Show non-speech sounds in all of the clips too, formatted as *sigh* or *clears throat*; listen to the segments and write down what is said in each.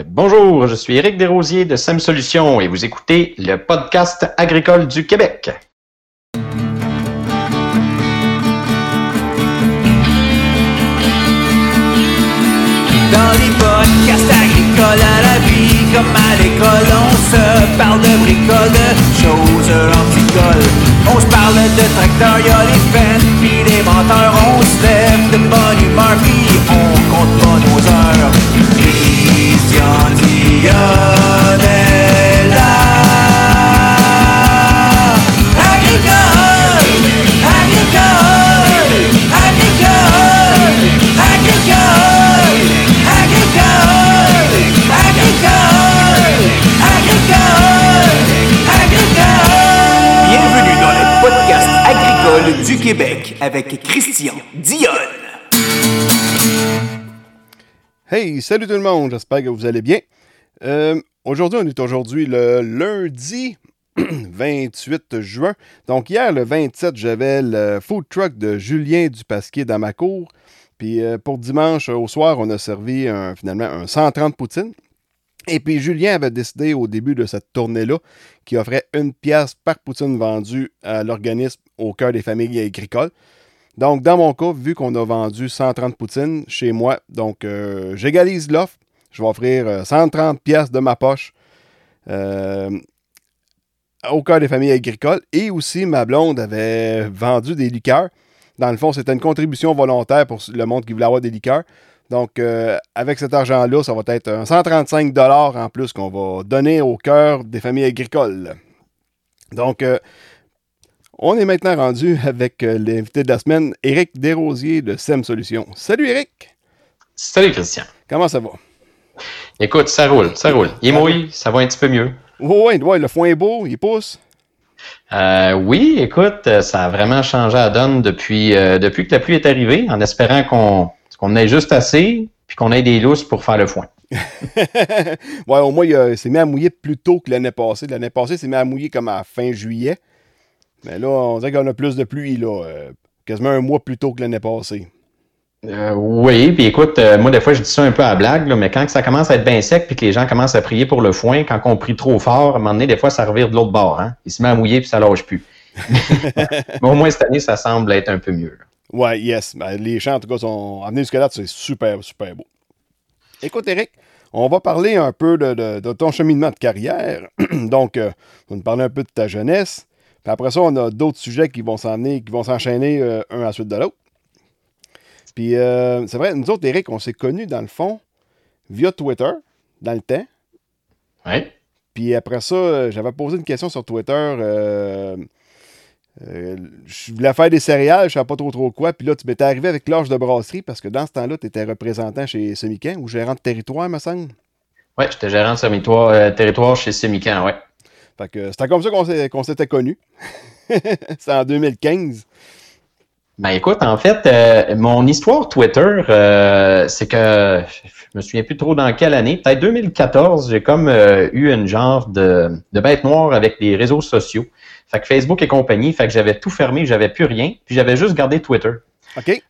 Bonjour, je suis Éric Desrosiers de SEM Solutions et vous écoutez le podcast agricole du Québec. Dans les podcasts agricoles à la vie, comme à l'école, on se parle de bricoles, de choses anticoles. On se parle de tracteurs, y'a les fans, pis les menteurs, on se lève de bonne humeur, pis on compte pas nos heures. Du Québec avec Christian Dionne. Hey, salut tout le monde, j'espère que vous allez bien. Euh, aujourd'hui, on est aujourd'hui le lundi *clears throat* 28 juin. Donc hier, le 27, j'avais le food truck de Julien Dupasquier dans ma cour. Puis euh, pour dimanche au soir, on a servi finalement un 130 poutines. Et puis Julien avait décidé au début de cette tournée-là qu'il offrait une pièce par poutine vendue à l'organisme au cœur des familles agricoles. Donc, dans mon cas, vu qu'on a vendu 130 poutines chez moi, donc euh, j'égalise l'offre. Je vais offrir euh, 130 pièces de ma poche euh, au cœur des familles agricoles. Et aussi, ma blonde avait vendu des liqueurs. Dans le fond, c'était une contribution volontaire pour le monde qui voulait avoir des liqueurs. Donc, euh, avec cet argent-là, ça va être un 135 en plus qu'on va donner au cœur des familles agricoles. Donc, euh, on est maintenant rendu avec euh, l'invité de la semaine, Éric Desrosiers de SEM Solutions. Salut Éric, Salut Christian. comment ça va? Écoute, ça roule, ça roule. Il est mouillé, ça va un petit peu mieux. Oui, ouais, le foin est beau, il pousse. Euh, oui, écoute, euh, ça a vraiment changé la donne depuis, euh, depuis que la pluie est arrivée, en espérant qu'on qu'on ait juste assez, puis qu'on ait des lousses pour faire le foin. *laughs* ouais, au moins, il s'est mis à mouiller plus tôt que l'année passée. L'année passée, il s'est mis à mouiller comme à fin juillet. Mais là, on dirait qu'on a plus de pluie, là. euh, quasiment un mois plus tôt que l'année passée. Euh, oui, puis écoute, euh, moi des fois je dis ça un peu à la blague, là, mais quand ça commence à être bien sec puis que les gens commencent à prier pour le foin, quand on prie trop fort, à un moment donné, des fois ça revire de l'autre bord. Hein? Il se met à mouiller puis ça lâche plus. *laughs* mais au moins cette année, ça semble être un peu mieux. là. Ouais, yes. Ben, les champs, en tout cas, sont amenés jusque-là, c'est super, super beau. Écoute, Eric, on va parler un peu de, de- de ton cheminement de carrière. *clears throat* Donc, euh, on va nous parler un peu de ta jeunesse. Puis après ça, on a d'autres sujets qui vont s'emmener, qui vont s'enchaîner euh, un à la suite de l'autre. Puis, euh, c'est vrai, nous autres, Eric, on s'est connus, dans le fond, via Twitter, dans le temps. Ouais. Puis après ça, euh, j'avais posé une question sur Twitter. euh, euh, je voulais faire des céréales, je ne savais pas trop trop quoi. Puis là, tu m'étais arrivé avec l'âge de brasserie parce que dans ce temps-là, tu étais représentant chez Semican ou gérant de territoire, me semble. Ouais, j'étais gérant de territoire, territoire chez Semican, ouais. Fait que c'était comme ça qu'on s'était connus. *laughs* C'est en 2015. Ben écoute, en fait, euh, mon histoire Twitter, euh, c'est que je me souviens plus trop dans quelle année, peut-être 2014, j'ai comme euh, eu une genre de, de bête noire avec les réseaux sociaux. Fait que Facebook et compagnie, fait que j'avais tout fermé, j'avais plus rien, puis j'avais juste gardé Twitter. OK?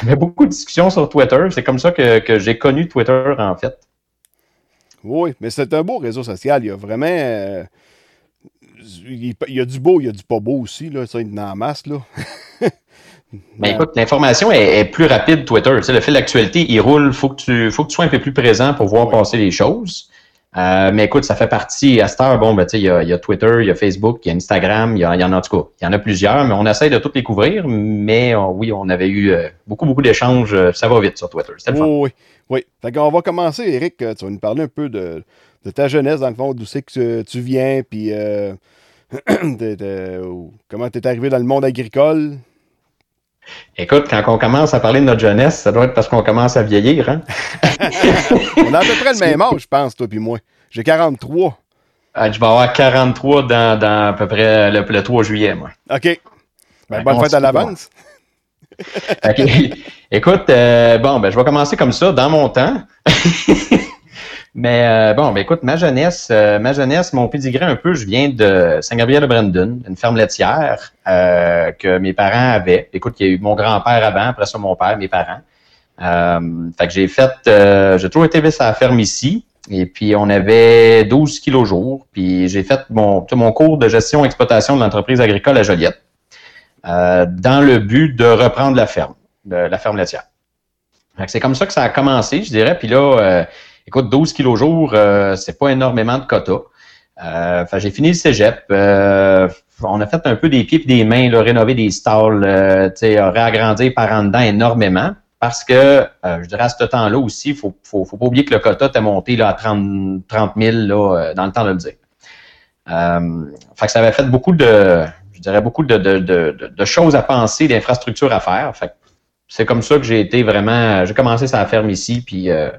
J'avais beaucoup de discussions sur Twitter, c'est comme ça que, que j'ai connu Twitter en fait. Oui, mais c'est un beau réseau social. Il y a vraiment. Il y a du beau, il y a du pas beau aussi. Là. Ça, il y en a en masse. Là. *laughs* Mais écoute, l'information est, est plus rapide Twitter. Tu sais, le fil d'actualité, il roule. Faut que tu, faut que tu sois un peu plus présent pour voir passer les choses. Euh, mais écoute, ça fait partie. À cette heure, bon, ben, tu sais, il y a, il y a Twitter, il y a Facebook, il y a Instagram, il y, en a en tout cas. Il y en a plusieurs, mais on essaie de toutes les couvrir. Mais euh, oui, on avait eu euh, beaucoup, beaucoup d'échanges. euh, Ça va vite sur Twitter. C'était le fun. Oui, oui. oui. Fait qu'on va commencer, Eric. Tu vas nous parler un peu de, de ta jeunesse, dans le fond, d'où c'est que tu, tu viens, puis euh, *clears throat* comment tu es arrivé dans le monde agricole? Écoute, quand on commence à parler de notre jeunesse, ça doit être parce qu'on commence à vieillir, hein? *laughs* On a à peu près le même *laughs* âge, je pense, toi puis moi. J'ai 43. Euh, je vais avoir 43 dans, dans à peu près le, le 3 juillet, moi. OK. Ben, Ben, bonne on fête à l'avance. *laughs* OK. Écoute, euh, bon, ben, je vais commencer comme ça, dans mon temps. Mais euh, bon, ben, écoute, ma jeunesse, euh, ma jeunesse, mon pédigré un peu, je viens de Saint-Gabriel-de-Brandon, une ferme laitière euh, que mes parents avaient. Écoute, il y a eu mon grand-père avant, après ça mon père, mes parents. Fait que j'ai fait, j'ai toujours été à la ferme ici. Et puis, on avait 12 kilos jour. Puis, j'ai fait mon, mon cours de gestion et exploitation de l'entreprise agricole à Joliette dans le but de reprendre la ferme, la ferme laitière. C'est comme ça que ça a commencé, je dirais. Puis là, écoute, 12 kilos jour, euh, c'est pas énormément de quotas. Euh, j'ai fini le cégep. Euh, on a fait un peu des pieds des mains, là, rénover des stalls, euh, réagrandir par en dedans énormément. Parce que, euh, je dirais, à ce temps-là aussi, il faut, faut, faut pas oublier que le quota était monté là, à 30, 30 000 là, euh, dans le temps de le dire. Euh, fait que ça avait fait beaucoup de, je dirais, beaucoup de, de, de, de choses à penser, d'infrastructures à faire. Fait c'est comme ça que j'ai été vraiment, j'ai commencé à ferme ici, puis euh,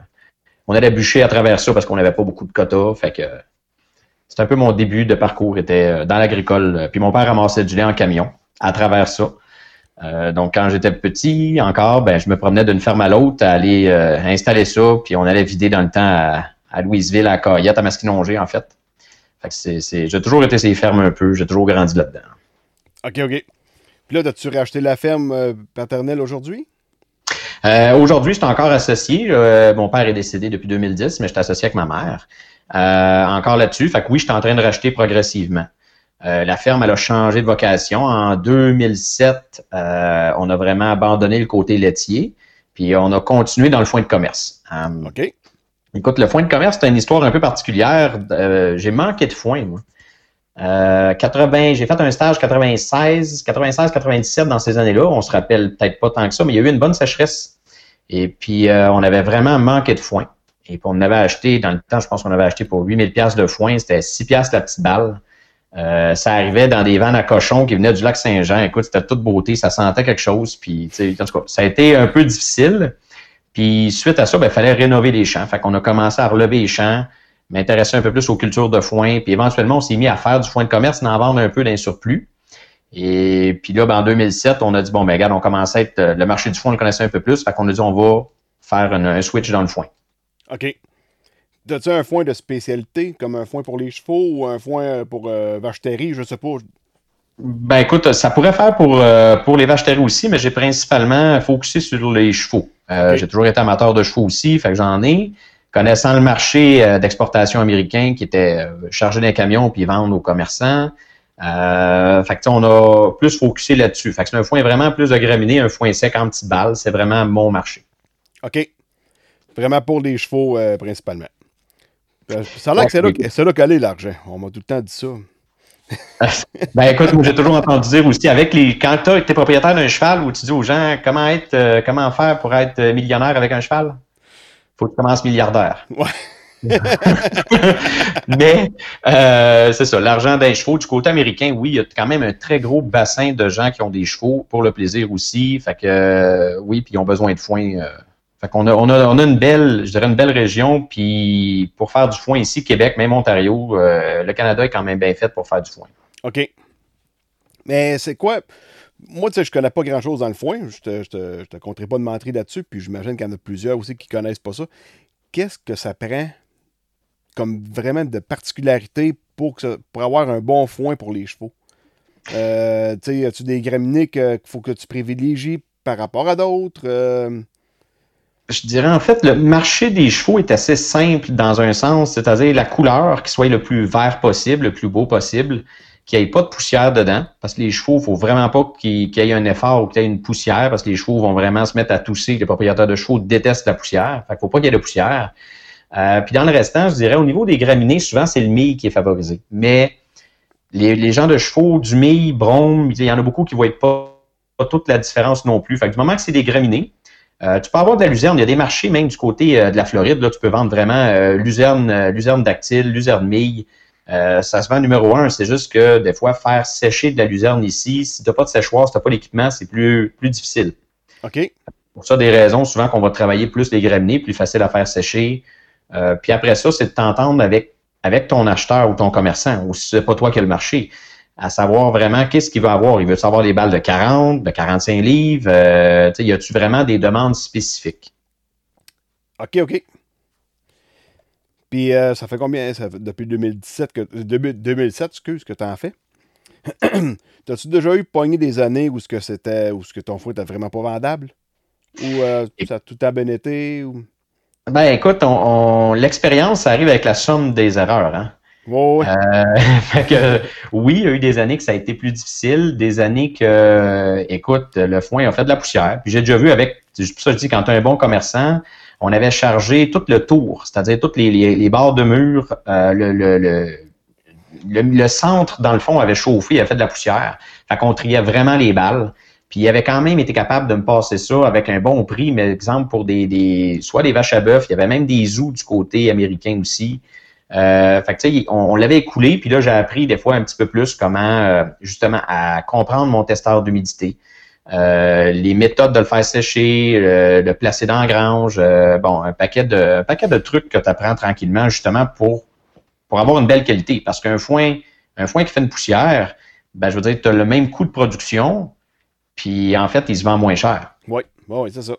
on allait bûcher à travers ça parce qu'on n'avait pas beaucoup de quotas. Fait que c'est un peu mon début de parcours, était dans l'agricole. Puis mon père ramassait du lait en camion à travers ça. Euh, donc, quand j'étais petit, encore, ben, je me promenais d'une ferme à l'autre à aller euh, installer ça, puis on allait vider dans le temps à, à Louisville, à Coyette, à Masquinongé, en fait. fait que c'est, j'ai toujours été ces fermes un peu, j'ai toujours grandi là-dedans. OK, OK. Puis là, as-tu racheté la ferme euh, paternelle aujourd'hui? Euh, aujourd'hui, je suis encore associé. Euh, mon père est décédé depuis 2010, mais je suis associé avec ma mère. encore là-dessus. Fait que oui, je suis en train de racheter progressivement. Euh, la ferme, elle a changé de vocation. En 2007, euh, on a vraiment abandonné le côté laitier, puis on a continué dans le foin de commerce. OK. Écoute, le foin de commerce, c'est une histoire un peu particulière. Euh, j'ai manqué de foin, moi. 80, j'ai fait un stage 96, 96, 97 dans ces années-là. On se rappelle peut-être pas tant que ça, mais il y a eu une bonne sécheresse. Et puis, on avait vraiment manqué de foin. Et puis, on avait acheté, dans le temps, je pense qu'on avait acheté pour 8000 pièces de foin. C'était 6 pièces la petite balle. Euh, ça arrivait dans des vannes à cochons qui venaient du lac Saint-Jean. Écoute, c'était toute beauté, ça sentait quelque chose. Puis, en tout cas, ça a été un peu difficile. Puis, suite à ça, il ben, fallait rénover les champs. Fait qu'on a commencé à relever les champs, m'intéresser un peu plus aux cultures de foin. Puis, éventuellement, on s'est mis à faire du foin de commerce, d'en vendre un peu d'un surplus. Et puis là, ben, en 2007, on a dit, bon, ben, regarde, on commençait à être, euh, le marché du foin, on le connaissait un peu plus. Fait qu'on a dit, on va faire un switch dans le foin. OK. As-tu un foin de spécialité, comme un foin pour les chevaux ou un foin pour euh, vache terrie, je sais pas? Ben écoute, ça pourrait faire pour, euh, pour les vaches aussi, mais j'ai principalement focusé sur les chevaux. Euh, okay. J'ai toujours été amateur de chevaux aussi, fait que j'en ai. Connaissant le marché euh, d'exportation américain qui était euh, chargé d'un camion puis vendre aux commerçants, euh, fait que on a plus focusé là-dessus. Fait que c'est un foin vraiment plus de graminé, un foin sec en petites balles. C'est vraiment mon marché. OK. Vraiment pour les chevaux principalement. Ça a l'air que c'est là, c'est là l'argent. On m'a tout le temps dit ça. *laughs* ben écoute, moi j'ai toujours entendu dire aussi, avec les. Quand tu es propriétaire d'un cheval où tu dis aux gens comment être euh, comment faire pour être millionnaire avec un cheval, faut que tu commences milliardaire. Ouais. *laughs* Mais euh, c'est ça, l'argent des chevaux. Du côté américain, oui, il y a quand même un très gros bassin de gens qui ont des chevaux pour le plaisir aussi. Euh, oui, puis ils ont besoin de foin fait qu'on a, on a, on a une belle, je dirais une belle région, puis pour faire du foin ici, Québec, même Ontario, euh, le Canada est quand même bien fait pour faire du foin. OK. Mais c'est quoi? Moi, tu sais, je connais pas grand-chose dans le foin. Je te, je te, je te compterai pas de mentir là-dessus, puis j'imagine qu'il y en a plusieurs aussi qui connaissent pas ça. Qu'est-ce que ça prend comme vraiment de particularité pour, avoir un bon foin pour les chevaux? Euh, tu as-tu des graminées qu'il faut que tu privilégies par rapport à d'autres? Euh, je dirais en fait, le marché des chevaux est assez simple dans un sens, c'est-à-dire la couleur qui soit le plus vert possible, le plus beau possible, qu'il n'y ait pas de poussière dedans, parce que les chevaux, il faut vraiment pas qu'il y ait un effort ou qu'il y ait une poussière, parce que les chevaux vont vraiment se mettre à tousser. Les propriétaires de chevaux détestent la poussière, fait qu'il faut pas qu'il y ait de poussière. Euh, puis dans le restant, je dirais, au niveau des graminées, souvent, c'est le mille qui est favorisé. Mais les, les gens de chevaux, du mille, brome, il y en a beaucoup qui ne voient pas, pas toute la différence non plus. Fait que du moment que c'est des graminées, euh, tu peux avoir de la luzerne. Il y a des marchés même du côté euh, de la Floride. Là, tu peux vendre vraiment luzerne, luzerne dactyle, luzerne mille. ça se vend numéro un. C'est juste que des fois, faire sécher de la luzerne ici, si tu n'as pas de séchoir, si tu n'as pas l'équipement, c'est plus, plus difficile. OK. Pour ça, des raisons souvent qu'on va travailler plus les graminées, plus facile à faire sécher. Puis après ça, c'est de t'entendre avec, avec ton acheteur ou ton commerçant, ou si c'est pas toi qui as le marché à savoir vraiment qu'est-ce qu'il veut avoir. Il veut savoir des balles de 40, de 45 livres. Euh, y a-tu vraiment des demandes spécifiques? OK, OK. Puis euh, ça fait combien, ça fait, depuis 2017, que, 2007, excuse, que tu en fais? *clears throat* T'as-tu déjà eu pogné des années où ce que c'était, où ce que ton foin était vraiment pas vendable? Ou euh, ça a tout a bien été? Ou... Ben écoute, on, l'expérience, ça arrive avec la somme des erreurs. Hein? Ouais. Euh, *laughs* fait que, oui, il y a eu des années que ça a été plus difficile, des années que, écoute, le foin a fait de la poussière. Puis j'ai déjà vu avec, c'est pour ça que je dis, quand tu un bon commerçant, on avait chargé tout le tour, c'est-à-dire toutes les, les, les barres de mur, euh, le, le, le, le, centre, dans le fond, avait chauffé, il avait fait de la poussière. Fait qu'on triait vraiment les balles. Puis il avait quand même été capable de me passer ça avec un bon prix, mais exemple pour des, soit des vaches à bœuf, il y avait même des zoos du côté américain aussi. Euh, fait que, sais, on, l'avait écoulé, puis là, j'ai appris des fois un petit peu plus comment, euh, justement, à comprendre mon testeur d'humidité. Euh, les méthodes de le faire sécher, le, le placer dans la grange, bon, un paquet de un paquet de trucs que tu apprends tranquillement justement pour pour avoir une belle qualité. Parce qu'un foin, un foin qui fait une poussière, ben, je veux dire, tu as le même coût de production, puis en fait, il se vend moins cher. Oui, oui, c'est ça.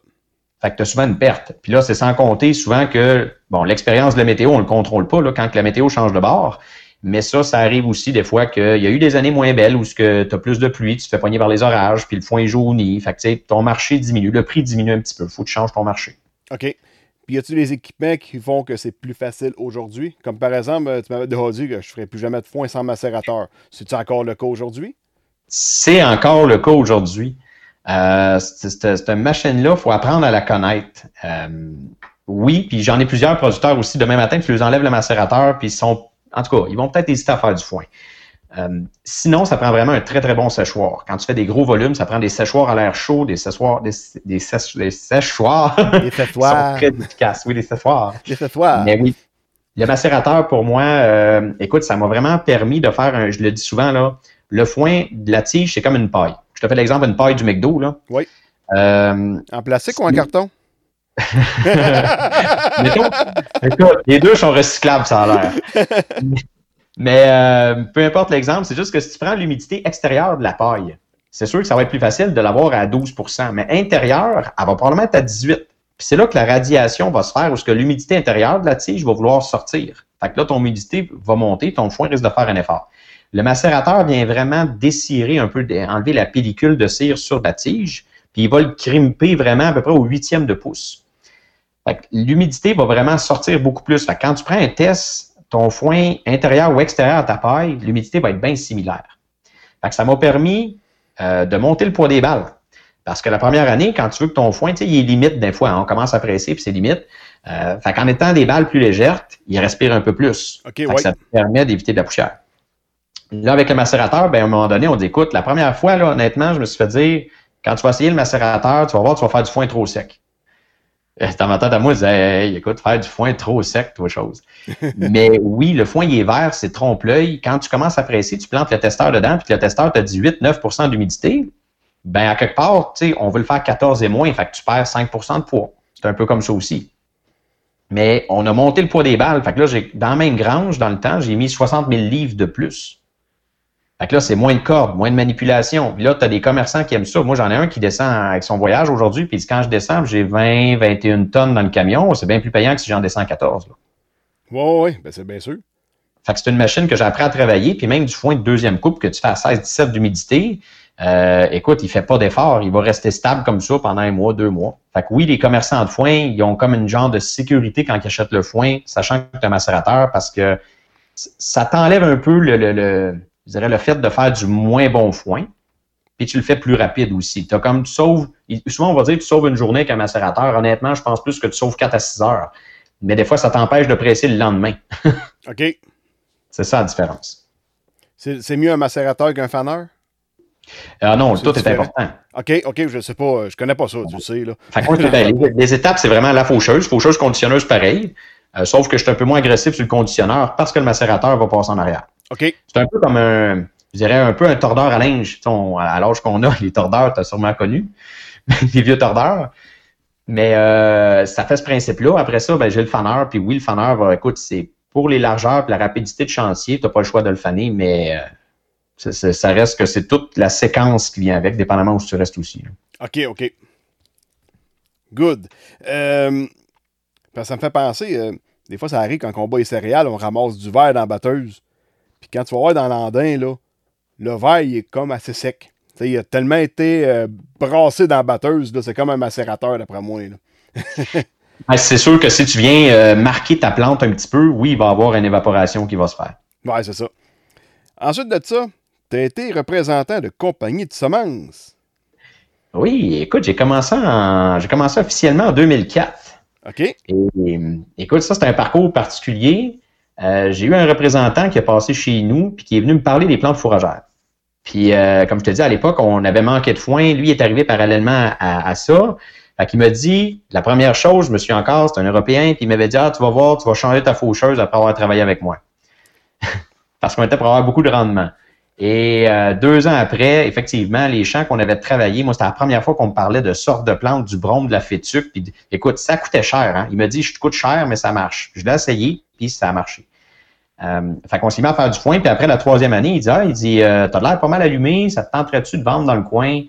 Fait que tu as souvent une perte. Puis là, c'est sans compter souvent que, bon, l'expérience de la météo, on ne le contrôle pas là, quand la météo change de bord. Mais ça, ça arrive aussi des fois qu'il y a eu des années moins belles où tu as plus de pluie, tu te fais poigner par les orages, puis le foin est jauni. Fait que ton marché diminue, le prix diminue un petit peu. Il faut que tu changes ton marché. OK. Puis y a-t-il des équipements qui font que c'est plus facile aujourd'hui? Comme par exemple, tu m'avais déjà dit que je ne ferais plus jamais de foin sans macérateur. C'est-tu encore le cas aujourd'hui? C'est encore le cas aujourd'hui. Euh, cette machine-là, il faut apprendre à la connaître. Euh, oui, puis j'en ai plusieurs producteurs aussi. Demain matin, tu les enlèves le macérateur, puis ils sont. En tout cas, ils vont peut-être hésiter à faire du foin. Euh, sinon, ça prend vraiment un très, très bon séchoir. Quand tu fais des gros volumes, ça prend des séchoirs à l'air chaud, des séchoirs, des, des, sèche, des séchoirs. Des *laughs* séchoirs. sont très efficaces. Oui, des séchoirs. Des séchoirs. Mais oui. Le macérateur, pour moi, euh, écoute, ça m'a vraiment permis de faire un, je le dis souvent, là, le foin de la tige, c'est comme une paille. Je te fais l'exemple d'une paille du McDo, là. Oui. Euh, en plastique ou en carton? *laughs* Mettons, écoute, les deux sont recyclables, ça a l'air. Mais euh, peu importe l'exemple, c'est juste que si tu prends l'humidité extérieure de la paille, c'est sûr que ça va être plus facile de l'avoir à 12% mais intérieure, elle va probablement être à 18 Puis c'est là que la radiation va se faire, où que l'humidité intérieure de la tige va vouloir sortir. Fait que là, ton humidité va monter, ton foin risque de faire un effort. Le macérateur vient vraiment dessirer un peu, enlever la pellicule de cire sur la tige, puis il va le crimper vraiment à peu près au huitième de pouce. L'humidité va vraiment sortir beaucoup plus. Fait que quand tu prends un test ton foin intérieur ou extérieur à ta paille, l'humidité va être bien similaire. Fait que ça m'a permis euh, de monter le poids des balles. Parce que la première année, quand tu veux que ton foin, tu sais, il est limite des fois. Hein, on commence à presser, puis c'est limite. Euh, fait qu'en étant des balles plus légères, il respire un peu plus. Okay, Ça te permet d'éviter de la poussière. Là, avec le macérateur, ben, à un moment donné, on dit, écoute, la première fois, là, honnêtement, je me suis fait dire, quand tu vas essayer le macérateur, tu vas voir, tu vas faire du foin trop sec. Dans ma tête à moi, je disais, hey, écoute, faire du foin trop sec, toi, chose. *laughs* Mais oui, le foin, il est vert, c'est trompe-l'œil. Quand tu commences à presser, tu plantes le testeur dedans, puis le testeur t'a dit 8-9% d'humidité. Ben, à quelque part, tu sais, on veut le faire 14 et moins, fait que tu perds 5% de poids. C'est un peu comme ça aussi. Mais on a monté le poids des balles. Fait que là, j'ai, dans la même grange, dans le temps, j'ai mis 60 000 livres de plus. Fait que là, c'est moins de cordes, moins de manipulation. Puis là, tu as des commerçants qui aiment ça. Moi, j'en ai un qui descend avec son voyage aujourd'hui, puis quand je descends, j'ai 20, 21 tonnes dans le camion. C'est bien plus payant que si j'en descends 14. Oui, oui, ben c'est bien sûr. Fait que c'est une machine que j'ai appris à travailler, puis même du foin de deuxième coupe que tu fais à 16-17 d'humidité, euh, écoute, il fait pas d'effort. Il va rester stable comme ça pendant un mois, deux mois. Fait que oui, les commerçants de foin, ils ont comme une genre de sécurité quand ils achètent le foin, sachant que tu es un macérateur, parce que ça t'enlève un peu le, le je dirais, le fait de faire du moins bon foin, puis tu le fais plus rapide aussi. Tu comme, tu sauves, souvent on va dire que tu sauves une journée avec un macérateur. Honnêtement, je pense plus que tu sauves 4 à 6 heures. Mais des fois, ça t'empêche de presser le lendemain. *laughs* OK. C'est ça la différence. C'est mieux un macérateur qu'un faneur? Ah non, tout est important. OK, OK, je sais pas, je connais pas ça, tu sais. Là. les, étapes, c'est vraiment la faucheuse, faucheuse conditionneuse pareil, euh, sauf que je suis un peu moins agressif sur le conditionneur parce que le macérateur va passer en arrière. OK. C'est un peu comme un, je dirais, un peu un tordeur à linge. à l'âge qu'on a, les tordeurs, tu as sûrement connu, *laughs* les vieux tordeurs. Mais euh, ça fait ce principe-là. Après ça, ben, j'ai le faneur. Puis oui, le faneur va, écoute, c'est pour les largeurs et la rapidité de chantier, tu n'as pas le choix de le faner, mais euh, ça, reste que c'est toute la séquence qui vient avec, dépendamment où tu restes aussi. OK, OK. Good. Euh, ça me fait penser, des fois, ça arrive quand on bat les céréales, on ramasse du verre dans la batteuse. Puis quand tu vas voir dans l'andin, là, le verre, il est comme assez sec. il a tellement été euh, brassé dans la batteuse, c'est comme un macérateur d'après moi. *laughs* Ben, c'est sûr que si tu viens euh, marquer ta plante un petit peu, oui, il va y avoir une évaporation qui va se faire. Ouais, c'est ça. Ensuite de ça, tu as été représentant de compagnie de semences. Oui, écoute, j'ai commencé, en, j'ai commencé officiellement en 2004. OK? Et, écoute, ça, c'est un parcours particulier. Euh, j'ai eu un représentant qui est passé chez nous puis qui est venu me parler des plantes fourragères. Puis, euh, comme je te dis, à l'époque, on avait manqué de foin. Lui est arrivé parallèlement à, ça. Fait qu'il m'a dit, la première chose, je me suis encore, c'est un Européen, puis il m'avait dit, ah, tu vas voir, tu vas changer ta faucheuse après avoir travaillé avec moi. *laughs* Parce qu'on était pour avoir beaucoup de rendement. Et euh, deux ans après, effectivement, les champs qu'on avait travaillés, moi, c'était la première fois qu'on me parlait de sortes de plantes, du brome, de la fétuque. Puis, écoute, ça coûtait cher. Hein? Il m'a dit, je te coûte cher, mais ça marche. Je l'ai essayé, puis ça a marché. Euh, fait qu'on s'est mis à faire du foin, puis après la troisième année, il dit, ah, il dit, euh, t'as l'air pas mal allumé, ça te tenterait-tu de vendre dans le coin?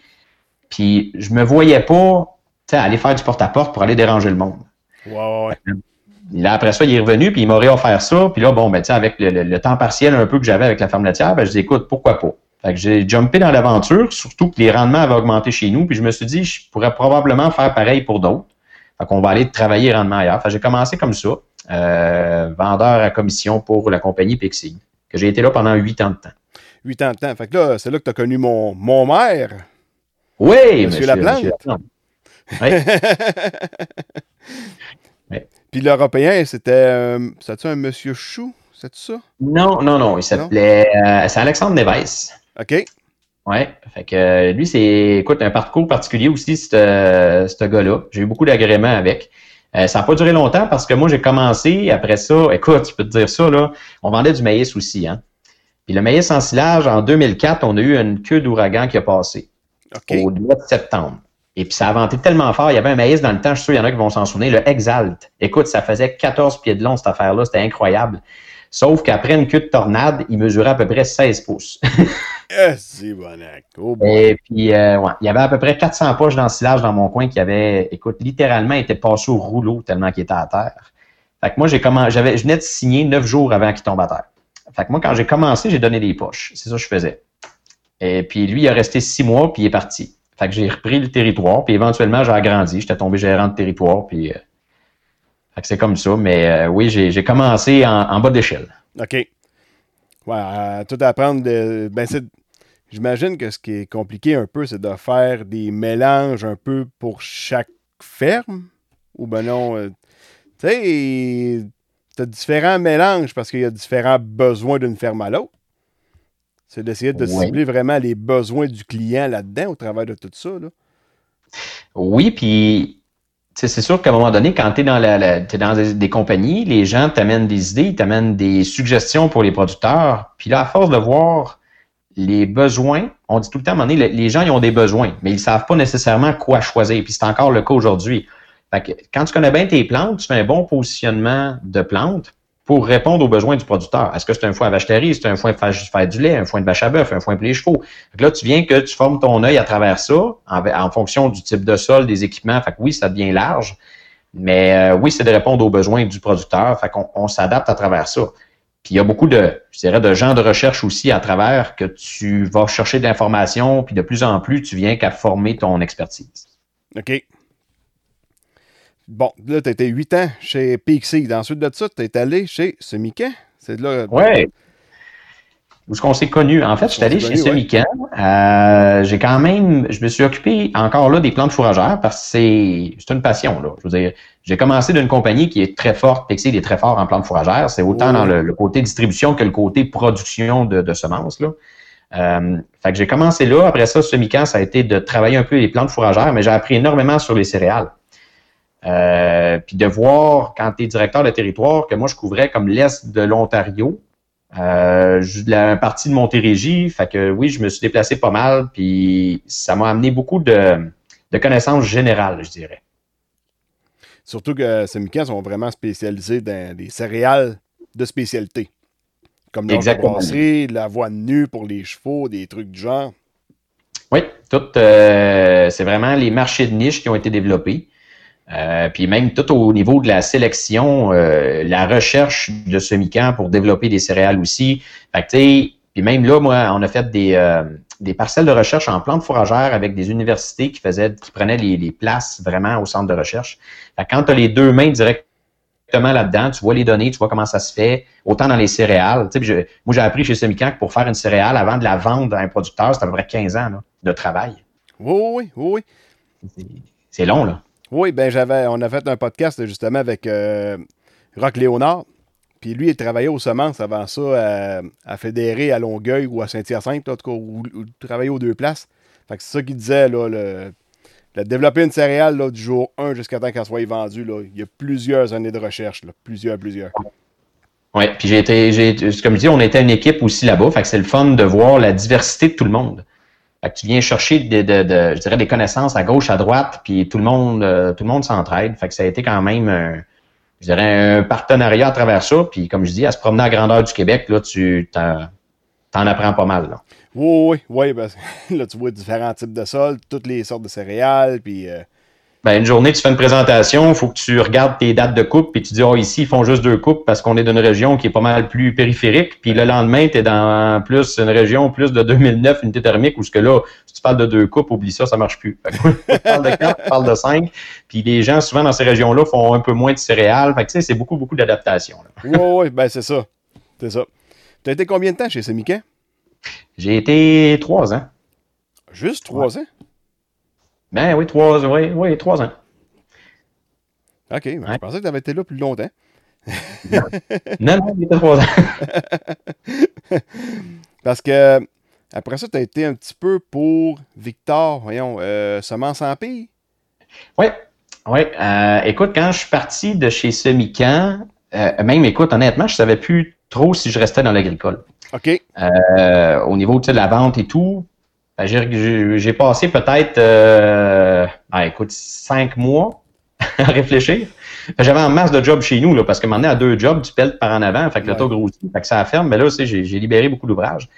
Puis je me voyais pas, tu sais, aller faire du porte-à-porte pour aller déranger le monde. Ouais, ouais. Là, après ça, il est revenu, puis il m'aurait offert ça. Puis là, bon, ben, tu sais, avec le, le- le temps partiel un peu que j'avais avec la ferme laitière, ben, je dis, écoute, pourquoi pas? Fait que j'ai jumpé dans l'aventure, surtout que les rendements avaient augmenté chez nous. Puis je me suis dit, je pourrais probablement faire pareil pour d'autres. Fait qu'on va aller travailler rendement ailleurs. Fait que j'ai commencé comme ça, euh, vendeur à commission pour la compagnie Pixie, que j'ai été là pendant huit ans de temps. Huit ans de temps. Fait que là, c'est là que tu as connu mon, mon maire. Oui, Monsieur Laplante. Laplante. *laughs* Oui. Puis l'Européen, c'était. euh, un Monsieur Chou? C'est ça? Non, non, non. Il s'appelait. euh, c'est Alexandre Neves. OK. Fait que euh, lui, c'est, écoute, un parcours particulier aussi, ce euh, ce gars-là. J'ai eu beaucoup d'agréments avec. Euh, ça n'a pas duré longtemps parce que moi, j'ai commencé après ça. Écoute, je peux te dire ça, là. On vendait du maïs aussi, hein. Puis le maïs en silage, en 2004, on a eu une queue d'ouragan qui a passé au mois de septembre. Et puis ça a vanté tellement fort. Il y avait un maïs dans le temps, je suis sûr, il y en a qui vont s'en souvenir, le Exalt. Écoute, ça faisait 14 pieds de long, cette affaire-là. C'était incroyable. Sauf qu'après une queue de tornade, il mesurait à peu près 16 pouces. *laughs* Eh, c'est bonac. Oh. Et puis, euh, ouais, il y avait à peu près 400 poches dans le silage dans mon coin qui avait, écoute, littéralement été passé au rouleau tellement qu'il était à terre. Fait que moi, j'ai j'avais, je venais de signer neuf jours avant qu'il tombe à terre. Fait que moi, quand j'ai commencé, j'ai donné des poches. C'est ça que je faisais. Et puis, lui, il a resté six mois, puis il est parti. Fait que j'ai repris le territoire, puis éventuellement, j'ai agrandi. J'étais tombé gérant de territoire, puis... euh, fait que c'est comme ça. Mais euh, oui, j'ai, j'ai commencé en, en bas d'échelle. OK. Ouais, à tout apprendre de. Ben, c'est. J'imagine que ce qui est compliqué un peu, c'est de faire des mélanges un peu pour chaque ferme? Ou ben non. euh, tu sais, t'as différents mélanges parce qu'il y a différents besoins d'une ferme à l'autre. C'est d'essayer de cibler vraiment les besoins du client là-dedans au travers de tout ça. Là. Oui, puis c'est sûr qu'à un moment donné, quand tu es dans, la, la- des, compagnies, les gens t'amènent des idées, t'amènent des suggestions pour les producteurs. Puis là, à force de voir les besoins, on dit tout le temps à un moment donné, le- les gens ils ont des besoins, mais ils savent pas nécessairement quoi choisir. Puis c'est encore le cas aujourd'hui. Quand tu connais bien tes plantes, tu fais un bon positionnement de plantes pour répondre aux besoins du producteur. Est-ce que c'est un foin à vache c'est un foin pour faire, du lait, un foin de vache à bœuf, un foin pour les chevaux? Que là, tu viens que tu formes ton œil à travers ça, en, fonction du type de sol, des équipements. Fait que oui, ça devient large. Mais euh, oui, c'est de répondre aux besoins du producteur. Fait qu'on on s'adapte à travers ça. Puis il y a beaucoup de, de gens de recherche aussi à travers que tu vas chercher de l'information, puis de plus en plus, tu viens qu'à former ton expertise. OK. Bon, là, tu été 8 ans chez Pixie. Ensuite de ça, tu es allé chez Semican. C'est là. Ouais. Où est-ce qu'on s'est connus? En fait, je suis allé chez ouais. Semican. Euh, j'ai quand même, je me suis occupé encore là des plantes fourragères parce que c'est, c'est une passion, là. Je veux dire, j'ai commencé d'une compagnie qui est très forte, Pixie est très fort en plantes fourragères. C'est autant Oui. dans le, le côté distribution que le côté production de, de semences, là. Euh, fait que j'ai commencé là. Après ça, Semican, ça a été de travailler un peu les plantes fourragères, mais j'ai appris énormément sur les céréales. Euh, puis de voir, quand tu es directeur de territoire, que moi, je couvrais comme l'Est de l'Ontario, euh, la partie de Montérégie. Fait que oui, je me suis déplacé pas mal, puis ça m'a amené beaucoup de, de connaissances générales, je dirais. Surtout que Semican sont vraiment spécialisés dans des céréales de spécialité. Comme de la voie nue pour les chevaux, des trucs du genre. Oui, tout, euh, c'est vraiment les marchés de niche qui ont été développés. Euh, puis même tout au niveau de la sélection, euh, la recherche de semi-camp pour développer des céréales aussi. Fait que, puis même là, moi, on a fait des, euh, des parcelles de recherche en plantes fourragères avec des universités qui faisaient, qui prenaient les, les places vraiment au centre de recherche. Fait que quand tu as les deux mains directement là-dedans, tu vois les données, tu vois comment ça se fait, autant dans les céréales. Je- moi, j'ai appris chez Semican que pour faire une céréale, avant de la vendre à un producteur, c'est à peu près 15 ans là, de travail. Oui, oui, oui, oui. C'est long, là. Oui, ben j'avais, on a fait un podcast justement avec euh, Rock Léonard. Puis lui, il travaillait aux semences avant ça à, à Fédéré, à Longueuil ou à Saint-Hyacinthe, en tout cas, où, où il travaillait aux deux places. Fait que c'est ça qu'il disait, là, le développer une céréale là, du jour 1 jusqu'à temps qu'elle soit vendue, là, il y a plusieurs années de recherche, là, plusieurs, plusieurs. Oui, puis j'ai été, j'ai, comme je dis, on était une équipe aussi là-bas, fait que c'est le fun de voir la diversité de tout le monde. Fait que tu viens chercher de, de, de- je dirais des connaissances à gauche, à droite, puis tout le monde, euh, tout le monde s'entraide. Fait que ça a été quand même, un, je dirais, un partenariat à travers ça. Puis comme je dis, à se promener à grandeur du Québec, là, tu t'en, apprends pas mal. Là. Oui, oui, oui, *laughs* là, tu vois différents types de sols, toutes les sortes de céréales, puis... euh, Ben, une journée, tu fais une présentation, il faut que tu regardes tes dates de coupe, puis tu dis, oh, ici, ils font juste deux coupes parce qu'on est d'une région qui est pas mal plus périphérique. Puis le lendemain, tu es dans plus une région plus de 2009, unité thermique, où ce que là, si tu parles de deux coupes, oublie ça, ça marche plus. *laughs* Tu parles de quatre, tu parles de cinq. Puis les gens, souvent, dans ces régions-là, font un peu moins de céréales. Fait que, tu sais, c'est beaucoup, beaucoup d'adaptation. Oui, oui, ben c'est ça. C'est ça. Tu as été combien de temps chez Semican? J'ai été trois ans. Juste trois ans? Ben oui, trois, oui, oui, trois ans. OK, ben, je pensais que tu avais été là plus longtemps. Non, non, j'ai été trois ans. *laughs* Parce que après ça, tu as été un petit peu pour Victor, voyons, euh, Semence Empire. Oui, oui. Euh, écoute, quand je suis parti de chez Semican, euh, même, écoute, honnêtement, je savais plus trop si je restais dans l'agricole. OK. Euh, au niveau de la vente et tout, j'ai- j'ai passé peut-être, euh, ben, écoute, cinq mois *laughs* à réfléchir. J'avais en masse de jobs chez nous, là, parce que maintenant, à deux jobs, tu pelles par en avant, fait que Ouais. l'auto grossit, fait que ça ferme, mais là j'ai j'ai libéré beaucoup d'ouvrages.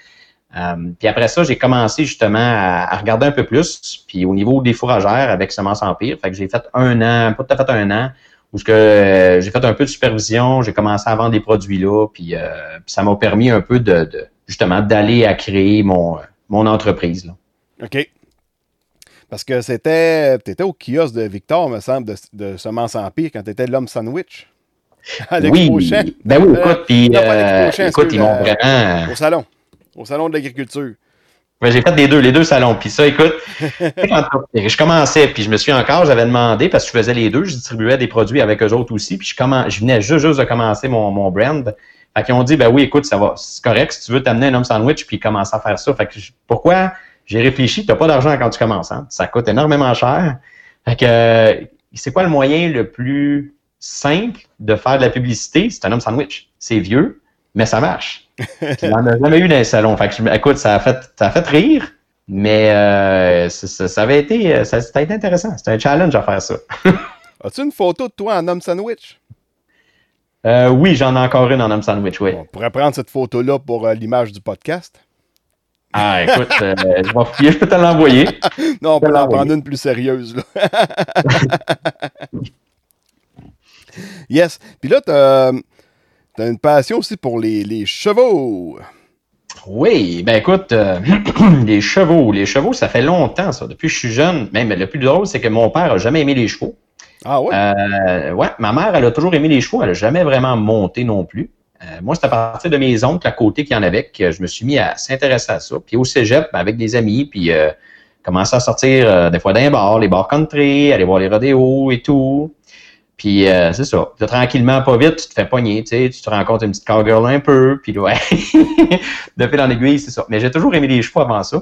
Euh, puis après ça, j'ai commencé justement à, à regarder un peu plus, puis au niveau des fourragères avec Semence Empire, fait que j'ai fait un an, pas tout à fait un an, où ce que euh, j'ai fait un peu de supervision, j'ai commencé à vendre des produits là, puis, euh, puis ça m'a permis un peu de, de- justement d'aller à créer mon, mon entreprise. Là. OK. Parce que c'était. Tu étais au kiosque de Victor, me semble, de, de Semence Empire quand tu étais l'homme sandwich. *laughs* Oui, ben oui, Euh, écoute, puis euh, l'Expo Champ, écoute, ils m'ont euh, vraiment. Au salon. Au salon de l'agriculture. Ben, j'ai fait les deux, les deux salons. Puis ça, écoute, *laughs* quand je commençais, puis je me suis encore, j'avais demandé, parce que je faisais les deux, je distribuais des produits avec eux autres aussi, puis je, je venais juste, juste de commencer mon, mon brand. Fait qu'ils ont dit, ben oui, écoute, ça va, c'est correct, si tu veux t'amener un homme sandwich, puis commencer à faire ça. Fait que pourquoi? J'ai réfléchi, t'as pas d'argent quand tu commences, hein? Ça coûte énormément cher. Fait que, euh, c'est quoi le moyen le plus simple de faire de la publicité? C'est un homme sandwich. C'est vieux, mais ça marche. *laughs* Il n'en a jamais eu dans les salons. Fait que, écoute, ça a fait, ça a fait rire, mais euh, ça, ça- ça avait été, ça, ça a été intéressant. C'était un challenge à faire ça. *laughs* As-tu une photo de toi en homme sandwich? Euh, oui, j'en ai encore une en homme sandwich, oui. On pourrait prendre cette photo-là pour euh, l'image du podcast. Ah, écoute, euh, je vais fouiller, je peux te l'envoyer. *laughs* Non, on peut en prendre une plus sérieuse. Là. *laughs* yes. Puis là, tu as, une passion aussi pour les, les chevaux. Oui, ben écoute, euh, *clears throat* les chevaux, les chevaux, ça fait longtemps, ça. Depuis que je suis jeune. Même le plus drôle, c'est que mon père a jamais aimé les chevaux. Ah ouais? Euh, ouais, ma mère, elle a toujours aimé les chevaux, elle a jamais vraiment monté non plus. Euh, moi, c'est à partir de mes oncles à côté qui en avaient que je me suis mis à s'intéresser à ça. Puis au cégep, ben, avec des amis, puis euh, commencer à sortir euh, des fois d'un bar, les bars country, aller voir les rodéos et tout. Puis c'est ça. Puis, tranquillement, pas vite, tu te fais pogner, tu sais, tu te rencontres une petite cowgirl un peu, puis ouais, *laughs* de fil en aiguille, c'est ça. Mais j'ai toujours aimé les chevaux avant ça.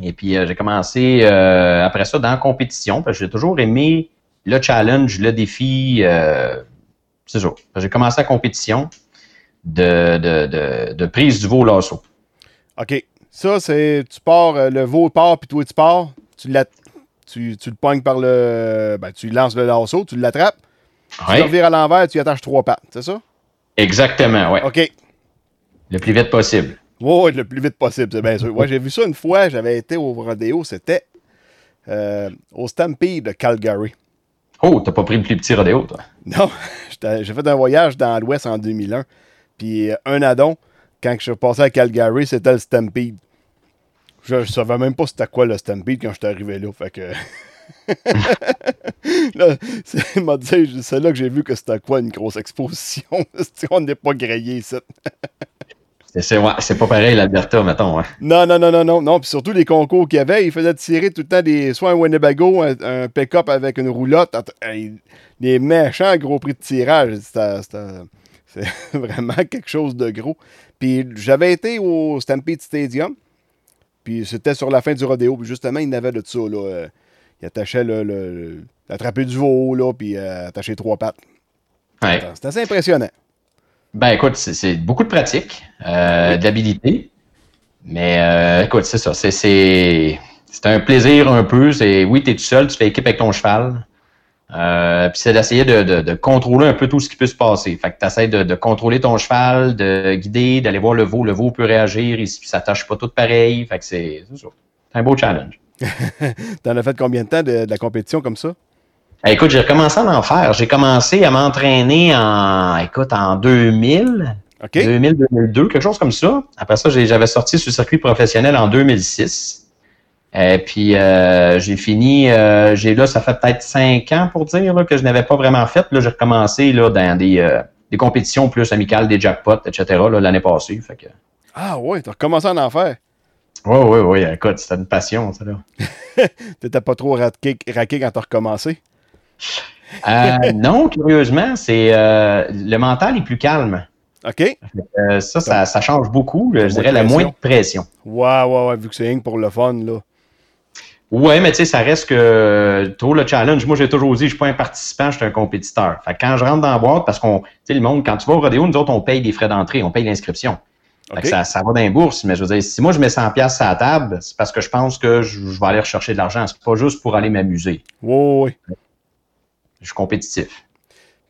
Et puis j'ai commencé après ça dans la compétition, parce que j'ai toujours aimé le challenge, le défi, euh, c'est ça. J'ai commencé la compétition de, de, de, de prise du veau lasso. OK. Ça, c'est. Tu pars, euh, le veau part, puis toi, tu pars. Tu, tu, tu le pognes par le. Ben, tu lances le lasso, tu l'attrapes. Tu le Ouais, revires à l'envers, tu y attaches trois pattes. C'est ça? exactement, ouais. OK. Le plus vite possible. Oui, le plus vite possible, c'est bien sûr. Ouais, j'ai vu ça une fois, j'avais été au rodéo, c'était euh, au Stampede de Calgary. Oh, t'as pas pris le plus petit rodéo, toi. *laughs* Non, j'ai fait un voyage dans l'Ouest en 2001. Puis euh, un addon, quand je suis passé à Calgary, c'était le Stampede. Je, savais même pas c'était quoi le Stampede quand je suis arrivé là. Fait que. *laughs* là, c'est m'a dit, c'est là que j'ai vu que c'était quoi une grosse exposition. *laughs* On n'est pas grillé ici. C'est ouais, pas pareil, l'Alberta, mettons. hein. Non, non, non, non, non, non. Puis surtout les concours qu'il y avait, ils faisaient tirer tout le temps des, soit un Winnebago, un, un pick-up avec une roulotte. Des méchants gros prix de tirage. *laughs* C'est vraiment quelque chose de gros. Puis j'avais été au Stampede Stadium. Puis c'était sur la fin du rodéo. Puis justement, il n'avait de ça. Là. Euh, Il attachait le, le, le- attraper du veau, là, puis euh, attacher trois pattes. Ouais. C'était assez impressionnant. Ben écoute, c'est- beaucoup de pratique, euh, d'habilité. Mais euh, écoute, c'est ça. C'est un plaisir un peu. C'est oui, t'es tout seul, tu fais équipe avec ton cheval. Euh, puis c'est d'essayer de, de, de contrôler un peu tout ce qui peut se passer. Fait que tu essaies de, de contrôler ton cheval, de guider, d'aller voir le veau. Le veau peut réagir, il s- ça tâche pas tout pareil. Fait que c'est un beau challenge. *laughs* T'en as fait combien de temps de, de la compétition comme ça? Écoute, j'ai recommencé à en faire. J'ai commencé à m'entraîner en, écoute, en 2000, OK? 2000, 2002, quelque chose comme ça. Après ça, j'avais sorti sur le circuit professionnel en 2006. Et puis, euh, j'ai fini, euh, j'ai là, ça fait peut-être cinq ans pour dire là, que je n'avais pas vraiment fait. Là, j'ai recommencé là, dans des, euh, des compétitions plus amicales, des jackpots, etc. l'année passée. Fait que, Ah ouais, t'as recommencé à en faire. oui, oui, oui, écoute, c'était une passion, ça là. *laughs* T'étais pas trop raqué, raqué quand t'as recommencé? Euh, *laughs* non, curieusement, c'est euh, le mental est plus calme. OK? Euh, ça, ça, ça change beaucoup. Je dirais la moins de pression. Ouais, ouais, ouais, vu que c'est pour le fun, là. Ouais, mais tu sais, ça reste que trop le challenge. Moi, j'ai toujours dit, je suis pas un participant, je suis un compétiteur. Fait que quand je rentre dans la boîte, parce qu'on, tu sais, le monde, quand tu vas au rodéo, nous autres, on paye des frais d'entrée, on paye l'inscription. Ça, ça va dans les bourses, mais je veux dire, si moi je mets 100 pièces à la table, c'est parce que je pense que je, je vais aller rechercher de l'argent. C'est pas juste pour aller m'amuser. Ouais, ouais. Je suis compétitif.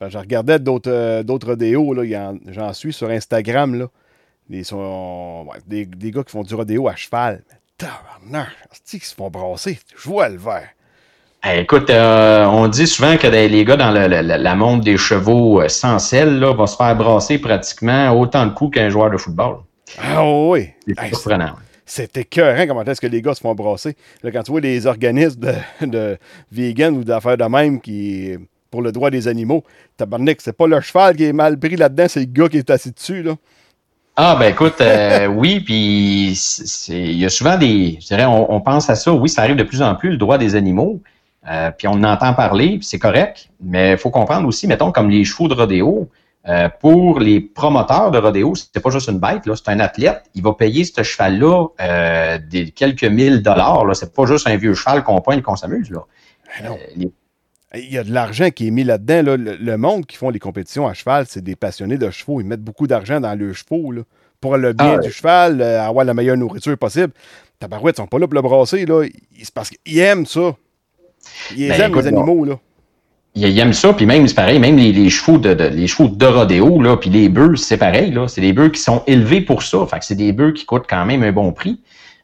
Ben, je regardais d'autres euh, rodéos, J'en suis sur Instagram, là. Des, sont, ouais, des, des gars qui font du rodéo à cheval. Mais tabarnak, c'est qu'ils se font brasser. Je vois le vert. Eh, écoute, euh, on dit souvent que les gars dans le- le- la montre des chevaux euh, sans selle là, vont se faire brasser pratiquement autant de coups qu'un joueur de football. Ah oui! C'est Hey, surprenant. C'est écœurant comment est-ce que les gars se font brasser. Là, quand tu vois les organismes de, *laughs* de vegan ou d'affaires de même qui pour le droit des animaux, tabarnak, c'est pas le cheval qui est mal pris là-dedans, c'est le gars qui est assis dessus, là. Ah ben écoute, euh, *laughs* oui, puis il y a souvent des, je dirais, on, pense à ça. Oui, ça arrive de plus en plus le droit des animaux, euh, puis on en entend parler, puis c'est correct. Mais il faut comprendre aussi, mettons comme les chevaux de rodéo, euh, pour les promoteurs de rodéo, c'est pas juste une bête, là, c'est un athlète. Il va payer ce cheval-là euh, des quelques mille dollars. Là, c'est pas juste un vieux cheval qu'on pointe et qu'on s'amuse là. Ben non. Euh, les- Il y a de l'argent qui est mis là-dedans. là. Le, le monde qui font les compétitions à cheval, c'est des passionnés de chevaux. Ils mettent beaucoup d'argent dans leurs chevaux là, pour le bien Ah ouais. du cheval, avoir la meilleure nourriture possible. Tabarouette, ils sont pas là pour le brasser. Là. Ils- C'est parce qu'ils aiment ça. Ils Ben, aiment écoute, les animaux. Là. Ils aiment ça, puis même, c'est pareil, même les, les chevaux de, de- les chevaux de rodéo, là, puis les bœufs, c'est pareil, là. C'est des bœufs qui sont élevés pour ça. Fait que c'est des bœufs qui coûtent quand même un bon prix.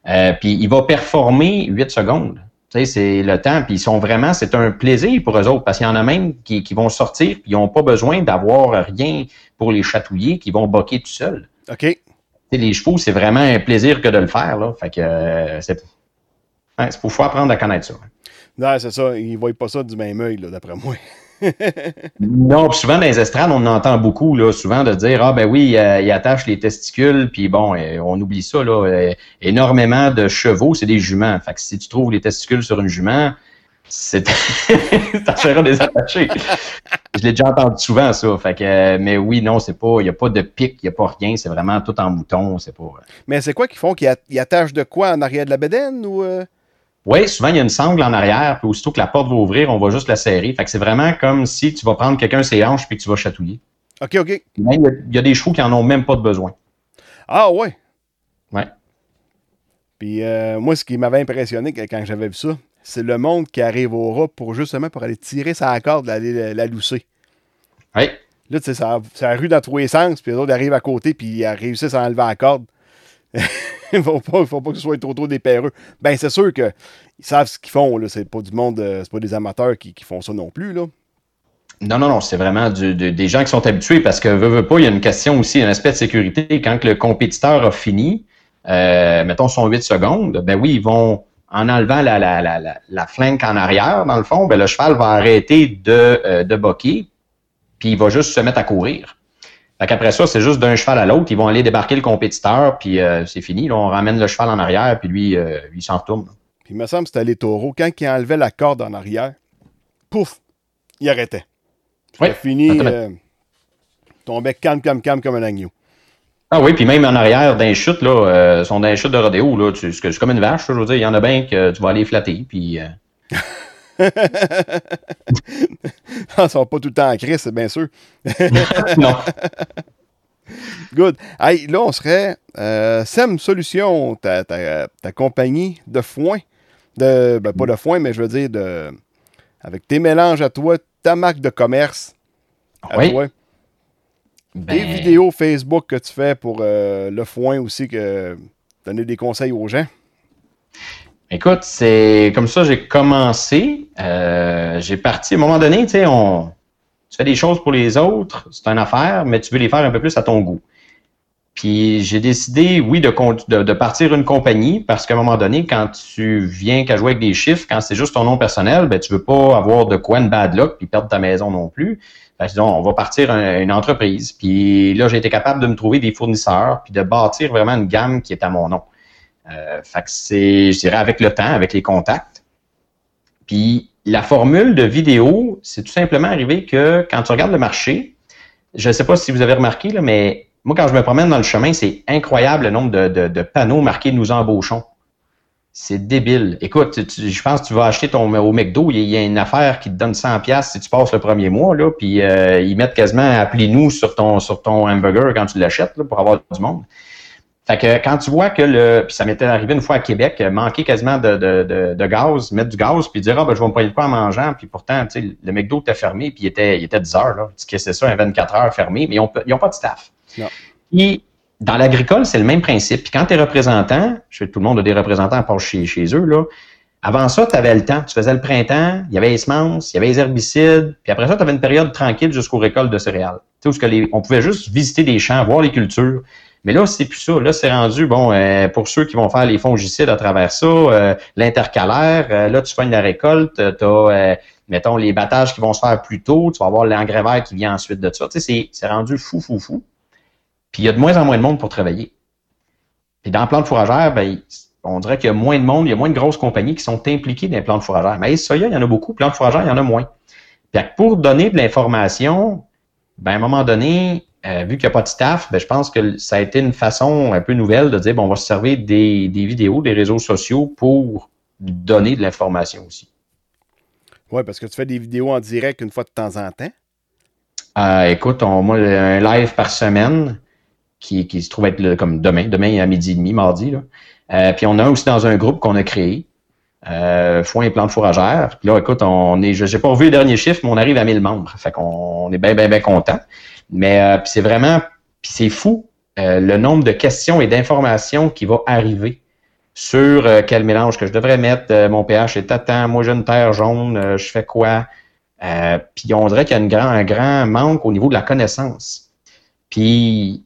Euh, puis il va performer 8 secondes. Tu sais, c'est le temps, puis ils sont vraiment, c'est un plaisir pour eux autres, parce qu'il y en a même qui, qui vont sortir, puis ils n'ont pas besoin d'avoir rien pour les chatouiller, qui vont boquer tout seuls. OK? Tu sais, les chevaux, c'est vraiment un plaisir que de le faire, là. Fait que euh, c'est. Ouais, c'est pour faut apprendre à connaître ça. Non, c'est ça. Ils ne voient pas ça du même œil, d'après moi. *laughs* Non, puis souvent dans les estrades, on entend beaucoup, là, souvent de dire Ah ben oui, euh, il attache les testicules, puis bon, euh, on oublie ça, là. euh, énormément de chevaux, c'est des juments. Fait que si tu trouves les testicules sur une jument, c'est *laughs* t'essaieras de les attacher. Je l'ai déjà entendu souvent, ça. Fait que, mais oui, non, c'est pas, il n'y a pas de pic, il n'y a pas rien, c'est vraiment tout en mouton, c'est pas. Mais c'est quoi qu'ils font? Qu'ils at- ils attachent de quoi en arrière de la bédaine? Ou, euh? Oui, souvent, il y a une sangle en arrière, puis aussitôt que la porte va ouvrir, on va juste la serrer. Fait que c'est vraiment comme si tu vas prendre quelqu'un ses hanches puis que tu vas chatouiller. OK, OK. Il y a- il y a des chevaux qui en ont même pas de besoin. Ah, ouais. Ouais. Puis euh, moi, ce qui m'avait impressionné quand j'avais vu ça, c'est le monde qui arrive au rat pour justement pour aller tirer sa corde, aller la, la lousser. Oui. Là, tu sais, ça, ça rue dans tous les sens, puis les autres arrivent à côté, puis ils réussissent à enlever la corde. Il ne faut pas, que ce soit trop trop dépéreux. Ben, c'est sûr qu'ils savent ce qu'ils font, là. C'est pas du monde, euh, c'est pas des amateurs qui, font ça non plus, là. Non, non, non, c'est vraiment des gens qui sont habitués parce que, veut, veut pas, il y a une question aussi, un aspect de sécurité. Quand le compétiteur a fini, euh, mettons, sont 8 secondes, ben oui, ils vont, en enlevant la, la, en arrière, dans le fond, ben le cheval va arrêter de, euh, de boquer, puis il va juste se mettre à courir. Fait qu'après ça, c'est juste d'un cheval à l'autre, ils vont aller débarquer le compétiteur, puis euh, c'est fini. Là, on ramène le cheval en arrière, puis lui, euh, il s'en retourne. Puis il me semble que c'était les taureaux. Quand il enlevait la corde en arrière, pouf, il arrêtait. Oui, fini, euh, tombait calme, calme, calme comme un agneau. Ah oui, puis même en arrière, d'un chute, là, euh, sont dans les chutes de rodéo, là, c'est comme une vache, je veux dire, il y en a bien que tu vas aller flatter, puis... *laughs* Euh... Ils sont pas tout le temps en crise, bien sûr. *laughs* non. Good. Hey, là, on serait euh, SEM Solutions, ta, ta, ta, compagnie de foin. De, ben, pas de foin, mais je veux dire, de, avec tes mélanges à toi, ta marque de commerce à oui. toi. Ben... Des vidéos Facebook que tu fais pour euh, le foin aussi, que donner des conseils aux gens. Écoute, c'est comme ça j'ai commencé. Euh, j'ai parti à un moment donné, tu sais, on tu fais des choses pour les autres, c'est une affaire, mais tu veux les faire un peu plus à ton goût. Puis j'ai décidé, oui, de, partir une compagnie parce qu'à un moment donné, quand tu viens qu'à jouer avec des chiffres, quand c'est juste ton nom personnel, ben tu veux pas avoir de quoi de bad luck puis perdre ta maison non plus. Fait que, on va partir un, une entreprise. Puis là, j'ai été capable de me trouver des fournisseurs puis de bâtir vraiment une gamme qui est à mon nom. Euh, fait que c'est, je dirais, avec le temps, avec les contacts. Puis la formule de vidéo, c'est tout simplement arrivé que quand tu regardes le marché, je ne sais pas si vous avez remarqué, là, mais moi, quand je me promène dans le chemin, c'est incroyable le nombre de, panneaux marqués Nous embauchons. C'est débile. Écoute, je pense que tu vas acheter ton au McDo, il y a une affaire qui te donne 100$ si tu passes le premier mois, là, puis euh, ils mettent quasiment appelez-nous sur ton, sur ton hamburger quand tu l'achètes pour avoir du monde. Fait que quand tu vois que le. Puis ça m'était arrivé une fois à Québec, manquer quasiment de, de, de, de, gaz, mettre du gaz, puis dire Ah ben je vais me payer pas en mangeant, puis pourtant, tu sais, le McDo était fermé, puis il était, il était 10 heures, là. Tu c'est ça, un 24 heures fermé, mais ils n'ont ont pas de staff. Non. Dans l'agricole, c'est le même principe. Puis quand tu es représentant, je sais tout le monde a des représentants à part chez, chez eux, là. Avant ça, tu avais le temps. Tu faisais le printemps, il y avait les semences, il y avait les herbicides, puis après ça, tu avais une période tranquille jusqu'aux récoltes de céréales. Tu sais, où on pouvait juste visiter des champs, voir les cultures. Mais là, c'est plus ça. Là, c'est rendu, bon, euh, pour ceux qui vont faire les fongicides à travers ça, euh, l'intercalaire, euh, là, tu fais la récolte, tu as, mettons, les battages qui vont se faire plus tôt, tu vas avoir l'engrais vert qui vient ensuite de ça. Tu sais, c'est rendu fou, fou, fou. Puis il y a de moins en moins de monde pour travailler. Puis dans le plan de fourragère, ben, on dirait qu'il y a moins de monde, il y a moins de grosses compagnies qui sont impliquées dans les plans de fourragère. Mais ça, il y en a beaucoup. Plan de fourragère, il y en a moins. Puis pour donner de l'information, ben, à un moment donné, euh, vu qu'il n'y a pas de staff, ben, je pense que ça a été une façon un peu nouvelle de dire bon, on va se servir des, des vidéos, des réseaux sociaux pour donner de l'information aussi. Oui, parce que tu fais des vidéos en direct une fois de temps en temps. Euh, écoute, on, moi, un live par semaine qui, qui se trouve être le, comme demain, demain à midi et demi, mardi. Là. Euh, puis on a aussi dans un groupe qu'on a créé, euh, Foin et plantes fourragères. Puis là, écoute, on est, je n'ai pas revu le dernier chiffre, mais on arrive à 1000 membres. Fait qu'on est bien, bien, bien content. Mais euh, c'est vraiment, c'est fou euh, le nombre de questions et d'informations qui va arriver sur euh, quel mélange que je devrais mettre. Mon pH est à temps, moi j'ai une terre jaune, je fais quoi? puis on dirait qu'il y a grand, un grand manque au niveau de la connaissance. Puis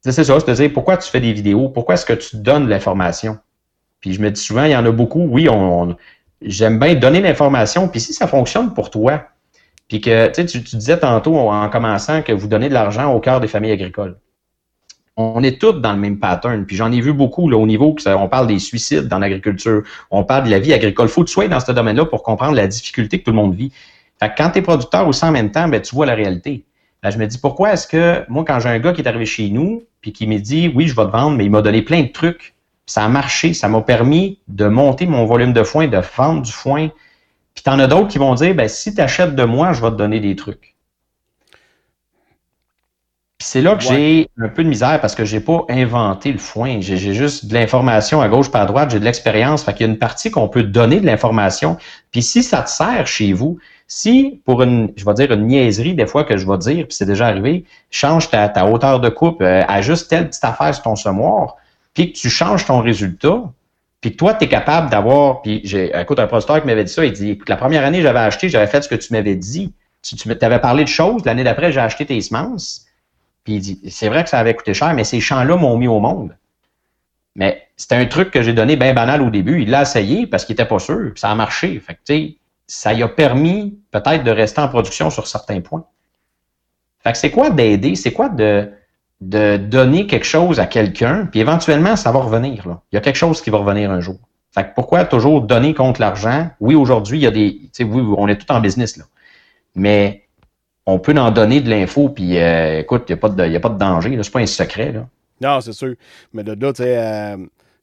c'est ça, c'est de dire pourquoi tu fais des vidéos, pourquoi est-ce que tu donnes l'information? Puis je me dis souvent, il y en a beaucoup, oui, on j'aime bien donner l'information, puis si ça fonctionne pour toi, puis que tu, tu disais tantôt en commençant que vous donnez de l'argent au cœur des familles agricoles. On est tous dans le même pattern. Puis j'en ai vu beaucoup là, au niveau que ça, on parle des suicides dans l'agriculture, on parle de la vie agricole. Faut que tu dans ce domaine-là pour comprendre la difficulté que tout le monde vit. Fait que quand tu es producteur aussi en même temps, ben, tu vois la réalité. Là, je me dis pourquoi est-ce que moi, quand j'ai un gars qui est arrivé chez nous, puis qui me dit oui, je vais te vendre, mais il m'a donné plein de trucs, ça a marché, ça m'a permis de monter mon volume de foin, de vendre du foin, puis t'en as d'autres qui vont dire, ben, si tu achètes de moi, je vais te donner des trucs. Puis c'est là que ouais. j'ai un peu de misère parce que j'ai pas inventé le foin. J'ai juste de l'information à gauche pas à droite, j'ai de l'expérience. Fait qu'il y a une partie qu'on peut donner de l'information. Puis si ça te sert chez vous, si pour une, je vais dire une niaiserie des fois que je vais dire, puis c'est déjà arrivé, change ta, ta hauteur de coupe, euh, ajuste telle petite affaire sur ton semoir, puis que tu changes ton résultat, puis toi, tu es capable d'avoir. Puis j'ai, écoute, un producteur qui m'avait dit ça, il dit écoute, la première année, j'avais acheté, j'avais fait ce que tu m'avais dit. Tu, tu m'avais parlé de choses, l'année d'après, j'ai acheté tes semences. Puis il dit c'est vrai que ça avait coûté cher, mais ces champs-là m'ont mis au monde. Mais c'était un truc que j'ai donné bien banal au début. Il l'a essayé parce qu'il était pas sûr. Ça a marché. Fait que, ça lui a permis peut-être de rester en production sur certains points. Fait que c'est quoi d'aider? C'est quoi de, de donner quelque chose à quelqu'un, puis éventuellement, ça va revenir. Là. Il y a quelque chose qui va revenir un jour. Fait que pourquoi toujours donner contre l'argent? Oui, aujourd'hui, il y a des. Oui, on est tout en business, là. Mais on peut en donner de l'info, puis euh, écoute, il n'y a, pas de, a pas de danger. C'est pas un secret. Là. Non, c'est sûr. Mais de là, tu sais, euh,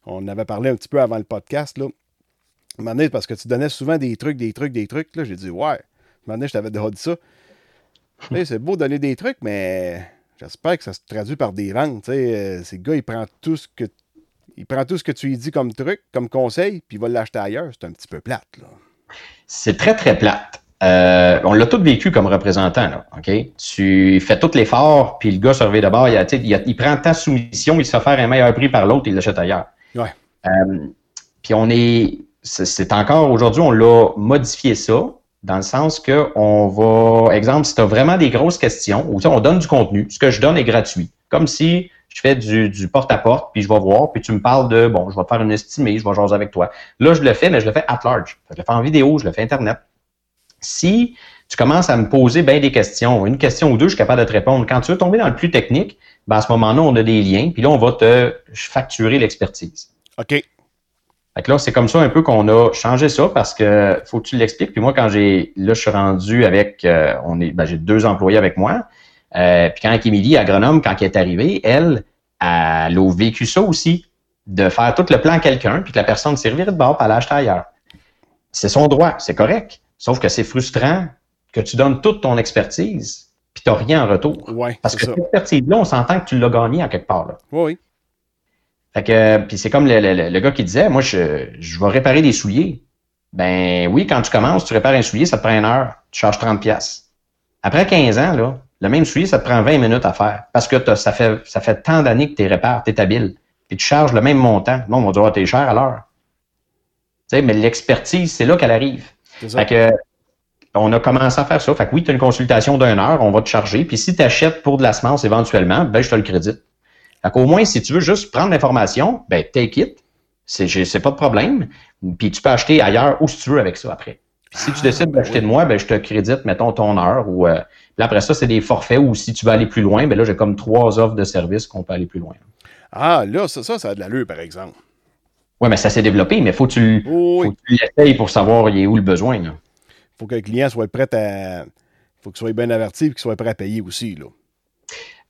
on avait parlé un petit peu avant le podcast, là. Un parce que tu donnais souvent des trucs, des trucs, des trucs. Là, j'ai dit, ouais. Je t'avais *laughs* déjà dit ça. c'est beau donner des trucs, mais j'espère que ça se traduit par des ventes. Euh, ces gars, ils prennent tout ce que il prend tout ce que tu lui dis comme truc, comme conseil, puis il va l'acheter ailleurs. C'est un petit peu plate. Là. C'est très, très plate. Euh, on l'a tout vécu comme représentant. Là? Tu fais tout l'effort, puis le gars se réveille d'abord, il, il, il, prend ta soumission, il se fait un meilleur prix par l'autre, il l'achète ailleurs. Ouais. Euh, puis on est. C'est encore aujourd'hui, on l'a modifié ça, dans le sens que on va. Exemple, si tu as vraiment des grosses questions, ou on donne du contenu, ce que je donne est gratuit. Comme si je fais du, porte-à-porte, puis je vais voir, puis tu me parles de, bon, je vais te faire une estimée, je vais jaser avec toi. Là, je le fais, mais je le fais at large. Je le fais en vidéo, je le fais Internet. Si tu commences à me poser bien des questions, une question ou deux, je suis capable de te répondre. Quand tu veux tomber dans le plus technique, ben à ce moment-là, on a des liens, puis là, on va te facturer l'expertise. OK. Fait que là, c'est comme ça un peu qu'on a changé ça parce que faut que tu l'expliques. Puis moi, quand j'ai là, je suis rendu avec euh, on est ben, j'ai deux employés avec moi. Euh, puis quand Émilie, agronome, quand elle est arrivée, elle, elle a vécu ça aussi, de faire tout le plan à quelqu'un, puis que la personne s'est revirée de bord, puis elle l'a ailleurs. C'est son droit, c'est correct. Sauf que c'est frustrant que tu donnes toute ton expertise, puis tu n'as rien en retour. Ouais, Parce que cette expertise-là, on s'entend que tu l'as gagnée en quelque part. Là. Oui. Fait que, puis c'est comme le, le, gars qui disait, moi, je, je vais réparer des souliers. Ben oui, quand tu commences, tu répares un soulier, ça te prend une heure, tu charges 30 pièces. Après 15 ans, là, le même soulier, ça te prend 20 minutes à faire parce que ça fait, ça fait tant d'années que tu répares, tu es habile. Et tu charges le même montant. Non, on va dire, oh, t'es cher à l'heure. Tu sais, mais l'expertise, c'est là qu'elle arrive. Fait que, on a commencé à faire ça. Fait que oui, tu as une consultation d'une heure, on va te charger. Puis si tu achètes pour de la semence éventuellement, ben, je te le crédite. Fait qu'au moins, si tu veux juste prendre l'information, ben, take it. C'est pas de problème. Puis tu peux acheter ailleurs où si tu veux avec ça après. si tu ah, décides ben d'acheter de moi, ben, je te crédite, mettons, ton heure ou euh, puis après ça, c'est des forfaits où si tu veux aller plus loin, ben là, j'ai comme trois offres de services qu'on peut aller plus loin. Ah, là, ça, ça, ça a de l'allure, par exemple. Oui, mais ça s'est développé, mais faut tu, faut que tu l'essayes pour savoir il est où le besoin. Il faut que le client soit prêt à. faut qu'il soit bien averti et qu'il soit prêt à payer aussi. Là.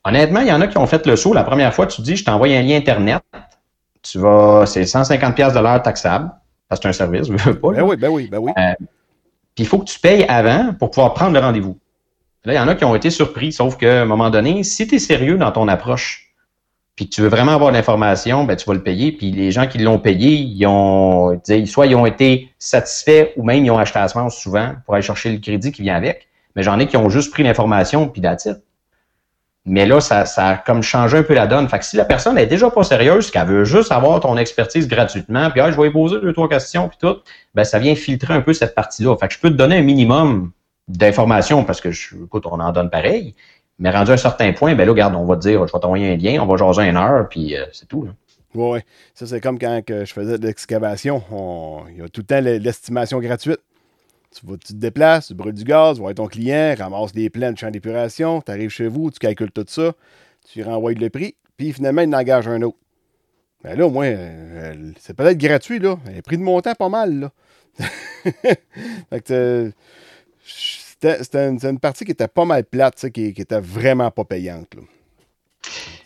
Honnêtement, il y en a qui ont fait le saut. La première fois, tu dis, je t'envoie un lien Internet. Tu vas, c'est 150$ de l'heure taxable. Parce que c'est un service, je veux pas. Ben oui, ben oui, ben oui. Euh, puis il faut que tu payes avant pour pouvoir prendre le rendez-vous. Là, il y en a qui ont été surpris, sauf qu'à un moment donné, si tu es sérieux dans ton approche, puis que tu veux vraiment avoir l'information, ben, tu vas le payer. Puis les gens qui l'ont payé, ils ont, soit ils ont été satisfaits ou même ils ont acheté la semence souvent pour aller chercher le crédit qui vient avec. Mais j'en ai qui ont juste pris l'information puis la Mais là, ça, ça a comme changé un peu la donne. Fait que si la personne est déjà pas sérieuse, qu'elle veut juste avoir ton expertise gratuitement, puis ah, je vais lui poser deux, trois questions, puis tout, ben ça vient filtrer un peu cette partie-là. Fait que je peux te donner un minimum d'informations parce que, écoute, on en donne pareil. Mais rendu à un certain point, ben là, regarde, on va te dire, je vais t'envoyer un lien, on va jaser une heure, puis euh, c'est tout. Oui, ça c'est comme quand je faisais de l'excavation. Il y a tout le temps l'estimation gratuite. Tu, vas, te déplaces, tu brûles du gaz, tu vois ton client, ramasse des plans de champ d'épuration, tu arrives chez vous, tu calcules tout ça, tu renvoies le prix, puis finalement, il engage un autre. Ben là, au moins, euh, c'est peut-être gratuit, là. Le prix de montant, pas mal, là. *laughs* fait que, c'était une, partie qui était pas mal plate, qui, qui était vraiment pas payante.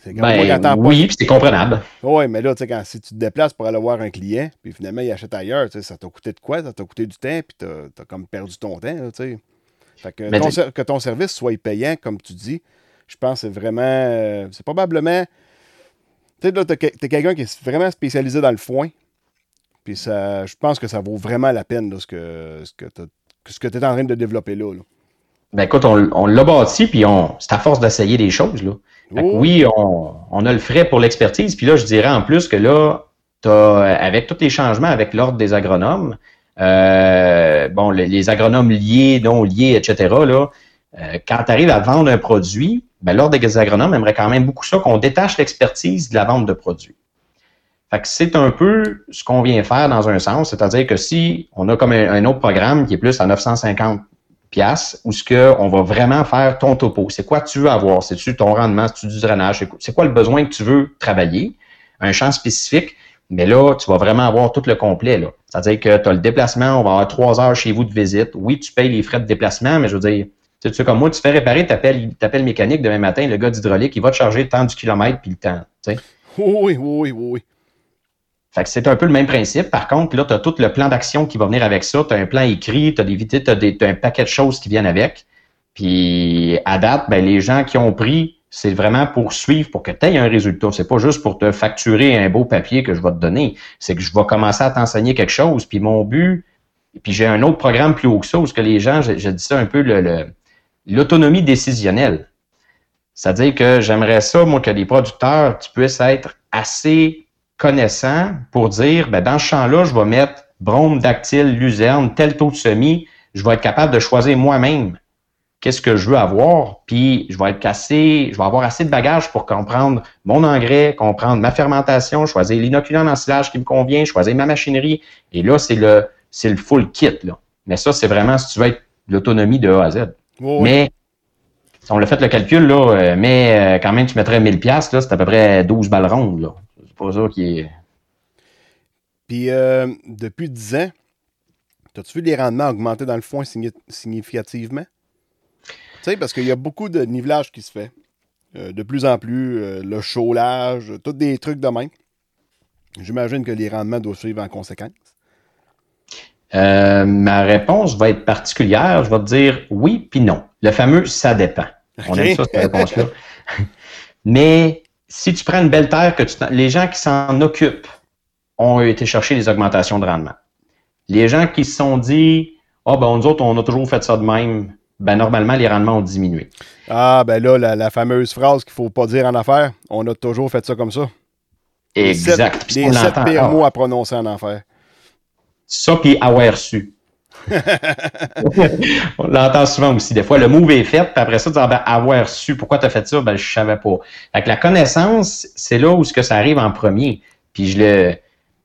Ben, oui, puis c'est comprenable. Oui, mais là, quand, si tu te déplaces pour aller voir un client, puis finalement, il achète ailleurs, ça t'a coûté de quoi? Ça t'a coûté du temps, puis t'as as comme perdu ton temps. fait que, ton, que ton service soit payant, comme tu dis, je pense que c'est vraiment. Euh, c'est probablement. Tu sais, là, t'es quelqu'un qui est vraiment spécialisé dans le foin. Puis ça, je pense que ça vaut vraiment la peine, ce que, ce que tu ce que tu es en train de développer là. Ben écoute, on, l'a bâti, puis on, c'est à force d'essayer des choses. Là. Oh. Oui, on, a le frais pour l'expertise, puis là, je dirais en plus que là, as, avec tous les changements avec l'ordre des agronomes, euh, bon, les, agronomes liés, non liés, etc., là, euh, quand tu arrives à vendre un produit, ben, l'ordre des agronomes aimerait quand même beaucoup ça, qu'on détache l'expertise de la vente de produits. Fait que c'est un peu ce qu'on vient faire dans un sens, c'est-à-dire que si on a comme un, autre programme qui est plus à 950 pièces où ce que on va vraiment faire ton topo. C'est quoi tu veux avoir? C'est-tu ton rendement? C'est-tu du drainage? C'est quoi le besoin que tu veux travailler? Un champ spécifique? Mais là, tu vas vraiment avoir tout le complet. C'est-à-dire que tu as le déplacement, on va avoir trois heures chez vous de visite. Oui, tu payes les frais de déplacement, mais je veux dire, tu sais, comme moi, tu fais réparer, tu appelles, le mécanique demain matin, le gars d'hydraulique, il va te charger le temps du kilomètre puis le temps. Oui, oui, oui, oui. Fait que c'est un peu le même principe. Par contre, là, tu as tout le plan d'action qui va venir avec ça. Tu as un plan écrit, tu as, des, tu as, un paquet de choses qui viennent avec. Puis à date, ben, les gens qui ont pris, c'est vraiment pour suivre, pour que tu aies un résultat. C'est pas juste pour te facturer un beau papier que je vais te donner. C'est que je vais commencer à t'enseigner quelque chose. Puis mon but, puis j'ai un autre programme plus haut que ça, où que les gens, je, dis ça un peu l'autonomie décisionnelle. C'est-à-dire que j'aimerais ça, moi, que les producteurs, tu puisses être assez connaissant pour dire, ben, dans ce champ-là, je vais mettre brome, dactyle, luzerne, tel taux de semis. Je vais être capable de choisir moi-même qu'est-ce que je veux avoir, puis je vais être assez, je vais avoir assez de bagages pour comprendre mon engrais, comprendre ma fermentation, choisir l'inoculant ensilage qui me convient, choisir ma machinerie. Et là, c'est le, c'est le full kit, là. Mais ça, c'est vraiment si tu veux être l'autonomie de A à Z. Mais, si on l'a fait le calcul, là, euh, mais euh, quand même, tu mettrais 1000 pièces là, c'est à peu près 12 balles rondes, là pas ça qui est. Puis, euh, depuis 10 ans, as-tu vu les rendements augmenter dans le foin significativement? Tu sais, parce qu'il y a beaucoup de nivelage qui se fait. Euh, de plus en plus, euh, le chaulage, tous des trucs de même. J'imagine que les rendements doivent suivre en conséquence. ma réponse va être particulière. Je vais te dire oui puis non. Le fameux ça dépend. On aime ça, cette réponse-là. *laughs* Mais si tu prends une belle terre, que tu les gens qui s'en occupent ont été chercher les augmentations de rendement. Les gens qui se sont dit, ah, oh, ben, nous autres, on a toujours fait ça de même, ben, normalement, les rendements ont diminué. Ah, ben là, la, fameuse phrase qu'il ne faut pas dire en affaires, on a toujours fait ça comme ça. Exact. Les sept, pires mots à prononcer en affaires. Ça, puis avoir su. *laughs* on l'entend souvent aussi. Des fois, le move est fait, puis après ça, tu dis, ben, avoir su, pourquoi tu as fait ça? Ben, je savais pas. Fait la connaissance, c'est là où ce que ça arrive en premier. Puis je le,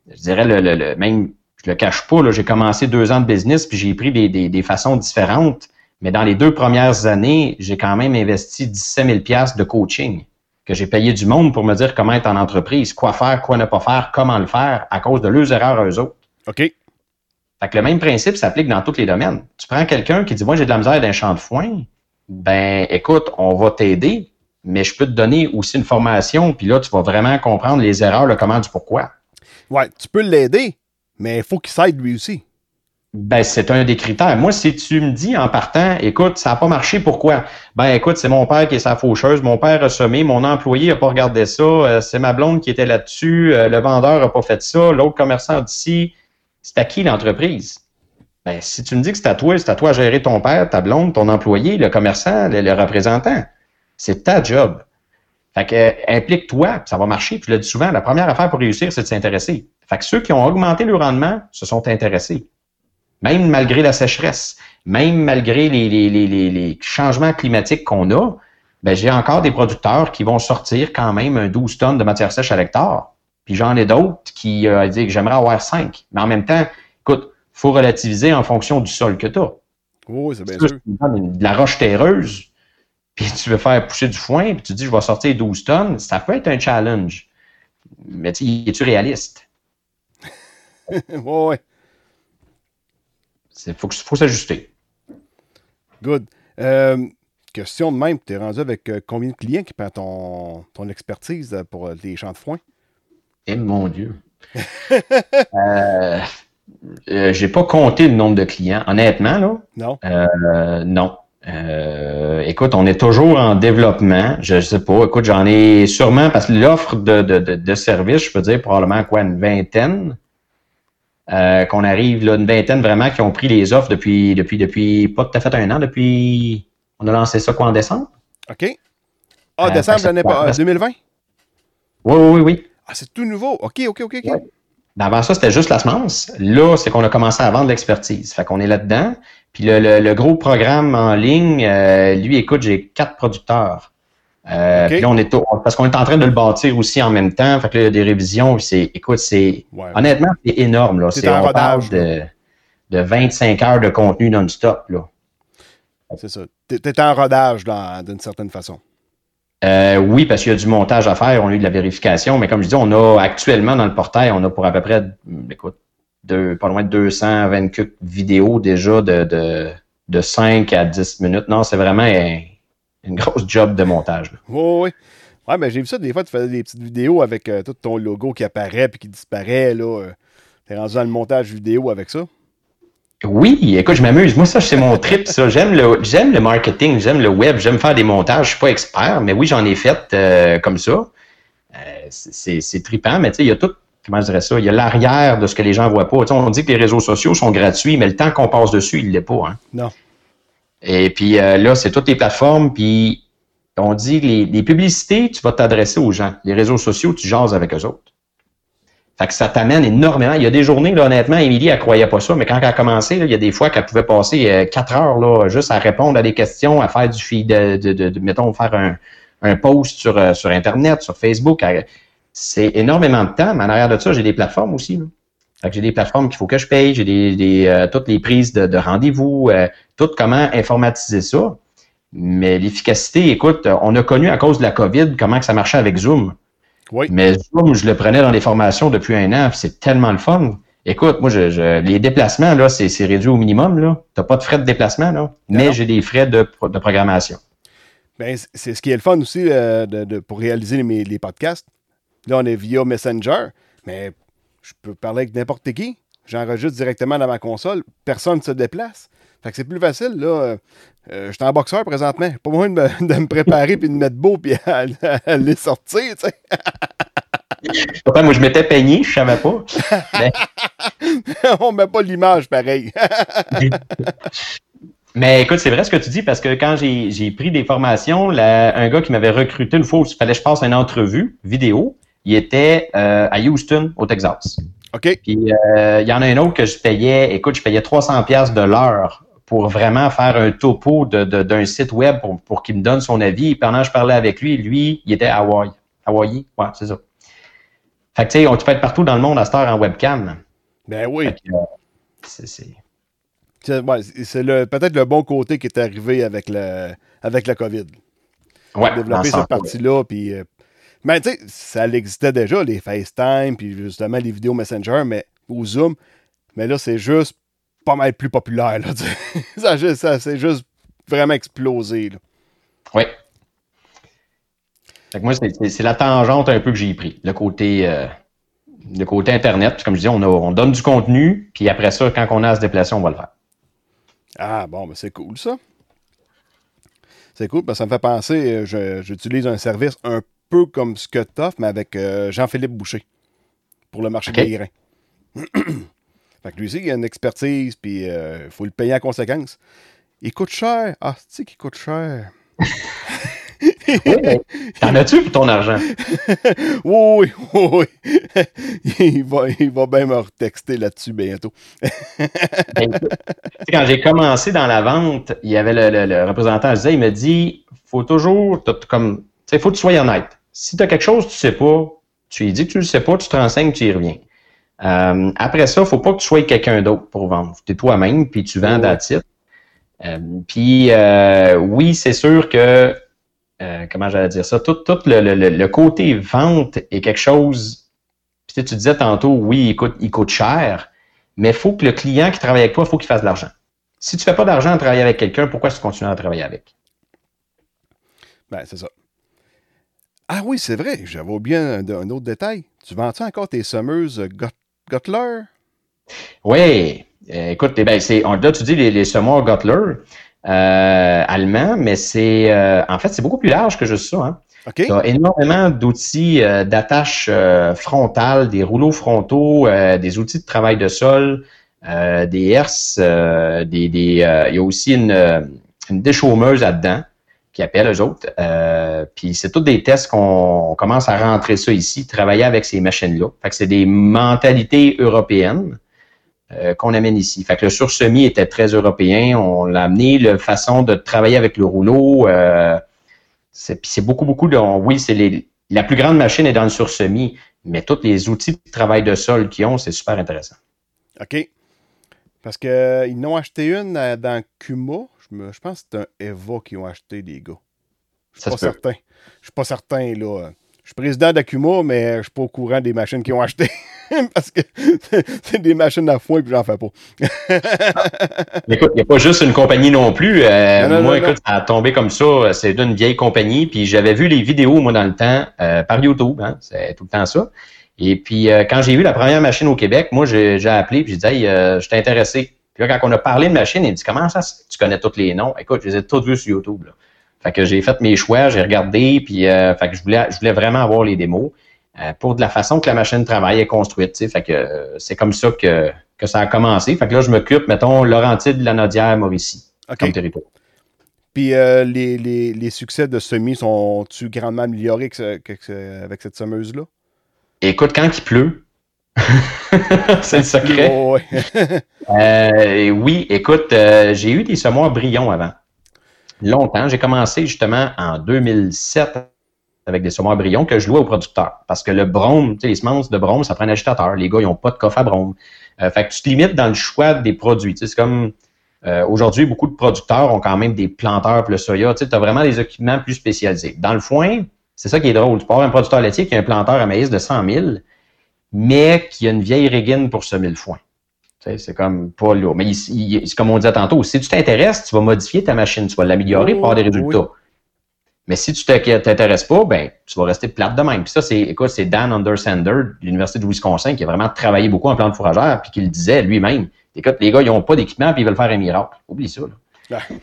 je dirais, le, même, je le cache pas, j'ai commencé deux ans de business, puis j'ai pris des, façons différentes. Mais dans les deux premières années, j'ai quand même investi 17 000 de coaching que j'ai payé du monde pour me dire comment être en entreprise, quoi faire, quoi ne pas faire, comment le faire, à cause de leurs erreurs eux autres. OK. Fait que le même principe s'applique dans tous les domaines. Tu prends quelqu'un qui dit Moi, j'ai de la misère d'un champ de foin. Ben, écoute, on va t'aider, mais je peux te donner aussi une formation, puis là, tu vas vraiment comprendre les erreurs, le comment du pourquoi. Ouais, tu peux l'aider, mais il faut qu'il s'aide lui aussi. Ben, c'est un des critères. Moi, si tu me dis en partant, écoute, ça n'a pas marché, pourquoi? Ben, écoute, c'est mon père qui est sa faucheuse, mon père a semé, mon employé n'a pas regardé ça, euh, c'est ma blonde qui était là-dessus, euh, le vendeur n'a pas fait ça, l'autre commerçant d'ici, c'est à qui l'entreprise? Ben, si tu me dis que c'est à toi, c'est à toi à gérer ton père, ta blonde, ton employé, le commerçant, le, représentant. C'est ta job. Fait que, implique-toi, ça va marcher. Puis je le dis souvent, la première affaire pour réussir, c'est de s'intéresser. Fait que ceux qui ont augmenté le rendement se sont intéressés. Même malgré la sécheresse, même malgré les, les, les, les changements climatiques qu'on a, ben, j'ai encore des producteurs qui vont sortir quand même un 12 tonnes de matière sèche à l'hectare. Puis j'en ai d'autres qui euh, disent que j'aimerais avoir 5. Mais en même temps, écoute, il faut relativiser en fonction du sol que tu as. Oui, c'est bien sûr. De la roche terreuse, puis tu veux faire pousser du foin, puis tu dis je vais sortir 12 tonnes, ça peut être un challenge. Mais tu es-tu réaliste? oui, oui. Il faut, faut s'ajuster. Good. Euh, question de même, tu es rendu avec euh, combien de clients qui prennent ton, ton expertise pour les champs de foin? Eh mon Dieu. euh, euh, j'ai pas compté le nombre de clients, honnêtement, là. Non. Euh, non. Euh, écoute, on est toujours en développement. Je, sais pas. Écoute, j'en ai sûrement parce que l'offre de, de, de, services, je peux dire probablement quoi, une vingtaine. qu'on arrive là, une vingtaine vraiment qui ont pris les offres depuis, depuis, depuis pas tout à fait un an, depuis. On a lancé ça quoi en décembre? OK. Ah, décembre l'année 2020? Oui, oui, oui, oui. Ah, c'est tout nouveau. OK, OK, OK, OK. Avant ça, c'était juste la semence. Là, c'est qu'on a commencé à vendre l'expertise. Fait qu'on est là-dedans. Puis le, le, gros programme en ligne, euh, lui, écoute, j'ai quatre producteurs Euh. Puis là, on est parce qu'on est en train de le bâtir aussi en même temps. Fait que là, il y a des révisions. C'est, écoute, c'est Ouais. honnêtement, c'est énorme. Là. C'est parle rodage, de, de 25 heures de contenu non-stop. Là. C'est ça. T'es t'es en rodage d'une certaine façon. Euh, oui, parce qu'il y a du montage à faire, on a eu de la vérification, mais comme je dis, on a actuellement dans le portail, on a pour à peu près, écoute, pas loin de 224 vidéos déjà de, de, de 5 à 10 minutes. Non, c'est vraiment un- une grosse job de montage. là. Oui, oui. Mais j'ai vu ça des fois, tu faisais des petites vidéos avec euh, tout ton logo qui apparaît puis qui disparaît. là. euh, T'es rendu dans le montage vidéo avec ça. Oui, écoute, je m'amuse. Moi, ça, c'est mon trip, ça. J'aime le, j'aime le marketing, j'aime le web, j'aime faire des montages. Je suis pas expert, mais oui, j'en ai fait euh, comme ça. Euh, c'est- c'est trippant, mais tu sais, il y a tout, comment je dirais ça, il y a l'arrière de ce que les gens voient pas. Tu sais, on dit que les réseaux sociaux sont gratuits, mais le temps qu'on passe dessus, il l'est pas. Hein. Non. Et puis euh, là, c'est toutes les plateformes, puis on dit les, les publicités, tu vas t'adresser aux gens. Les réseaux sociaux, tu jases avec eux autres. Fait que ça t'amène énormément. Il y a des journées, là, honnêtement, Émilie, elle croyait pas ça, mais quand elle a commencé, là, il y a des fois qu'elle pouvait passer euh, quatre heures là, juste à répondre à des questions, à faire du feed, de, de, de- de- mettons, faire un, un post sur, euh, sur Internet, sur Facebook. C'est énormément de temps, mais en arrière de ça, j'ai des plateformes aussi. Là. Fait que j'ai des plateformes qu'il faut que je paye, j'ai des, des, euh, toutes les prises de, de rendez-vous, euh, tout comment informatiser ça. Mais l'efficacité, écoute, on a connu à cause de la COVID comment que ça marchait avec Zoom. Oui. Mais Zoom, je le prenais dans les formations depuis un an, c'est tellement le fun. Écoute, moi, je, je- les déplacements, là, c'est réduit au minimum. Tu n'as pas de frais de déplacement, là, mais j'ai des frais de, de programmation. Ben, c'est ce qui est le fun aussi euh, de- de- pour réaliser les, les podcasts. Là, on est via Messenger, mais je peux parler avec n'importe qui. J'enregistre directement dans ma console. Personne ne se déplace. Fait que c'est plus facile, là. Euh, euh, je suis en boxeur présentement. Pas besoin de me, *laughs* de me préparer puis de me mettre beau puis à, à aller sortir, tu sais. *laughs* Pourtant, moi, je m'étais peigné, je savais pas. Mais, *laughs* On met pas l'image pareil. mais écoute, c'est vrai ce que tu dis, parce que quand j'ai j'ai pris des formations, un gars qui m'avait recruté une fois, où il fallait que je passe une entrevue vidéo, il était euh, à Houston, au Texas. OK? Puis euh, il y en a un autre que je payais, écoute, je payais 300 pièces de l'heure pour vraiment faire un topo de- de- d'un site web pour, pour qu'il me donne son avis. Et pendant que je parlais avec lui, lui, il était à Hawaï. Hawaii, ouais, c'est ça. Fait que tu sais, on tu peux être partout dans le monde à cette heure en webcam. Ben oui. Euh, c'est- c'est- ouais, peut-être le bon côté qui est arrivé avec le, avec la COVID. Ouais, développer ce cette partie-là. Puis, euh, mais tu sais, ça existait déjà, les FaceTime, puis justement les vidéos Messenger, mais ou Zoom. Mais là, c'est juste pas mal plus populaire. Là, *laughs* ça, c'est juste vraiment explosé. là. Ouais. Fait que moi, c'est- la tangente un peu que j'ai pris. Le côté, euh, le côté Internet. Puis comme je dis, on, a- on donne du contenu, puis après ça, quand on a à se déplacer, on va le faire. Ah, bon, ben c'est cool, ça. C'est cool, parce que ça me fait penser, euh, j'utilise un service un peu comme ce que mais avec euh, Jean-Philippe Boucher pour le marché des grains. *clears throat* fait que lui aussi, il a une expertise, puis il faut le payer en conséquence. Il coûte cher. Ah, c'est qu'il coûte cher? *laughs* Oui, mais T'en as-tu pour ton argent? *laughs* Oui, oui, oui. *laughs* il, va, il va bien me retexter là-dessus bientôt. Ben, quand j'ai commencé dans la vente, il y avait le, le- le représentant, je disais, il me dit, faut toujours, comme, faut que tu sois honnête. Si tu as quelque chose que tu sais pas, tu lui dis que tu le sais pas, tu te renseignes, tu y reviens. Euh, après ça, faut pas que tu sois quelqu'un d'autre pour vendre. Tu es toi-même, puis tu vends à titre. Euh, puis euh, oui, c'est sûr que comment j'allais dire ça, tout, tout le, le- le- le côté vente est quelque chose. Tu sais, tu disais tantôt, oui, il coûte, il coûte cher, mais il faut que le client qui travaille avec toi, il faut qu'il fasse de l'argent. Si tu fais pas d'argent à travailler avec quelqu'un, pourquoi tu continues à travailler avec? Ben, c'est ça. Ah oui, c'est vrai, j'avais oublié un, un autre détail. Tu vends-tu encore tes sommeuses Gut- Gutler? Oui, euh, écoute, eh ben, c'est, on, là, tu dis les, les semoirs Gottler euh, allemands, mais c'est, euh, en fait, c'est beaucoup plus large que juste ça. Hein. OK? Tu as énormément d'outils euh, d'attache frontale, des rouleaux frontaux, des outils de travail de sol, des herses, des, des, il y a aussi une, une déchaumeuse là-dedans qui appelle eux autres. Euh, puis c'est tous des tests qu'on on commence à rentrer ça ici, travailler avec ces machines-là. Fait que c'est des mentalités européennes euh, qu'on amène ici. Fait que le sursemi était très européen. On l'a amené, la façon de travailler avec le rouleau. euh, c'est beaucoup, beaucoup de. Oui, c'est les, la plus grande machine est dans le sur-semi, mais tous les outils de travail de sol qu'ils ont, c'est super intéressant. OK. Parce qu'ils n'ont acheté une euh, dans Kuma. Je, me- je pense que c'est un Eva qu'ils ont acheté, les gars. Je suis pas peut. certain. Je suis pas certain, là. Je suis président d'Akuma, mais je suis pas au courant des machines qu'ils ont achetées. *laughs* Parce que *laughs* c'est des machines à foin et j'en fais pas. *laughs* Écoute, il n'y a pas juste une compagnie non plus. Euh, Non, non, moi, non, écoute, ça a tombé comme ça. C'est d'une vieille compagnie. Puis j'avais vu les vidéos, moi, dans le temps, euh, par YouTube. Hein, c'est tout le temps ça. Et puis, euh, quand j'ai vu la première machine au Québec, moi, j'ai appelé puis j'ai dit, hey, je suis intéressé. Puis là, quand on a parlé de machine, il dit, comment ça, tu connais tous les noms? Écoute, je les ai tous vus sur YouTube. Là. Fait que j'ai fait mes choix, j'ai regardé, puis euh, fait que je voulais, je voulais vraiment avoir les démos euh, pour de la façon que la machine travaille est construite. Fait que euh, c'est comme ça que, que ça a commencé. Fait que là, je m'occupe, mettons, Laurentide, Lanaudière, Mauricie OK. comme territoire. Puis les, les- les succès de semi sont-tu grandement améliorés ce- avec cette semeuse-là? Écoute, quand il pleut, *laughs* c'est le secret. Oh, ouais. *laughs* Euh, oui, écoute, euh, j'ai eu des semoirs brillants avant. Longtemps. J'ai commencé justement en 2007 avec des semoirs brillants que je louais aux producteurs. Parce que le brome, tu sais, les semences de brome, ça prend un agitateur. Les gars, ils n'ont pas de coffre à brome. Euh, fait que tu te limites dans le choix des produits. Tu sais, c'est comme aujourd'hui, beaucoup de producteurs ont quand même des planteurs pour le soya. Tu as vraiment des équipements plus spécialisés. Dans le foin, c'est ça qui est drôle. Tu peux avoir un producteur laitier qui a un planteur à maïs de 100 000, mais qui a une vieille régine pour semer le foin. C'est comme pas lourd. Mais il- il- c'est comme on disait tantôt, si tu t'intéresses, tu vas modifier ta machine, tu vas l'améliorer pour avoir des résultats. Mais si tu t'in- t'intéresses pas, ben, tu vas rester plate de même. Puis ça, c'est, écoute, c'est Dan Undersander de l'Université de Wisconsin qui a vraiment travaillé beaucoup en plante fourragère, puis qui le disait lui-même. Écoute, les gars, ils n'ont pas d'équipement, puis ils veulent faire un miracle. Oublie ça, là. Ah.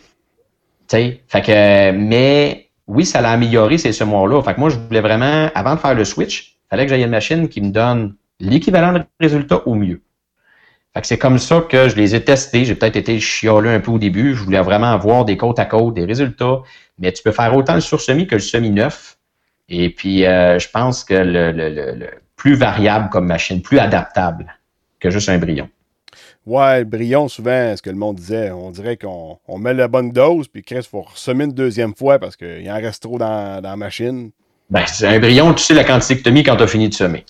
Fait que, mais oui, ça l'a amélioré ces semoirs-là. Fait que moi, je voulais vraiment, avant de faire le switch, il fallait que j'aille une machine qui me donne l'équivalent de résultat au mieux. C'est comme ça que je les ai testés. J'ai peut-être été chialeux un peu au début. Je voulais vraiment avoir des côtes à côte, des résultats. Mais tu peux faire autant le sur-semi que le semi-neuf. Et puis, euh, je pense que le, le- le- le plus variable comme machine, plus adaptable que juste un brillon. Ouais, le brillon, souvent, ce que le monde disait, on dirait qu'on on met la bonne dose, puis Chris, il faut ressemer une deuxième fois parce qu'il en reste trop dans, dans la machine. Ben, c'est un brillon, tu sais la quantité que tu as mis quand tu as fini de semer.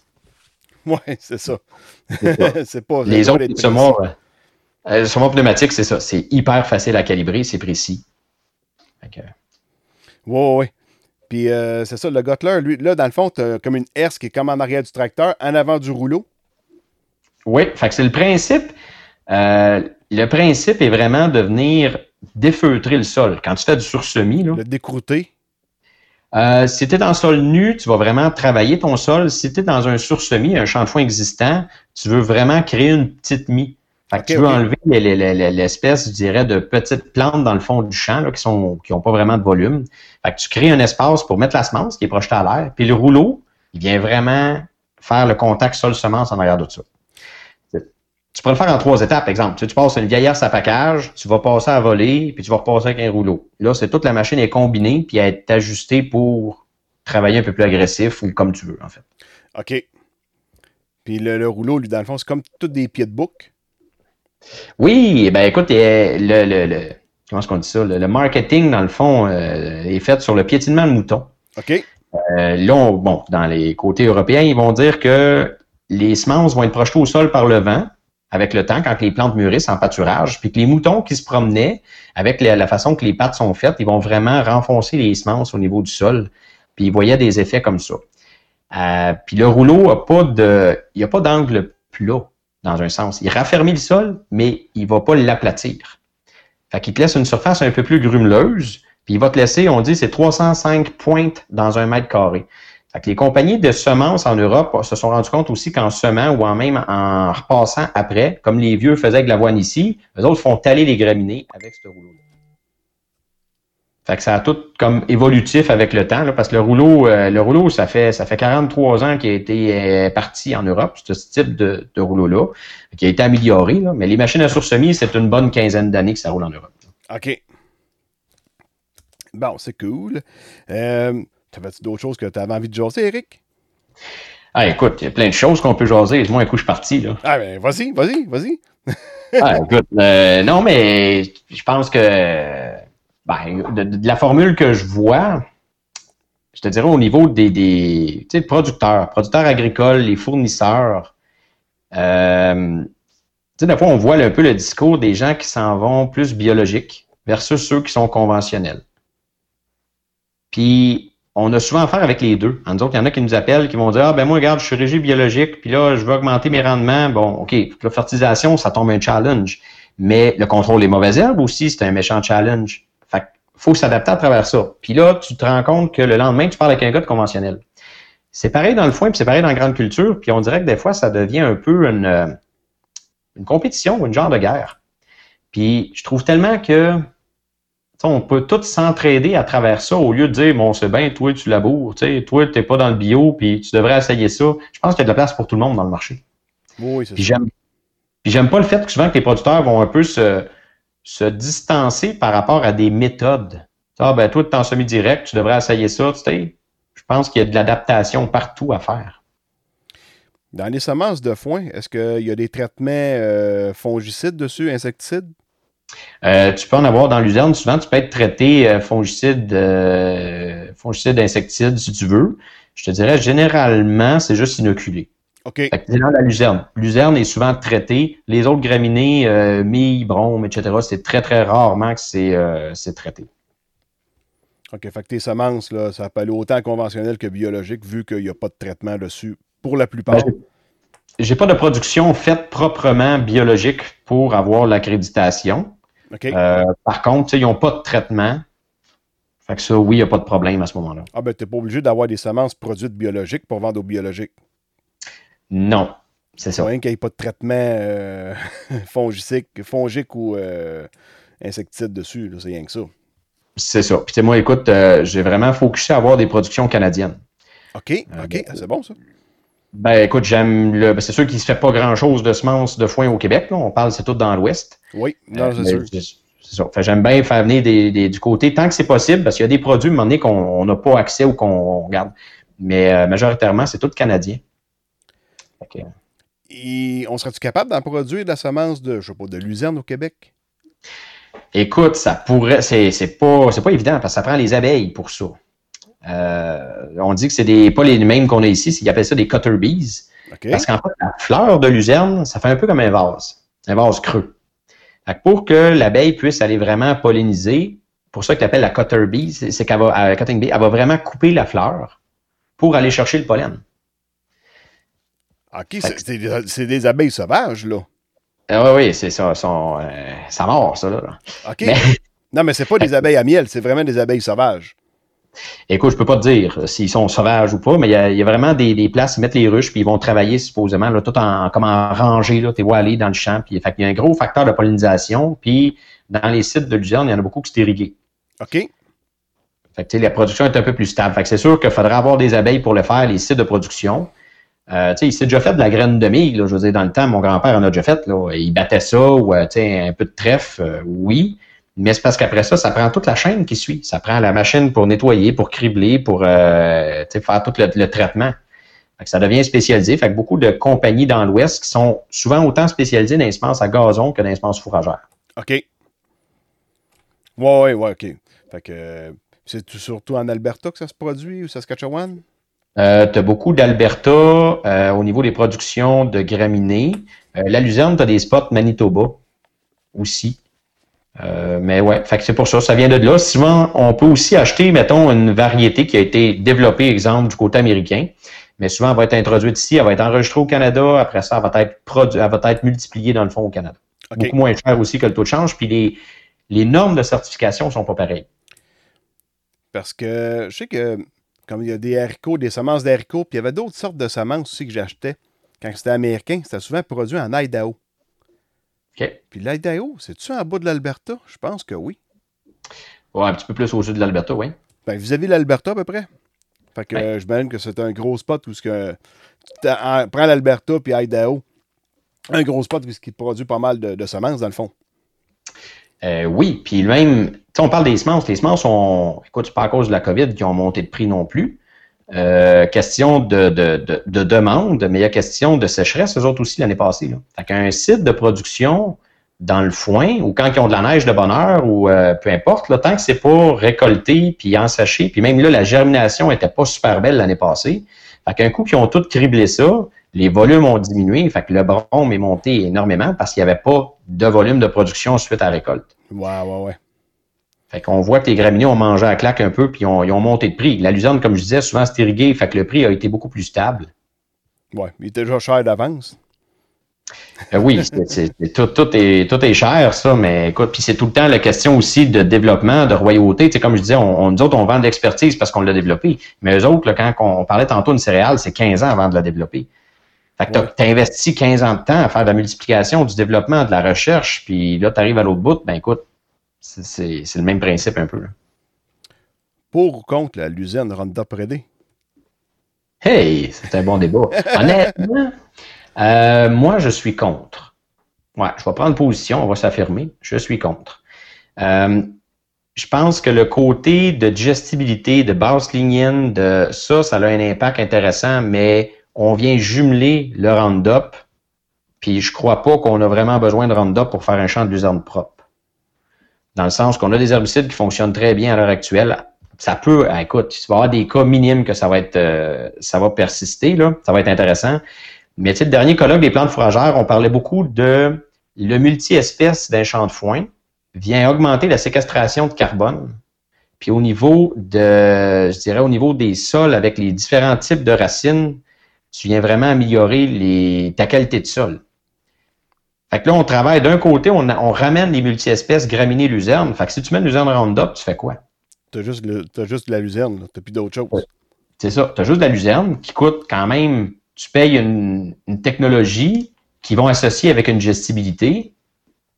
*laughs* Ouais, c'est ça. C'est *laughs* pas. Les autres d'être semoirs, euh, le semoir pneumatique, c'est ça. C'est hyper facile à calibrer, c'est précis. Que. Ouais, ouais. Puis euh, c'est ça, le Gotler, lui, là, dans le fond, t'as comme une herse qui est comme en arrière du tracteur, en avant du rouleau. Oui, fait que c'est le principe. euh, le principe est vraiment de venir défeutrer le sol. Quand tu fais du sur-semi, là, Le décrouter. Euh, si tu es dans le sol nu, tu vas vraiment travailler ton sol. Si tu es dans un sur-semi, un champ de foin existant, tu veux vraiment créer une petite mie. Fait que tu veux enlever les- les- les- l'espèce, je dirais, de petites plantes dans le fond du champ là, qui sont qui ont pas vraiment de volume. Fait que tu crées un espace pour mettre la semence qui est projetée à l'air. Puis le rouleau, il vient vraiment faire le contact sol-semence en arrière de ça. Tu pourrais le faire en trois étapes, exemple. Tu, sais, tu passes une vieille herse à package, tu vas passer à voler, puis tu vas repasser avec un rouleau. Là, c'est toute la machine est combinée, puis elle est ajustée pour travailler un peu plus agressif ou comme tu veux, en fait. OK. Puis le, le rouleau, lui, dans le fond, c'est comme tous des pieds de bouc? Oui, ben écoute, le, le, le- comment est-ce qu'on dit ça? Le, le marketing, dans le fond, euh, est fait sur le piétinement de mouton. OK? Euh, là, on- bon, dans les côtés européens, ils vont dire que les semences vont être projetées au sol par le vent avec le temps, quand les plantes mûrissent en pâturage, puis que les moutons qui se promenaient, avec la, façon que les pattes sont faites, ils vont vraiment renfoncer les semences au niveau du sol, puis ils voyaient des effets comme ça. Euh, puis le rouleau a pas de, il a pas d'angle plat dans un sens. Il raffermit le sol, mais il va pas l'aplatir. Fait qu'il te laisse une surface un peu plus grumeleuse, puis il va te laisser, on dit, c'est 305 pointes dans un mètre carré. Les compagnies de semences en Europe se sont rendues compte aussi qu'en semant ou en même en repassant après, comme les vieux faisaient avec l'avoine ici, eux autres font taler les graminées avec ce rouleau-là. Fait que ça a tout comme évolutif avec le temps, parce que le rouleau, euh, le rouleau, ça fait ça fait 43 ans qu'il a été euh, parti en Europe, ce type de, rouleau-là, qui a été amélioré. Mais les machines à sur-semis, c'est une bonne quinzaine d'années que ça roule en Europe. OK. Bon, c'est cool. Euh, T'avais-tu d'autres choses que tu avais envie de jaser, Eric? Ah, écoute, il y a plein de choses qu'on peut jaser. Moi, un coup, je suis parti. Là. Ah, ben, vas-y, vas-y, vas-y. *laughs* Ah, écoute, euh, non, mais je pense que ben, de, de la formule que je vois, je te dirais au niveau des, des producteurs, producteurs agricoles, les fournisseurs, euh, tu sais, des fois, on voit un peu le discours des gens qui s'en vont plus biologiques versus ceux qui sont conventionnels. Puis, on a souvent affaire avec les deux. En disant qu'il y en a qui nous appellent, qui vont dire Ah, ben moi, regarde, je suis régi biologique, puis là, je veux augmenter mes rendements. Bon, OK, la fertilisation, ça tombe un challenge. Mais le contrôle des mauvaises herbes aussi, c'est un méchant challenge. Fait faut s'adapter à travers ça. Puis là, tu te rends compte que le lendemain, tu parles avec un gars de conventionnel. C'est pareil dans le foin, puis c'est pareil dans la grande culture, puis on dirait que des fois, ça devient un peu une, euh, une compétition ou une genre de guerre. Puis je trouve tellement que on peut tous s'entraider à travers ça au lieu de dire bon c'est bien toi tu laboures, tu sais, toi t'es pas dans le bio puis tu devrais essayer ça. Je pense qu'il y a de la place pour tout le monde dans le marché. Oui, c'est Puis j'aime puis j'aime pas le fait que souvent que les producteurs vont un peu se, se distancer par rapport à des méthodes. Ah ben toi tu es en semi-direct, tu devrais essayer ça, tu sais. Je pense qu'il y a de l'adaptation partout à faire. Dans les semences de foin, est-ce qu'il y a des traitements euh, fongicides dessus, insecticides? Euh, tu peux en avoir dans l'usine. Souvent, tu peux être traité euh, fongicide, euh, fongicide, insecticide si tu veux. Je te dirais, généralement, c'est juste inoculé. OK. Fait que dans la luzerne. Luzerne est souvent traité. Les autres graminées, euh, mie, brome, etc., c'est très, très rarement que c'est c'est traité. OK. Fait que tes semences, là, ça peut aller autant conventionnel que biologique, vu qu'il n'y a pas de traitement dessus pour la plupart. Ben, J'ai pas de production faite proprement biologique pour avoir l'accréditation. Euh, par contre, tu ils n'ont pas de traitement. Fait que ça, oui, il n'y a pas de problème à ce moment-là. Ah ben, t'es pas obligé d'avoir des semences produites biologiques pour vendre au biologique. Non, c'est ça. rien qu'il n'y ait pas de traitement euh, *laughs* fongique ou euh, insecticide dessus. C'est rien que ça. C'est ça. Puis tu sais, moi, écoute, euh, j'ai vraiment focusé à avoir des productions canadiennes. OK. OK. Ah, c'est bon, ça. Ben écoute, j'aime le. ben, c'est sûr qu'il ne se fait pas grand-chose de semences de foin au Québec. Là. On parle, c'est tout dans l'Ouest. Oui. Non, Euh, c'est sûr. c'est- ça. J'aime bien faire venir des, des- du côté tant que c'est possible, parce qu'il y a des produits, à un moment donné, qu'on on n'a pas accès ou qu'on regarde. Mais euh, majoritairement, c'est tout canadien. Que, Et on serait-tu capable d'en produire de la semence de, je sais pas, de luzerne au Québec? Écoute, ça pourrait, c'est, c'est pas, c'est pas évident parce que ça prend les abeilles pour ça. Euh, on dit que c'est des, pas les mêmes qu'on a ici, c'est qu'ils appellent ça des cutter bees. Parce qu'en fait, la fleur de luzerne, ça fait un peu comme un vase, un vase creux. Fait que pour que l'abeille puisse aller vraiment polliniser, pour ça que tu appelles la cutter bee, c'est, qu'elle va, euh, cutting bee, elle va vraiment couper la fleur pour aller chercher le pollen. OK, c'est? c'est des, c'est des abeilles sauvages, là. Ah oui, oui, c'est ça, son, euh, ça mord, ça, là. OK. Mais- Non, mais c'est pas des abeilles à miel, c'est vraiment des abeilles sauvages. Écoute, je peux pas te dire euh, s'ils sont sauvages ou pas, mais il y a, il y a vraiment des, des places, ils mettent les ruches, puis ils vont travailler supposément là, tout en comme en rangée, là, tu vois aller dans le champ. Puis, fait qu'il y a un gros facteur de pollinisation. Puis dans les sites de luzerne, il y en a beaucoup qui sont irrigués. OK. Fait que, la production est un peu plus stable. Fait que c'est sûr qu'il faudra avoir des abeilles pour le faire, les sites de production. Euh, tu sais, il s'est déjà fait de la graine de mie, là, je veux dire, dans le temps, mon grand-père en a déjà fait, là. Il battait ça, ou, euh, un peu de trèfle, euh, oui. Mais c'est parce qu'après ça, ça prend toute la chaîne qui suit. Ça prend la machine pour nettoyer, pour cribler, pour euh, faire tout le, le traitement. Fait que ça devient spécialisé. Fait que beaucoup de compagnies dans l'Ouest qui sont souvent autant spécialisées dans les semences à gazon que dans les semences fourragères. OK. Ouais, ouais, ouais, OK. Fait que euh, c'est surtout en Alberta que ça se produit ou Saskatchewan? Euh, tu as beaucoup d'Alberta euh, au niveau des productions de graminées. Euh, la luzerne, tu as des spots Manitoba aussi. Euh, mais ouais, fait que c'est pour ça, ça vient de là. Souvent, on peut aussi acheter, mettons, une variété qui a été développée, exemple, du côté américain. Mais souvent, elle va être introduite ici, elle va être enregistrée au Canada. Après ça, elle va être, produ- elle va être multipliée dans le fond au Canada. Beaucoup moins cher aussi que le taux de change. Puis les, les normes de certification sont pas pareilles. Parce que je sais que comme il y a des haricots, des semences d'haricots, puis il y avait d'autres sortes de semences aussi que j'achetais quand c'était américain, c'était souvent produit en Idaho. OK? Puis l'Idaho, c'est-tu en bas de l'Alberta? Je pense que oui. Ouais, un petit peu plus au sud de l'Alberta, oui. Ben, vis-à-vis de l'Alberta à peu près. Fait que Ouais. euh, je m'imagine que c'est un gros spot où ce que, en- prends l'Alberta puis Idaho. Un gros spot où ce qui produit pas mal de, de semences dans le fond. Euh, oui, puis même, on parle des semences. Les semences ont, écoute, c'est pas à cause de la COVID qui ont monté de prix non plus. Euh, question de, de, de, de demande, mais il y a question de sécheresse, eux autres aussi, l'année passée. Là. Fait qu'un site de production dans le foin ou quand ils ont de la neige de bonne heure ou euh, peu importe, là, tant que c'est pas récolté puis ensaché, puis même là, la germination était pas super belle l'année passée. Fait qu'un coup qu'ils ont tout criblé ça, les volumes ont diminué, fait que le brome est monté énormément parce qu'il n'y avait pas de volume de production suite à la récolte. Ouais, ouais, ouais. Fait qu'on voit que les graminées ont mangé à claque un peu puis ils ont, ils ont monté de prix. La luzerne, comme je disais, souvent c'est irrigué, fait que le prix a été beaucoup plus stable. Ouais, il était déjà cher d'avance. Euh, oui, *laughs* tout, tout, est, tout est cher, ça, mais écoute, puis c'est tout le temps la question aussi de développement, de royauté. Tu sais, comme je disais, on, on- nous autres, on vend de l'expertise parce qu'on l'a développé. Mais eux autres, là, quand on parlait tantôt d'une céréale, c'est 15 ans avant de la développer. Fait que tu as investi 15 ans de temps à faire de la multiplication, du développement, de la recherche, puis là, tu arrives à l'autre bout, ben écoute, c'est- le même principe un peu. là. Pour ou contre la luzerne Roundup Ready? Hey, c'est un bon débat. *laughs* Honnêtement, euh, moi, je suis contre. Ouais, je vais prendre position, on va s'affirmer. Je suis contre. Euh, je pense que le côté de digestibilité, de basse lignine, de ça, ça a un impact intéressant, mais on vient jumeler le Roundup, puis je crois pas qu'on a vraiment besoin de Roundup pour faire un champ de luzerne propre. Dans le sens qu'on a des herbicides qui fonctionnent très bien à l'heure actuelle. Ça peut, ah, écoute, il va y avoir des cas minimes que ça va être, euh, ça va persister, là. Ça va être intéressant. Mais tu sais, le dernier colloque des plantes fourragères, on parlait beaucoup de le multi-espèce d'un champ de foin vient augmenter la séquestration de carbone. Puis au niveau de, je dirais, au niveau des sols avec les différents types de racines, tu viens vraiment améliorer les, ta qualité de sol. Fait que là, on travaille d'un côté, on, ramène les multi-espèces graminées luzerne. Fait que si tu mets une luzerne Roundup, tu fais quoi? T'as juste, le- t'as juste de la luzerne, t'as plus d'autre chose. Ouais. C'est ça. Tu as juste de la luzerne qui coûte quand même, tu payes une, une technologie qui vont associer avec une gestibilité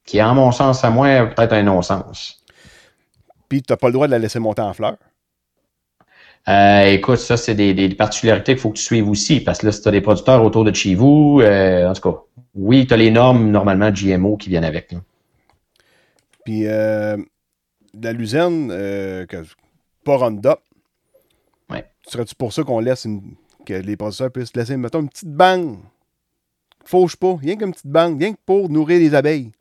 qui est, en mon sens, à moi, peut-être un non-sens. Puis t'as pas le droit de la laisser monter en fleurs? Euh, écoute, ça, c'est des, des particularités qu'il faut que tu suives aussi, parce que là, si tu as des producteurs autour de chez vous, euh, en tout cas, oui, tu as les normes, normalement, GMO qui viennent avec. là. Puis euh, la luzerne, euh, que, pas Roundup. Ouais. Serais-tu pour ça qu'on laisse une, que les producteurs puissent laisser, mettons, une petite banque? Fauche pas, rien qu'une petite banque, rien que pour nourrir les abeilles.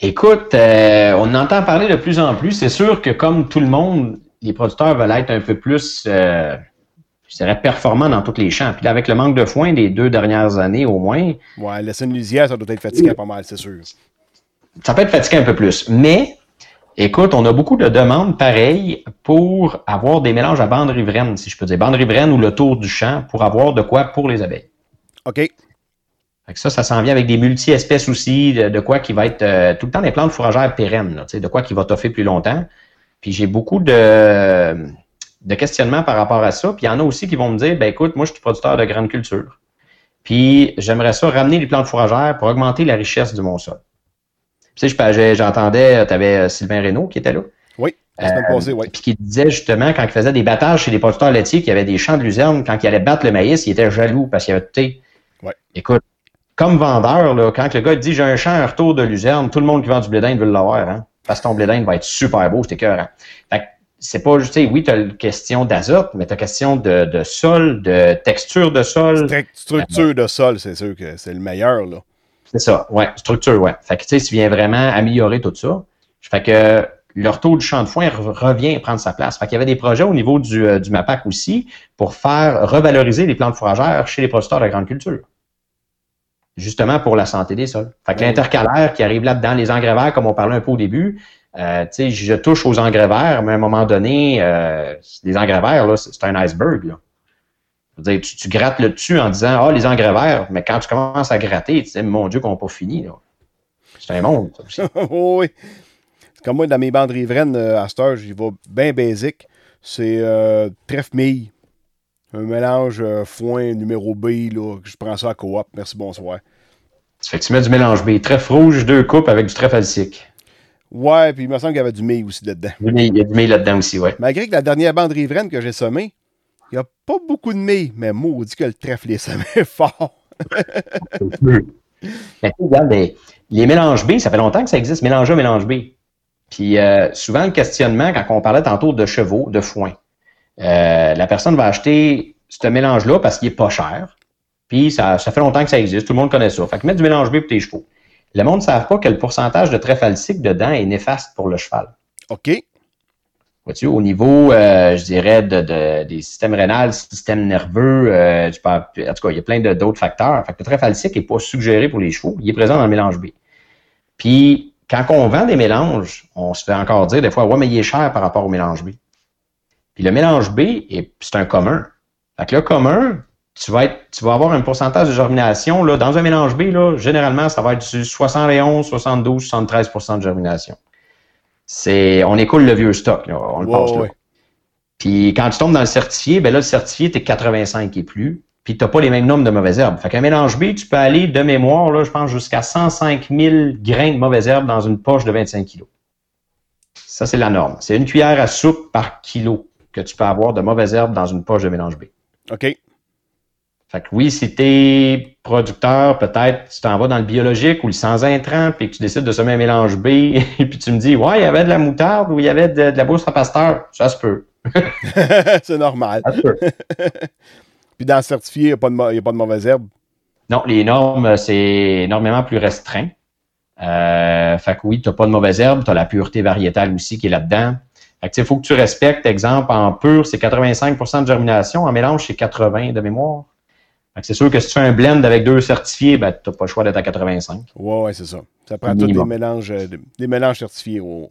Écoute, euh, on en entend parler de plus en plus. C'est sûr que comme tout le monde, les producteurs veulent être un peu plus, euh, je dirais, performants dans tous les champs. Puis là, avec le manque de foin des deux dernières années au moins, Ouais, laisser une lisière, ça doit être fatiguant pas mal, c'est sûr. ça peut être fatigué un peu plus. Mais, écoute, on a beaucoup de demandes pareilles pour avoir des mélanges à bande riveraine, si je peux dire. Bande riveraine ou le tour du champ pour avoir de quoi pour les abeilles. OK. Fait que ça, ça s'en vient avec des multi-espèces aussi, de, de quoi qui va être euh, tout le temps des plantes fourragères pérennes, là, de quoi qui va toffer plus longtemps. Puis j'ai beaucoup de, de questionnements par rapport à ça. Puis il y en a aussi qui vont me dire, ben écoute, moi je suis producteur de grandes cultures. Puis j'aimerais ça ramener les plantes fourragères pour augmenter la richesse du mon sol. Puis, tu sais, j'entendais, tu avais Sylvain Reynaud qui était là. Oui, la semaine Euh, passée, oui. Puis qui disait justement, quand il faisait des battages chez les producteurs laitiers, qu'il y avait des champs de luzerne, quand il allait battre le maïs, il était jaloux parce qu'il y avait, sais, Ouais. écoute, comme vendeur, là, quand le gars dit j'ai un champ, un retour de luzerne, tout le monde qui vend du blé d'Inde veut l'avoir, hein, parce que ton blé d'Inde va être super beau, c'est écœurant. Fait que c'est pas juste, oui, tu as une question d'azote, mais tu as question de, de sol, de texture de sol. Stru- Structure de sol, c'est sûr que c'est le meilleur, là. C'est ça, ouais, structure, ouais. Fait que tu sais, tu viens vraiment améliorer tout ça. Fait que le retour du champ de foin re- revient prendre sa place. Fait qu'il y avait des projets au niveau du, euh, du MAPAC aussi pour faire revaloriser les plantes fourragères chez les producteurs de grande culture. Justement pour la santé des sols. Fait que l'intercalaire qui arrive là-dedans, les engrais verts, comme on parlait un peu au début, euh, tu sais, je touche aux engrais verts, mais à un moment donné, euh, les engrais verts, là, c'est un iceberg, là. Dire, tu, tu grattes le dessus en disant Ah, les engrais verts, mais quand tu commences à gratter, tu dis Mon Dieu, qu'on n'a pas fini. là. C'est un monde, ça aussi. *laughs* oui. Comme moi, dans mes bandes riveraines, euh, à cette heure, j'y vais bien basique. C'est euh, trèfle mille. Un mélange euh, foin numéro B, là, je prends ça à coop. Merci, bonsoir. Mets du mélange B. Trèfle rouge, deux coupes avec du trèfle alcique. Ouais, puis il me semble qu'il y avait du mille aussi dedans. Il y a du mail là-dedans aussi, ouais. Malgré que la dernière bande riveraine que j'ai semée, il n'y a pas beaucoup de mille, mais maudit que le trèfle est semé *laughs* fort. Mais regarde, les, les mélanges B, ça fait longtemps que ça existe, mélange A, mélange B. Puis euh, souvent, le questionnement, quand on parlait tantôt de chevaux, de foin, euh, la personne va acheter ce mélange-là parce qu'il est pas cher. Puis ça, ça fait longtemps que ça existe, tout le monde connaît ça. Fait que mets du mélange B pour tes chevaux. Le monde ne savent pas que le pourcentage de tréfalcique dedans est néfaste pour le cheval. OK. Vois-tu, au niveau, euh, je dirais, de, de- des systèmes rénals, système nerveux, euh, tu peux- en tout cas, il y a plein d'autres facteurs. Fait que le tréfalcique n'est pas suggéré pour les chevaux, il est présent dans le mélange B. Puis, quand on vend des mélanges, on se fait encore dire des fois, ouais, mais il est cher par rapport au mélange B. Puis le mélange B, est- c'est un commun. Fait que le commun, tu vas, être, tu vas avoir un pourcentage de germination. Là, dans un mélange B, là, généralement, ça va être du 71, 72, 73% de germination. C'est, on écoule le vieux stock, là, on le passe là. ouais. Puis quand tu tombes dans le certifié, ben là, le certifié, t'es 85 et plus. Puis t'as pas les mêmes nombres de mauvaises herbes. Fait qu'un mélange B, tu peux aller de mémoire, là, je pense, jusqu'à 105 000 grains de mauvaises herbes dans une poche de 25 kilos. Ça, c'est la norme. C'est une cuillère à soupe par kilo que tu peux avoir de mauvaises herbes dans une poche de mélange B. OK. Fait que oui, si t'es producteur, peut-être tu t'en vas dans le biologique ou le sans intrant, puis que tu décides de semer un mélange B, *laughs* et puis tu me dis, ouais, il y avait de la moutarde ou il y avait de, de la bourse à pasteur. Ça se peut. *laughs* *laughs* c'est normal. Ça se peut. Puis dans le certifié, il n'y pas de a pas de mauvaise herbe. Non, les normes, c'est énormément plus restreint. Euh, fait que oui, tu n'as pas de mauvaise herbe, tu as la pureté variétale aussi qui est là-dedans. Fait que, il faut que tu respectes, exemple, en pur, c'est 85% de germination, en mélange, c'est 80 de mémoire. C'est sûr que si tu fais un blend avec deux certifiés, ben, tu n'as pas le choix d'être à 85. Ouais, ouais, c'est ça. Ça prend tous des mélanges, euh, des- des mélanges certifiés. au-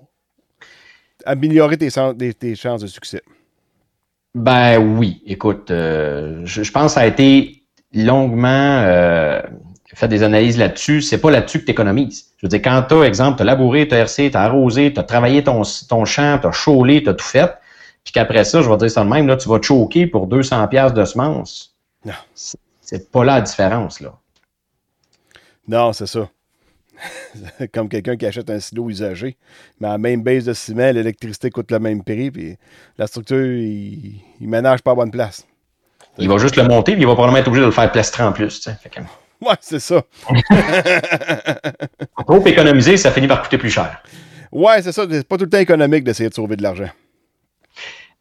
Améliorer tes, chances de succès. Ben oui, écoute, euh, je, je pense que ça a été longuement euh, fait des analyses là-dessus. C'est pas là-dessus que tu économises. Je veux dire, quand tu as, exemple, tu as labouré, tu as RC, tu as arrosé, tu as travaillé ton, ton champ, tu as chaulé, tu as tout fait, puis qu'après ça, je vais dire ça de même, là, tu vas te choquer pour 200 pièces de semences. Non. C'est- pas là la différence, là. Non, c'est ça. *laughs* Comme quelqu'un qui achète un silo usagé, mais à la même base de ciment, l'électricité coûte le même prix, puis la structure, il, il ménage pas à bonne place. Il va juste le monter, puis il va probablement être obligé de le faire plastrer en plus. Fait que, *laughs* Ouais, c'est ça. *laughs* trop économiser, ça finit par coûter plus cher. Ouais, c'est ça. C'est pas tout le temps économique d'essayer de sauver de l'argent.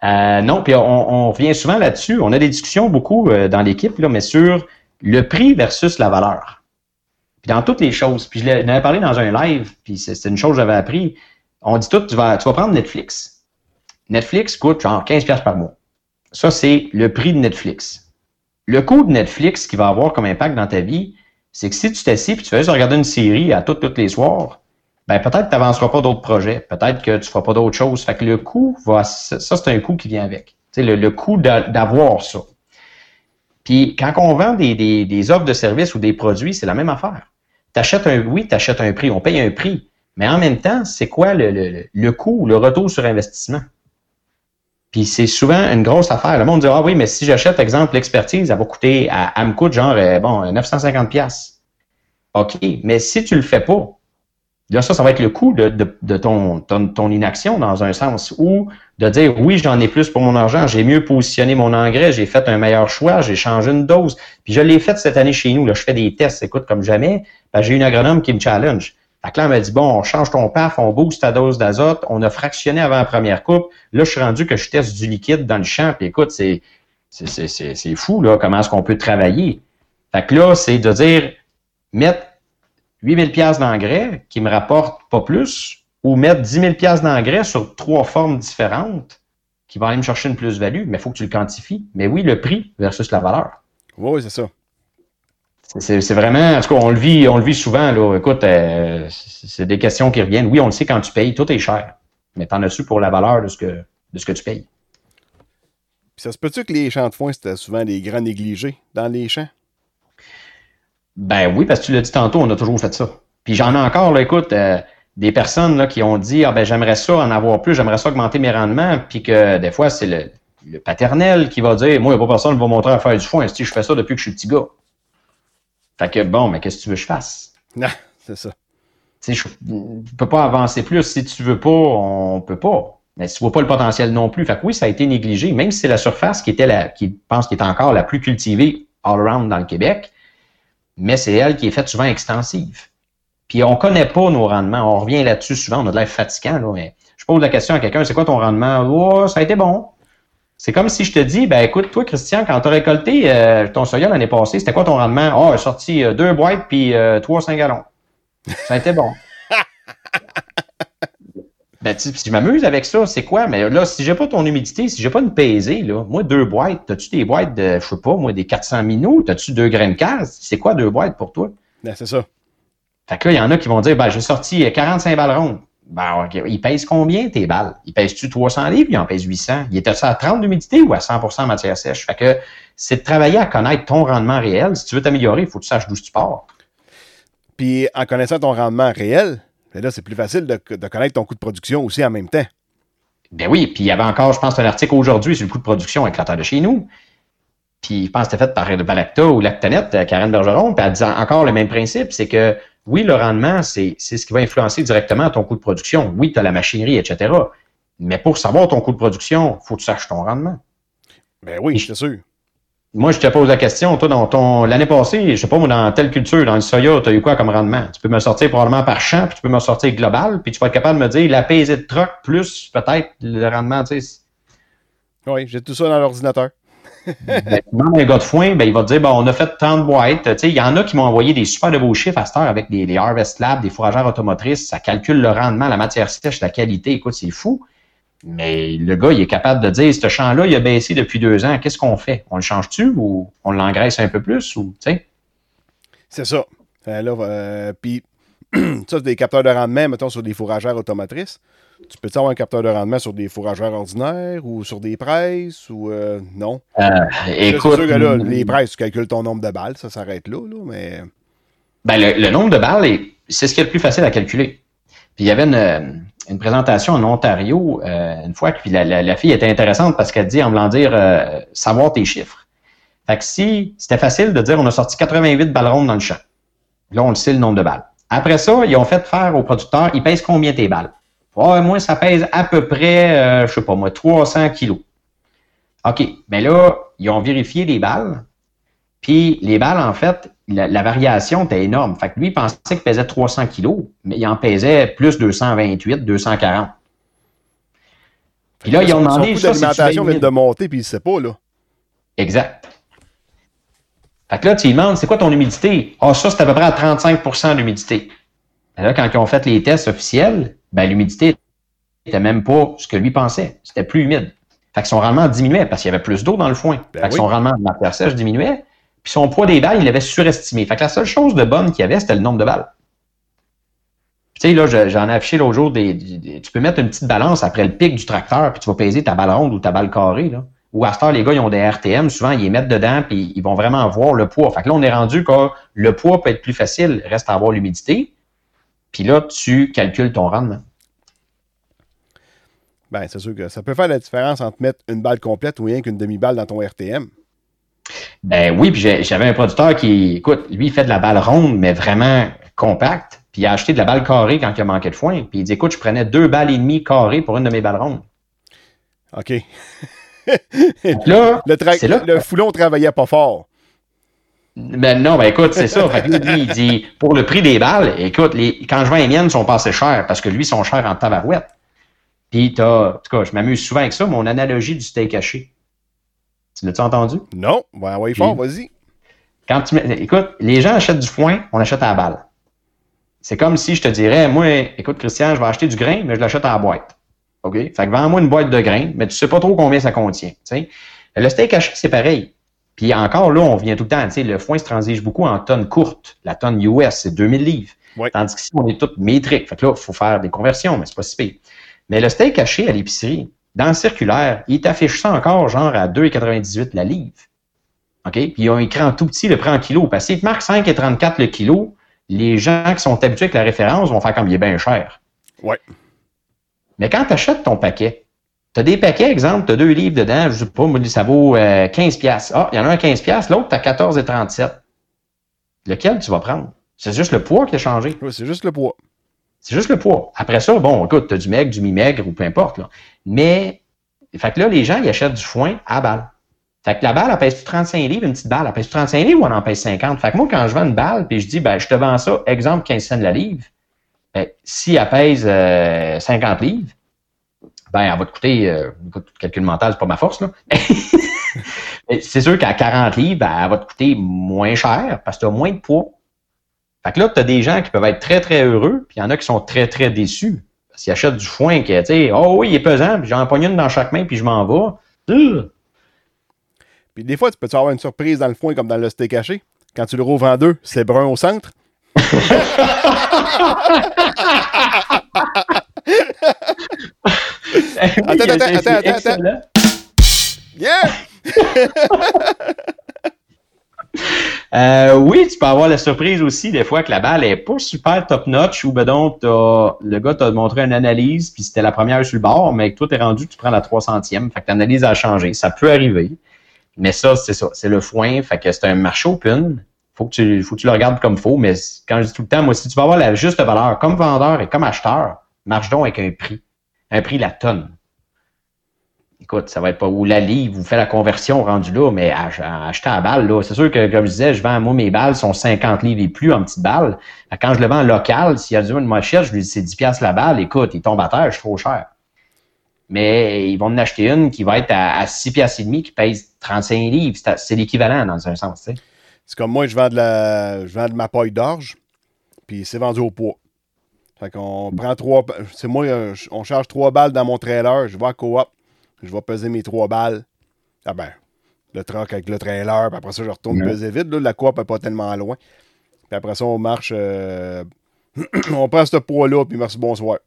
Euh, non, puis on, on revient souvent là-dessus. On a des discussions beaucoup euh, dans l'équipe, là, mais sur le prix versus la valeur. Puis dans toutes les choses. Puis je l'ai- j'en avais parlé dans un live, puis c'est une chose que j'avais appris. On dit tout, tu vas, tu vas prendre Netflix. Netflix coûte genre 15$ piastres par mois. Ça, c'est le prix de Netflix. Le coût de Netflix qui va avoir comme impact dans ta vie, c'est que si tu t'assis et tu fais juste regarder une série à toutes, toutes les soirs, ben peut-être que tu n'avanceras pas d'autres projets, peut-être que tu feras pas d'autres choses. Fait que le coût va, ça c'est un coût qui vient avec. Le, le coût d'a- d'avoir ça. Puis quand on vend des, des, des offres de services ou des produits, c'est la même affaire. Un, oui, tu achètes un prix, on paye un prix, mais en même temps, c'est quoi le, le, le coût, le retour sur investissement? Puis c'est souvent une grosse affaire. Le monde dit Ah oui, mais si j'achète, exemple, l'expertise, elle va coûter, elle me coûte genre euh, bon, 950$. piastres. OK, mais si tu le fais pas, là, ça, ça va être le coût de, de, de ton, ton, ton inaction dans un sens. Ou de dire oui, j'en ai plus pour mon argent, j'ai mieux positionné mon engrais, j'ai fait un meilleur choix, j'ai changé une dose. Puis je l'ai fait cette année chez nous. Là, je fais des tests, écoute, comme jamais. Ben, j'ai une agronome qui me challenge. Fait que là, elle m'a dit, bon, on change ton PAF, on booste ta dose d'azote, on a fractionné avant la première coupe. Là, je suis rendu que je teste du liquide dans le champ. Puis écoute, c'est, c'est, c'est, c'est, c'est fou, là, comment est-ce qu'on peut travailler. Fait que là, c'est de dire, mettre 8000 pièces d'engrais qui me rapporte pas plus, ou mettre 10 000 pièces d'engrais sur trois formes différentes qui vont aller me chercher une plus-value, mais il faut que tu le quantifies. Mais oui, le prix versus la valeur. Oui, c'est ça. C'est- vraiment, en tout cas, on le vit, on le vit souvent. Là. Écoute, euh, c'est des questions qui reviennent. Oui, on le sait quand tu payes, tout est cher. Mais t'en as-tu pour la valeur de ce que, de ce que tu payes? Puis ça se peut-tu que les champs de foin, c'était souvent des grands négligés dans les champs? Ben oui, parce que tu l'as dit tantôt, on a toujours fait ça. Puis j'en ai encore, là, écoute, euh, des personnes là, qui ont dit Ah ben j'aimerais ça en avoir plus, j'aimerais ça augmenter mes rendements, puis que des fois, c'est le, le paternel qui va dire Moi, il n'y a pas personne qui va montrer à faire du foin, si je fais ça depuis que je suis petit gars. Fait que bon, mais qu'est-ce que tu veux que je fasse? Non, *laughs* c'est ça. Tu sais, je ne peux pas avancer plus. Si tu veux pas, on peut pas. Mais tu vois pas le potentiel non plus. Fait que oui, ça a été négligé, même si c'est la surface qui était la, qui pense qui est encore la plus cultivée all around dans le Québec, mais c'est elle qui est faite souvent extensive. Puis on connaît pas nos rendements. On revient là-dessus souvent, on a de l'air fatigant, là, mais je pose la question à quelqu'un, c'est quoi ton rendement? Oh, ça a été bon. C'est comme si je te dis, ben écoute, toi, Christian, quand tu as récolté euh, ton soya l'année passée, c'était quoi ton rendement? Oh, sorti euh, deux boîtes puis euh, trois 5 gallons. Ça a été bon. Ben, tu- si je m'amuse avec ça, c'est quoi? Mais là, si j'ai pas ton humidité, si j'ai pas une pesée, là, moi, deux boîtes, t'as-tu des boîtes de, je sais pas, moi, des 400 minous? T'as-tu deux graines case? C'est quoi deux boîtes pour toi? Ben, c'est ça. Fait que là, il y en a qui vont dire, ben, j'ai sorti 45 balles rondes. Ben, OK. Ils pèsent combien tes balles? Ils pèsent-tu 300 livres? Ils en pèsent 800. Il était ça à 30 d'humidité ou à 100% matière sèche? Fait que c'est de travailler à connaître ton rendement réel. Si tu veux t'améliorer, il faut que tu saches d'où tu pars. Puis en connaissant ton rendement réel, ben là, c'est plus facile de, de connaître ton coût de production aussi en même temps. Ben oui, puis il y avait encore, je pense, un article aujourd'hui sur le coût de production avec de chez nous. Puis je pense que c'était fait par Valacta ou Lactanet, euh, Karen Bergeron, puis elle disait encore le même principe, c'est que oui, le rendement, c'est c'est ce qui va influencer directement ton coût de production. Oui, tu as la machinerie, etc. Mais pour savoir ton coût de production, il faut que tu saches ton rendement. Ben oui, c'est sûr. Moi, je te pose la question, toi, dans ton l'année passée, je sais pas, moi, dans telle culture, dans le soya, tu as eu quoi comme rendement? Tu peux me sortir probablement par champ, puis tu peux me sortir global, puis tu vas être capable de me dire la pesée de troc plus peut-être le rendement, tu sais. Oui, j'ai tout ça dans l'ordinateur. *laughs* Ben, à un gars de foin, ben, il va te dire, ben, on a fait 30 boîtes. Tu sais, il y en a qui m'ont envoyé des super de beaux chiffres à cette heure avec des, des Harvest Lab, des fourragères automotrices. Ça calcule le rendement, la matière sèche, la qualité. Écoute, c'est fou. Mais le gars, il est capable de dire, ce champ-là, il a baissé depuis deux ans. Qu'est-ce qu'on fait? On le change-tu ou on l'engraisse un peu plus? Ou? C'est ça. Euh, là, euh, puis, *clears throat* ça, c'est des capteurs de rendement, mettons, sur des fourragères automotrices. Tu peux-tu avoir un capteur de rendement sur des fourragères ordinaires ou sur des presses ou euh, non? Écoute, sûr que là, les presses, tu calcules ton nombre de balles, ça s'arrête là, là, mais. Ben, le, le nombre de balles, est- c'est ce qui est le plus facile à calculer. Puis il y avait une, présentation en Ontario euh, une fois, puis la, la- fille était intéressante parce qu'elle dit, en voulant dire, euh, savoir tes chiffres. Fait que si c'était facile de dire, on a sorti 88 balles rondes dans le champ. Là, on le sait le nombre de balles. Après ça, ils ont fait faire aux producteurs, ils pèsent combien tes balles? Ouais, moi, ça pèse à peu près, euh, je sais pas moi, 300 kilos. OK. Mais là, ils ont vérifié les balles. Puis les balles, en fait, la, la variation était énorme. Fait que lui, il pensait qu'il pesait 300 kilos, mais il en pesait plus 228, 240. Puis là, ils ont demandé Son bien vient de monter, puis il sait pas, là. Exact. Fait que là, tu lui demandes, c'est quoi ton humidité? Ah, ça, c'est à peu près à 35% d'humidité. Là, quand ils ont fait les tests officiels, ben, l'humidité n'était même pas ce que lui pensait. C'était plus humide. Fait que son rendement diminuait parce qu'il y avait plus d'eau dans le foin. Ben fait que oui. son rendement de matière sèche diminuait. Puis son poids des balles, il l'avait surestimé. Fait que la seule chose de bonne qu'il y avait, c'était le nombre de balles. Tu sais, là, je- j'en ai affiché l'autre jour des, Tu peux mettre une petite balance après le pic du tracteur, puis tu vas peser ta balle ronde ou ta balle carrée, là. Ou à ce temps, les gars, ils ont des RTM, souvent, ils les mettent dedans, puis ils vont vraiment voir le poids. Fait que là, on est rendu que le poids peut être plus facile, reste à avoir l'humidité. Puis là, tu calcules ton rendement. Ben, c'est sûr que ça peut faire la différence entre mettre une balle complète ou rien qu'une demi-balle dans ton RTM. Ben oui, puis j'avais un producteur qui, écoute, lui, il fait de la balle ronde, mais vraiment compacte. Puis il a acheté de la balle carrée quand il a manqué de foin. Puis il dit, écoute, je prenais deux balles et demie carrées pour une de mes balles rondes. OK. *laughs* Là, Le, là. le foulon travaillait pas fort. Ben non, ben écoute, c'est ça. Fait que lui, il dit, pour le prix des balles, écoute, les, quand je vends les miennes, sont pas assez chères parce que lui, ils sont chers en tabarouette. Puis t'as, en tout cas, je m'amuse souvent avec ça, mon analogie du steak haché. Tu l'as-tu entendu? Non, ben, ouais, fort, vas-y. Quand tu mets- écoute, les gens achètent du foin, on achète à la balle. C'est comme si je te dirais, moi, écoute, Christian, je vais acheter du grain, mais je l'achète à la boîte. OK? Fait que vends-moi une boîte de grain, mais tu sais pas trop combien ça contient. Le steak haché, c'est pareil. Puis encore là, on vient tout le temps, tu sais, le foin se transige beaucoup en tonnes courtes. La tonne US, c'est 2000 livres. Ouais. Tandis qu'ici, on est tout métrique. Fait que là, il faut faire des conversions, mais c'est pas si pire. Mais le steak haché à l'épicerie, dans le circulaire, il t'affiche ça encore genre à 2,98 la livre. OK? Puis ils ont écrit en tout petit le prix en kilo. Parce qu'il te marque 5,34 le kilo, les gens qui sont habitués avec la référence vont faire comme il est bien cher. Ouais. Mais quand tu achètes ton paquet, tu as des paquets, exemple, tu as deux livres dedans, je sais pas, ça vaut euh, 15 pièces. Ah, il y en a un à 15 pièces, l'autre, tu as 14,37. Lequel tu vas prendre? C'est juste le poids qui a changé. Ouais, c'est juste le poids. C'est juste le poids. Après ça, bon, écoute, tu as du maigre, du mi-maigre ou peu importe. Là. Mais, fait que là, les gens, ils achètent du foin à balle. Fait que la balle, elle pèse 35 livres, une petite balle, elle pèse 35 livres ou elle en pèse 50? Fait que moi, quand je vends une balle, puis je dis, ben, je te vends ça, exemple, 15 cents de la livre, ben, si elle pèse euh, 50 livres, ben, elle va te coûter, euh, calcul mental, c'est pas ma force, là. *laughs* C'est sûr qu'à 40 livres, ben, elle va te coûter moins cher parce que tu as moins de poids. Fait que là, tu as des gens qui peuvent être très, très heureux, puis il y en a qui sont très, très déçus. Parce qu'ils achètent du foin qui, tu sais, oh oui, il est pesant, puis j'en pogne une dans chaque main, puis je m'en vais. Puis des fois, tu peux avoir une surprise dans le foin comme dans le steak haché? Quand tu le rouvres en deux, c'est brun au centre. *laughs* *laughs* attends, attends, attends, attends, attends. Yeah! *laughs* Euh, oui, tu peux avoir la surprise aussi des fois que la balle est pas super top notch ou ben donc le gars t'a montré une analyse puis c'était la première sur le bord, mais que toi t'es rendu, tu prends la 300e, fait que l'analyse a changé. Ça peut arriver, mais ça c'est ça, c'est le foin, fait que c'est un marché open. Faut que tu, faut que tu le regardes comme faux, mais quand je dis tout le temps, moi si tu vas avoir la juste valeur comme vendeur et comme acheteur, marche donc avec un prix, un prix la tonne écoute, ça va être pas où la livre, vous faites la conversion rendu là, mais acheter à balle, là, c'est sûr que, comme je disais, je vends, moi, mes balles sont 50 livres et plus en petites balles. Quand je le vends en local, s'il y a du monde m'achète, je lui dis c'est 10 piastres la balle, écoute, il tombe à terre, je suis trop cher. Mais ils vont en acheter une qui va être à, 6 piastres et demi, qui pèse 35 livres. C'est l'équivalent dans un sens. C'est comme moi, je vends de la, je vends de ma paille d'orge, puis c'est vendu au poids. Fait qu'on prend trois, c'est moi, euh, on charge trois balles dans mon trailer, je vais à coop, je vais peser mes trois balles. Ah ben, le truck avec le trailer, puis après ça, je retourne peser vite. Là, la coop n'est pas tellement loin. Puis après ça, on marche. euh, *clears throat* on prend ce poids-là, puis merci, bonsoir.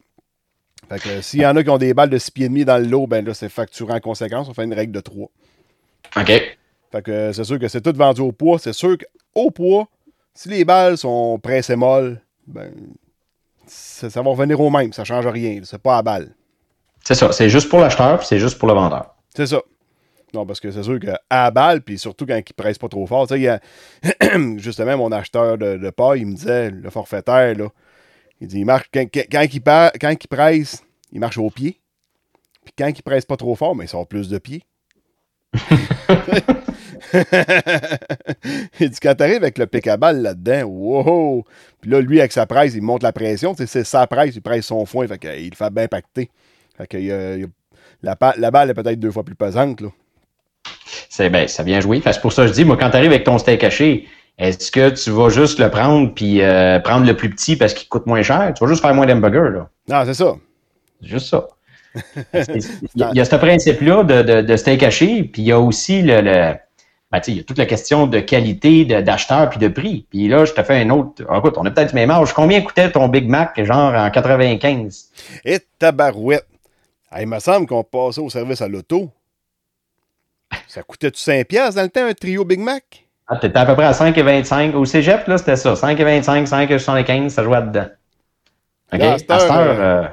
Fait que s'il y en a qui ont des balles de 6 pieds et demi dans le lot, ben là, c'est facturé en conséquence. On fait une règle de 3. OK. Fait que c'est sûr que c'est tout vendu au poids. C'est sûr qu'au poids, si les balles sont pressées molles, ben ça, ça va revenir au même. Ça ne change rien. C'est pas à balle. C'est ça. C'est juste pour l'acheteur, puis c'est juste pour le vendeur. C'est ça. Non, parce que c'est sûr qu'à balle, puis surtout quand il presse pas trop fort. Tu sais, il y a *clears throat* justement mon acheteur de, de paille, il me disait, le forfaitaire, là, il dit, il marche, quand, il, quand presse, il marche au pied. Puis quand il presse pas trop fort, mais il sort plus de pieds. *laughs* il dit, quand t'arrives avec le pic à balle là-dedans, wow! Puis là, lui, avec sa presse, il monte la pression. C'est sa presse, il presse son foin, fait qu'il fait bien pacter. Fait que, la, la, balle est peut-être deux fois plus pesante. Là. C'est, ben, ça vient jouer. C'est pour ça que je dis, moi, quand tu arrives avec ton steak haché, est-ce que tu vas juste le prendre puis euh, prendre le plus petit parce qu'il coûte moins cher? Tu vas juste faire moins d'hamburger, là. Non, c'est ça. C'est juste ça. *laughs* il, y a, ce principe-là de, de, steak haché, puis il y a aussi le, le ben, il y a toute la question de qualité, d'acheteur puis de prix. Puis là, je te fais un autre. Ah, écoute, on a peut-être le même âge. Combien coûtait ton Big Mac, genre en 95? Et tabarouette. Ah, il me semble qu'on passait au service à l'auto. Ça coûtait-tu 5 piastres dans le temps, un trio Big Mac? Ah, t'étais à peu près à 5,25. Au cégep, là, c'était ça. 5,25, 5,75, ça jouait dedans. OK? à cette heure, euh, euh,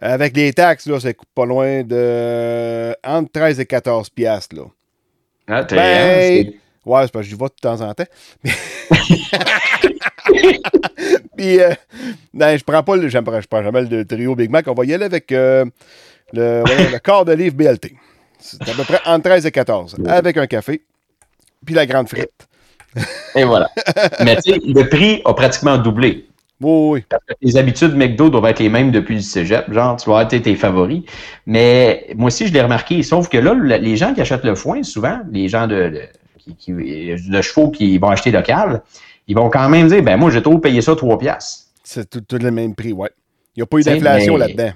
avec les taxes, là, ça coûte pas loin de entre 13 et 14 piastres, là. Ah, t'es... Ben, hein, ouais, c'est parce que je vais de temps en temps. *laughs* Puis, euh, ben, je prends pas le, je prends jamais le trio Big Mac. On va y aller avec euh, le, le quart de livre BLT. C'est à peu près entre 13 et 14. Avec un café. Puis la grande frite. Et voilà. Mais tu sais, le prix a pratiquement doublé. Oui, oui. Parce que tes habitudes McDo doivent être les mêmes depuis le cégep. Genre, tu vas être tes favoris. Mais moi aussi, je l'ai remarqué. Sauf que là, les gens qui achètent le foin, souvent, les gens de, de, qui, de chevaux qui vont acheter local, ils vont quand même dire, ben moi, j'ai trop payé ça 3 piastres. C'est tout, le même prix, ouais. Il n'y a pas eu d'inflation là-dedans.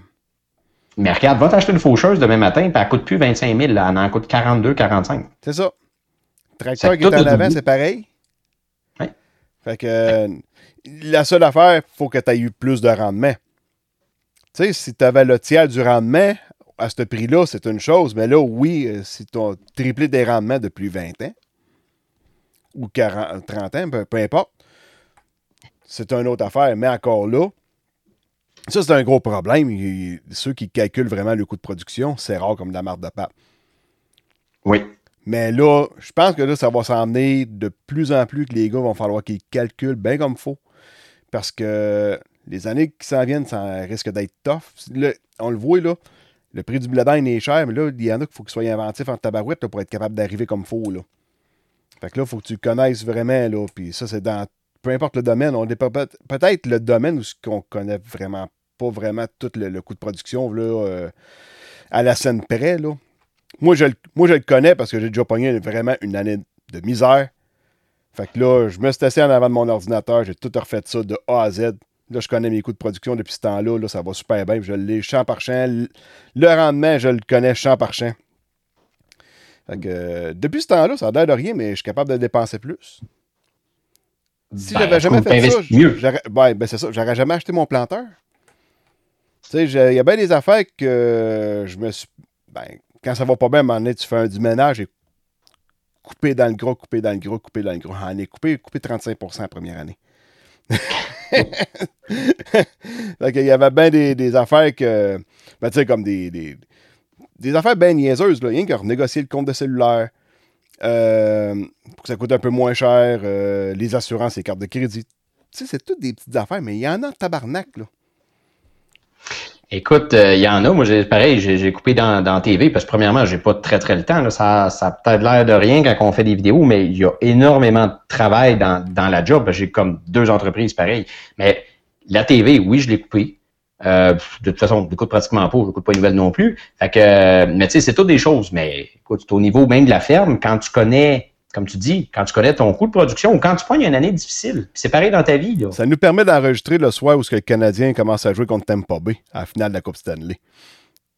Mais regarde, va t'acheter une faucheuse demain matin, puis elle ne coûte plus 25 000, là, elle en coûte 42, 45. C'est ça. Tracteur qui est en avant, c'est pareil. Oui. Fait que la seule affaire, il faut que tu aies eu plus de rendement. Tu sais, si tu avais le tiers du rendement, à ce prix-là, c'est une chose. Mais là, oui, euh, si tu as triplé des rendements depuis 20 ans, ou 40, 30 ans, peu, importe. C'est une autre affaire. Mais encore là, ça, c'est un gros problème. ceux qui calculent vraiment le coût de production, c'est rare comme de la marque de pape. Oui. Mais là, je pense que là, ça va s'emmener de plus en plus que les gars vont falloir qu'ils calculent bien comme il faut. Parce que les années qui s'en viennent, ça risque d'être tough. on le voit, là. Le prix du blé est cher, mais là, il y en a qu'il faut qu'ils soient inventifs en tabarouette pour être capable d'arriver comme il faut. Là. Fait que là, il faut que tu connaisses vraiment, là. Puis ça, c'est dans. Peu importe le domaine. On est peut-être le domaine où on connaît vraiment pas vraiment tout le, coût de production, là, euh, à la scène près, là. Moi, je, moi, je le connais parce que j'ai déjà pogné vraiment une année de misère. Fait que là, je me suis assis en avant de mon ordinateur, j'ai tout refait ça de A à Z. Là, je connais mes coûts de production depuis ce temps-là. Là, ça va super bien. Je l'ai champ par champ. Le rendement, je le connais champ par champ. Fait que, euh, depuis ce temps-là, ça a l'air de rien, mais je suis capable de dépenser plus. Si Ben, j'avais jamais fait ça, mieux. ben c'est ça, j'aurais jamais acheté mon planteur. Tu sais, il y a bien des affaires que je me suis. Ben, quand ça va pas bien, à un moment donné, tu fais un, du ménage et couper dans le gros, couper dans le gros, couper dans le gros. En est coupé, coupé 35 la première année. *laughs* Fait qu'il y avait bien des, des affaires que. Ben, tu sais, comme des, des, affaires bien niaiseuses, là. Rien qu'à renégocier le compte de cellulaire. euh, pour que ça coûte un peu moins cher. euh, les assurances, les cartes de crédit. Tu sais, c'est toutes des petites affaires, mais il y en a en tabarnak, là. Écoute, euh, il y en a. Moi, j'ai pareil, j'ai coupé dans, TV parce que premièrement, j'ai pas très très le temps. Ça, ça a peut-être l'air de rien quand on fait des vidéos, mais il y a énormément de travail dans, dans la job. J'ai comme deux entreprises pareilles. Mais la TV, oui, je l'ai coupé. Euh, de toute façon, je l'écoute pratiquement pas, je n'écoute pas les nouvelles non plus. Euh, mais tu sais, c'est toutes des choses. Mais écoute, au niveau même de la ferme, quand tu connais, comme tu dis, quand tu connais ton coût de production ou quand tu pognes une année difficile, c'est pareil dans ta vie. Là. Ça nous permet d'enregistrer le soir où ce que le Canadien commence à jouer contre Tampa Bay à la finale de la Coupe Stanley.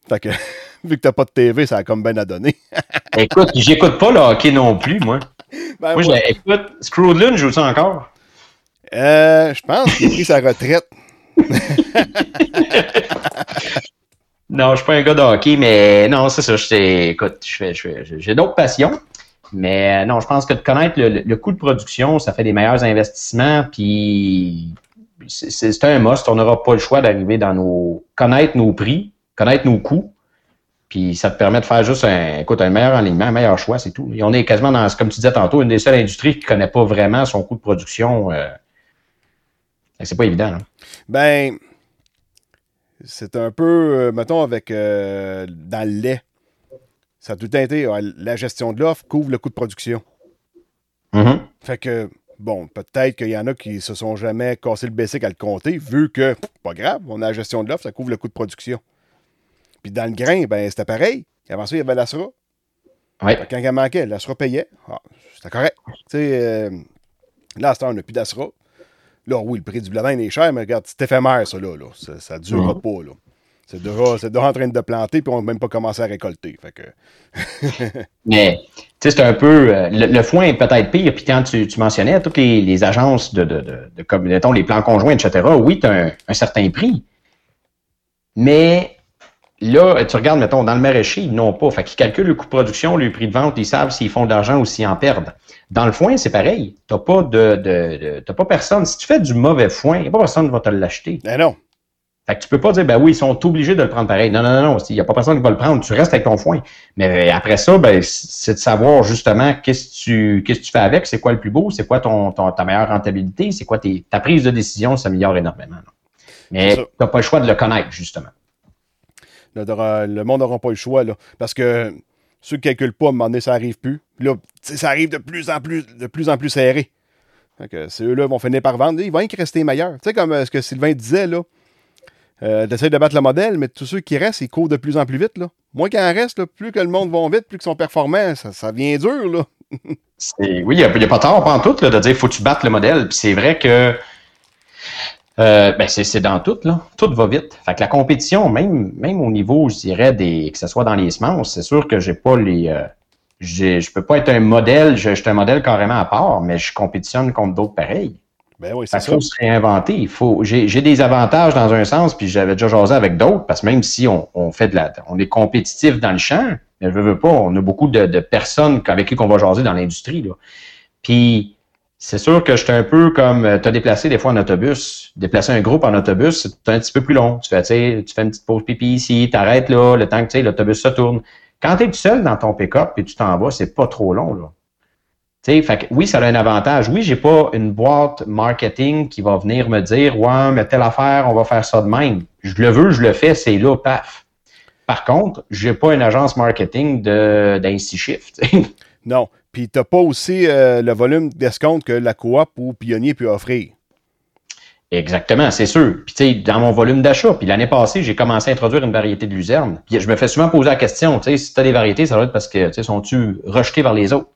Fait que, *laughs* vu que t'as pas de TV, ça a comme ben à donner. *laughs* Écoute, j'écoute pas le hockey non plus, moi. Ben, Moi, ouais. écoute, Screwdlin joue ça encore? Euh, je pense qu'il a pris sa retraite. *laughs* Non, je suis pas un gars de hockey, mais non, c'est ça. Écoute, j'ai d'autres passions. Mais euh, non, je pense que de connaître le, le- coût de production, ça fait des meilleurs investissements. Puis c'est- un must. On n'aura pas le choix d'arriver dans nos. connaître nos prix, connaître nos coûts. Puis ça te permet de faire juste un, écoute, un meilleur alignement, un meilleur choix, c'est tout. Et on est quasiment dans, comme tu disais tantôt, une des seules industries qui ne connaît pas vraiment son coût de production. Euh, c'est pas évident. Là. Ben, c'est un peu, euh, mettons, avec dans le lait. Ça a tout le temps été ouais, la gestion de l'offre couvre le coût de production. Mhm. Fait que, bon, peut-être qu'il y en a qui se sont jamais cassé le basic à le compter, vu que, pas grave, on a la gestion de l'offre, ça couvre le coût de production. Puis dans le grain, ben, c'était pareil. Avant ça, il y avait l'ASRA. Ouais. Quand il manquait, l'ASRA payait. Ah, c'était correct. Tu sais, euh, là, on n'a plus d'ASRA. Là, oui, le prix du blé d'Inde est cher, mais regarde, c'est éphémère, ça, là. là. Ça ne durera Mhm. pas, là. C'est déjà, c'est déjà en train de planter, puis on n'a même pas commencé à récolter. Fait que, *laughs* Mais tu sais, c'est un peu. euh, le, le foin est peut-être pire. Puis quand tu, tu mentionnais toutes les, les agences de, de, de, de comme, mettons, les plans conjoints, etc., oui, tu as un, un certain prix. Mais là, tu regardes, mettons, dans le maraîcher, ils n'ont pas. Fait qu'ils calculent le coût de production, le prix de vente, ils savent s'ils font de l'argent ou s'ils en perdent. Dans le foin, c'est pareil. Tu n'as pas de, de, pas personne. Si tu fais du mauvais foin, il n'y a pas personne qui va te l'acheter. ben non. Fait que tu peux pas dire, ben oui, ils sont obligés de le prendre pareil. Non, non, non, non. Il n'y a pas personne qui va le prendre. Tu restes avec ton foin. Mais après ça, ben, c'est de savoir justement qu'est-ce que tu, qu'est-ce que tu fais avec, c'est quoi le plus beau, c'est quoi ton, ton- ta meilleure rentabilité, c'est quoi tes, ta prise de décision s'améliore énormément. là. Mais tu n'as pas le choix de le connaître, justement. Le monde n'aura pas le choix, là. Parce que ceux qui ne calculent pas, à un moment donné, ça arrive plus. Puis là, ça arrive de plus en plus, de plus en plus serré. Fait que ceux-là vont finir par vendre. Ils vont que rester meilleurs. Tu sais, comme euh, ce que Sylvain disait, là. Euh, T'essayes de battre le modèle, mais tous ceux qui restent, ils courent de plus en plus vite, là. Moins qu'il en reste, plus que le monde va vite, plus qu'ils sont performants, ça, ça devient dur, là. *laughs* Oui, il n'y a, pas tort, en tout, de dire faut que tu battes le modèle. C'est vrai que euh, ben c'est dans tout, là. Tout va vite. Fait que la compétition, même, même au niveau, je dirais, des, que ce soit dans les semences, c'est sûr que j'ai pas les. Euh, je peux pas être un modèle, je suis un modèle carrément à part, mais je compétitionne contre d'autres pareils. Ben oui, qu'il ça. faut se réinventer. Il faut, j'ai, j'ai des avantages dans un sens, puis j'avais déjà jasé avec d'autres, parce que même si on, on fait de la, on est compétitif dans le champ, mais je veux pas, on a beaucoup de, de personnes avec qui on va jaser dans l'industrie, là. Puis, c'est sûr que j'étais un peu comme, tu as déplacé des fois en autobus. Déplacer un groupe en autobus, c'est un petit peu plus long. Tu fais, tu sais, tu fais une petite pause pipi ici, t'arrêtes là, le temps que, tu sais, l'autobus se tourne. Quand tu es tout seul dans ton pick-up et tu t'en vas, c'est pas trop long, là. Tu sais, fait que oui, ça a un avantage. Oui, j'ai pas une boîte marketing qui va venir me dire Ouais, mais telle affaire, on va faire ça de même. Je le veux, je le fais, c'est là, paf. Par contre, j'ai pas une agence marketing d'un six chiffres. tu. *laughs* Non. Puis t'as pas aussi euh, le volume d'escompte que la coop ou Pionnier peut offrir. Exactement, c'est sûr. Puis tu sais, dans mon volume d'achat, puis l'année passée, j'ai commencé à introduire une variété de luzerne. Puis je me fais souvent poser la question, tu sais, si tu as des variétés, ça doit être parce que, tu sais, sont-tu rejetés par les autres?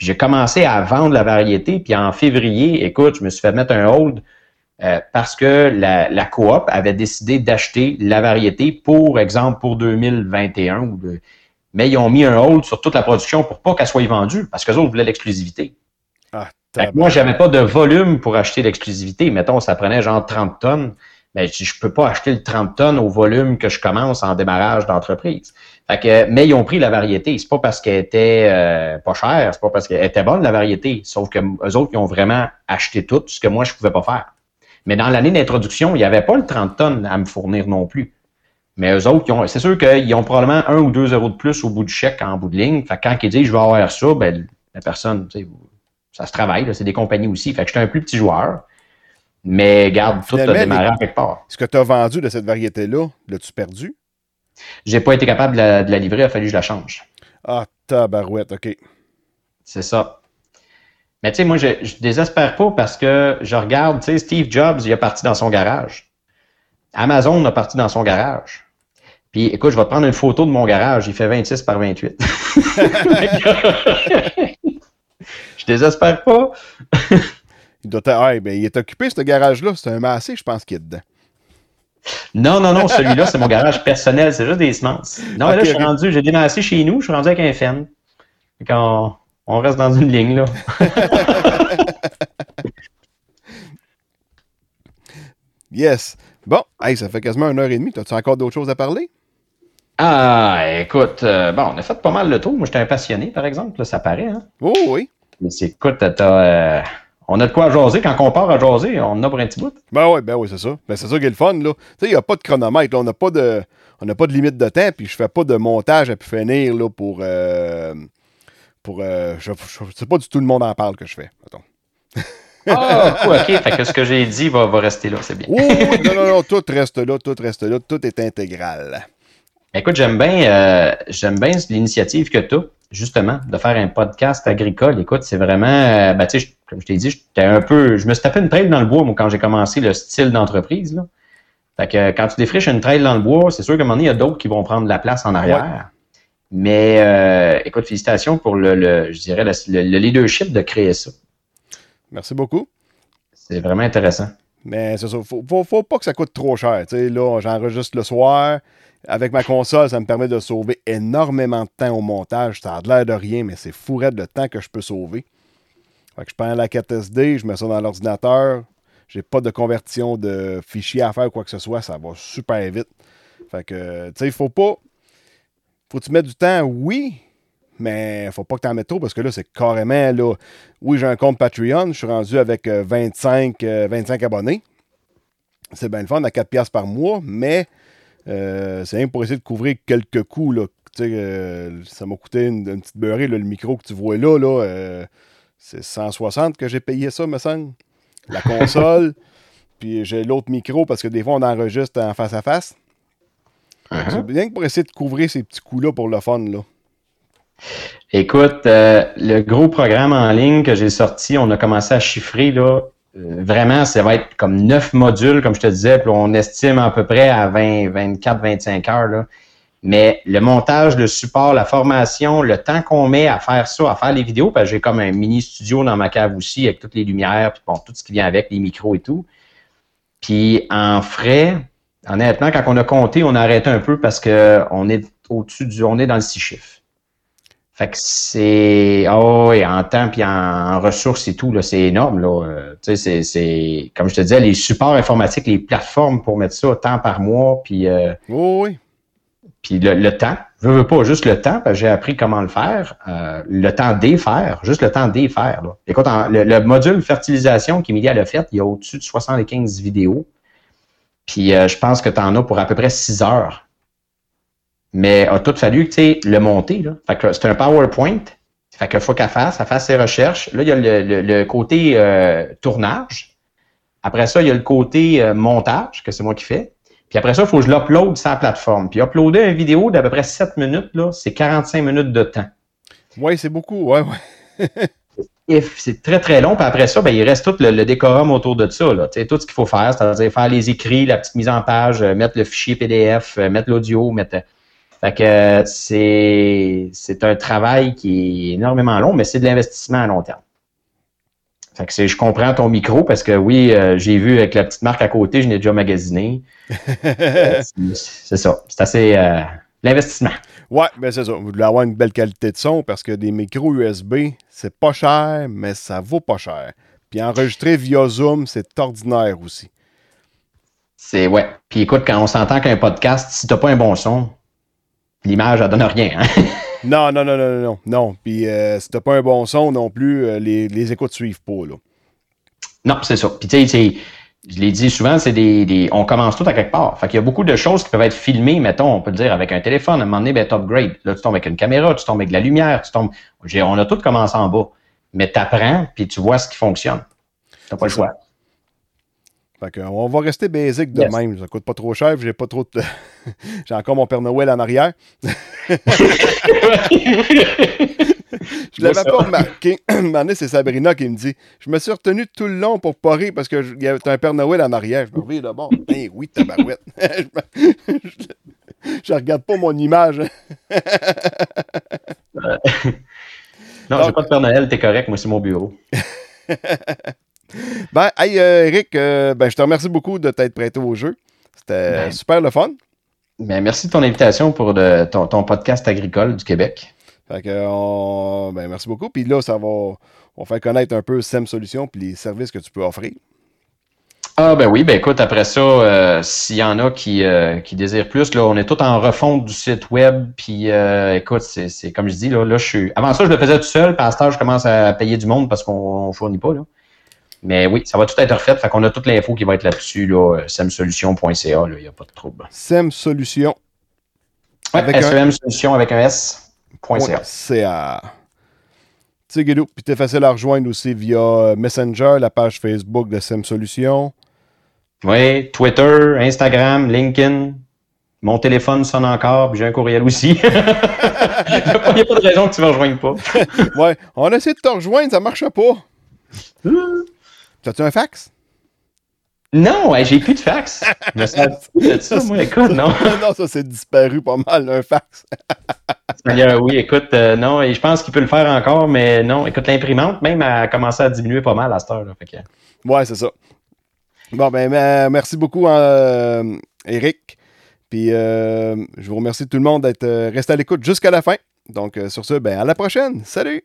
Puis j'ai commencé à vendre la variété, puis en février, écoute, je me suis fait mettre un hold euh, parce que la, la coop avait décidé d'acheter la variété pour exemple pour 2021 ou de, mais ils ont mis un hold sur toute la production pour pas qu'elle soit vendue parce que autres voulaient l'exclusivité. Ah, moi, j'avais pas de volume pour acheter l'exclusivité. Mettons, ça prenait genre 30 tonnes. Mais je, je peux pas acheter le 30 tonnes au volume que je commence en démarrage d'entreprise. Fait que, mais ils ont pris la variété. C'est pas parce qu'elle était euh, pas chère, c'est pas parce qu'elle était bonne la variété. Sauf que eux autres, ils ont vraiment acheté tout, ce que moi je pouvais pas faire. Mais dans l'année d'introduction, il n'y avait pas le 30 tonnes à me fournir non plus. Mais eux autres, c'est sûr qu'ils ont probablement un ou deux euros de plus au bout du chèque en bout de ligne. Fait que quand ils disent je vais avoir ça, ben, la personne, ça se travaille, c'est des compagnies aussi. Fait que j'étais un plus petit joueur. Mais garde, tout a démarré quelque part. Ce que tu as vendu de cette variété-là, l'as-tu perdu? J'ai pas été capable de la, livrer, il a fallu que je la change. Ah, tabarouette, OK. C'est ça. Mais tu sais, moi, je, je désespère pas parce que je regarde, tu sais, Steve Jobs, il est parti dans son garage. Amazon a parti dans son garage. Puis, écoute, je vais te prendre une photo de mon garage. Il fait 26 par 28. *laughs* je désespère pas. il, doit être, ben, il est occupé, ce garage-là. C'est un massé, je pense, qu'il est dedans. Non, non, non, celui-là, c'est mon garage personnel. C'est juste des semences. Non, mais là, je suis rendu, j'ai démassé chez nous. Je suis rendu avec un fan. Quand on, reste dans une ligne, là. *laughs* yes. Bon, hey, ça fait quasiment une heure et demie. As-tu encore d'autres choses à parler? Ah, écoute, euh, bon, on a fait pas mal le tour. Moi, j'étais un passionné, par exemple, ça paraît. Hein? Oh oui. Mais c'est, écoute, euh, on a de quoi jaser. Quand on part à jaser, on en a pour un petit bout. Ben oui, ben oui, c'est ça. Ben c'est ça qui est le fun, là. Tu sais, il n'y a pas de chronomètre, On n'a pas de. On n'a pas de limite de temps, puis je fais pas de montage à pu finir là, pour. Euh, pour je, sais pas du tout le monde en parle que je fais. Attends. Ah, ok. Fait que ce que j'ai dit va, rester là, c'est bien. oui, non, non, non, tout reste là, tout reste là, tout est intégral. Écoute, j'aime bien, euh, j'aime bien l'initiative que tu as, justement, de faire un podcast agricole. Écoute, c'est vraiment, euh, ben, tu sais, comme je t'ai dit, j'étais un peu, je me suis tapé une trail dans le bois, moi, quand j'ai commencé le style d'entreprise, là. Fait que quand tu défriches une trail dans le bois, c'est sûr qu'à un moment donné, il y a d'autres qui vont prendre la place en arrière. Mais euh, écoute, félicitations pour le, je dirais, le, leadership de créer ça. Merci beaucoup. C'est vraiment intéressant. Mais c'est ça. Faut, faut, pas que ça coûte trop cher. Là, j'enregistre le soir. Avec ma console, ça me permet de sauver énormément de temps au montage. Ça a l'air de rien, mais c'est fourré de temps que je peux sauver. Fait que je prends la carte SD, je mets ça dans l'ordinateur. J'ai pas de conversion de fichiers à faire ou quoi que ce soit. Ça va super vite. Fait que, tu sais, il faut pas. Faut que tu mettes du temps, oui, mais faut pas que tu en mettes trop parce que là, c'est carrément là. Oui, j'ai un compte Patreon, je suis rendu avec 25, euh, 25 euh, abonnés. C'est bien le fun à 4$ par mois, mais euh, c'est rien pour essayer de couvrir quelques coûts. Là. ça m'a coûté une, petite beurrée, le micro que tu vois là, là c'est 160 que j'ai payé ça, me semble. La console, *laughs* puis j'ai l'autre micro parce que des fois on enregistre en face à face. Uh-huh. C'est bien pour essayer de couvrir ces petits coûts-là pour le fun. Là. Écoute, euh, le gros programme en ligne que j'ai sorti, on a commencé à chiffrer, là, euh, vraiment, ça va être comme neuf modules, comme je te disais, puis on estime à peu près à 20, 24, 25 heures. Là. Mais le montage, le support, la formation, le temps qu'on met à faire ça, à faire les vidéos, parce que j'ai comme un mini studio dans ma cave aussi, avec toutes les lumières, puis bon, tout ce qui vient avec, les micros et tout. Puis en frais, honnêtement, quand on a compté, on a arrêté un peu parce qu'on est au-dessus du, on est dans le six chiffres. Fait que c'est. Oh, oui, en temps puis en, ressources et tout, là, c'est énorme. Là. Euh, tu sais, c'est, Comme je te disais, les supports informatiques, les plateformes pour mettre ça temps par mois, puis. Euh, oh, oui. Puis le, temps. Je veux pas juste le temps, parce que j'ai appris comment le faire. Euh, le temps d'y faire, juste le temps d'y faire. Là. Écoute, le, module fertilisation qu'Emilia a fait, il y a au-dessus de 75 vidéos. Puis je pense que tu en as pour à peu près 6 heures mais a tout fallu, tu sais, le monter. Là. Fait que c'est un PowerPoint. Fait qu'il faut qu'elle fasse, elle fasse ses recherches. Là, il y a le, côté euh, tournage. Après ça, il y a le côté euh, montage, que c'est moi qui fais. Puis après ça, il faut que je l'upload sur la plateforme. Puis uploader une vidéo d'à peu près 7 minutes, là, c'est 45 minutes de temps. Oui, c'est beaucoup, ouais, ouais. *laughs* c'est très, très long. Puis après ça, ben, il reste tout le, décorum autour de ça. Là. Tout ce qu'il faut faire, c'est-à-dire faire les écrits, la petite mise en page, euh, mettre le fichier PDF, mettre l'audio, mettre Fait que euh, c'est c'est un travail qui est énormément long, mais c'est de l'investissement à long terme. Fait que c'est- je comprends ton micro parce que oui, euh, j'ai vu avec la petite marque à côté, je l'ai déjà magasiné. *laughs* Euh, c'est- c'est ça. C'est assez euh, l'investissement. Ouais, ben c'est ça. Vous voulez avoir une belle qualité de son parce que des micros USB, c'est pas cher, mais ça vaut pas cher. Puis enregistrer via Zoom, c'est ordinaire aussi. C'est ouais. Puis écoute, quand on s'entend qu'un podcast, si t'as pas un bon son, l'image, elle donne rien. hein. *laughs* Non, non, non, non, non, non. non. Puis euh, si t'as pas un bon son non plus, euh, les, les écoutes suivent pas, là. Non, c'est ça. Puis tu sais, je l'ai dit souvent, c'est des, des- On commence tout à quelque part. Fait qu'il y a beaucoup de choses qui peuvent être filmées, mettons, on peut le dire, avec un téléphone. À un moment donné, ben, upgrade. Là, tu tombes avec une caméra, tu tombes avec de la lumière, tu tombes. On a tout commencé en bas. Mais t'apprends, puis tu vois ce qui fonctionne. T'as pas le choix. Fait que, on va rester basique de Yes. même. Ça coûte pas trop cher, j'ai pas trop de... *laughs* j'ai encore mon Père Noël en arrière. *laughs* Je l'avais pas remarqué. *clears throat* Un c'est Sabrina qui me dit Je me suis retenu tout le long pour pas rire parce qu'il y avait un Père Noël en arrière. Je me reviens de bord. Ben oui, tabarouette. *laughs* je, je- je regarde pas mon image. Non, j'ai pas de Père Noël, t'es correct, moi c'est mon bureau. *laughs* Ben, hey, euh, Eric, euh, ben, je te remercie beaucoup de t'être prêté au jeu. C'était Ben. super le fun. Ben, merci de ton invitation pour le- ton, ton podcast agricole du Québec. Fait que, on- ben, merci beaucoup. Puis là, ça va, on va faire connaître un peu SEM Solutions puis les services que tu peux offrir. Ah ben oui, ben écoute, après ça, euh, s'il y en a qui, euh, qui désirent plus, là, on est tout en refonte du site web. Puis euh, écoute, c'est c'est comme je dis, là, là, je suis. Avant ça, je le faisais tout seul, puis à ce temps, je commence à payer du monde parce qu'on ne fournit pas. Là. Mais oui, ça va tout être refait. Fait qu'on a toute l'info qui va être là-dessus, là, euh, semsolution.ca, il n'y a pas de trouble. SEM Solutions. Ouais, Avec un- SEM Solution avec un S.ca. CA. Guido, puis t'es facile à rejoindre aussi via euh, Messenger, la page Facebook de SEM Solutions. Oui, Twitter, Instagram, LinkedIn. Mon téléphone sonne encore, puis j'ai un courriel aussi. *laughs* Il n'y a, pas de raison que tu ne me rejoignes pas. *laughs* Ouais, on a essayé de te rejoindre, ça marchait pas. T'as-tu un fax? Non, hey, j'ai plus de fax. *laughs* Plus de ça, moi, écoute, non. *laughs* non, ça c'est disparu pas mal, un fax. *laughs* Seigneur, oui, écoute, euh, non, et je pense qu'il peut le faire encore, mais non, écoute, l'imprimante même a commencé à diminuer pas mal à cette heure. Que... Ouais, c'est ça. Bon, ben, euh, merci beaucoup, euh, Eric. Puis, euh, je vous remercie tout le monde d'être resté à l'écoute jusqu'à la fin. Donc, sur ce, ben, à la prochaine. Salut!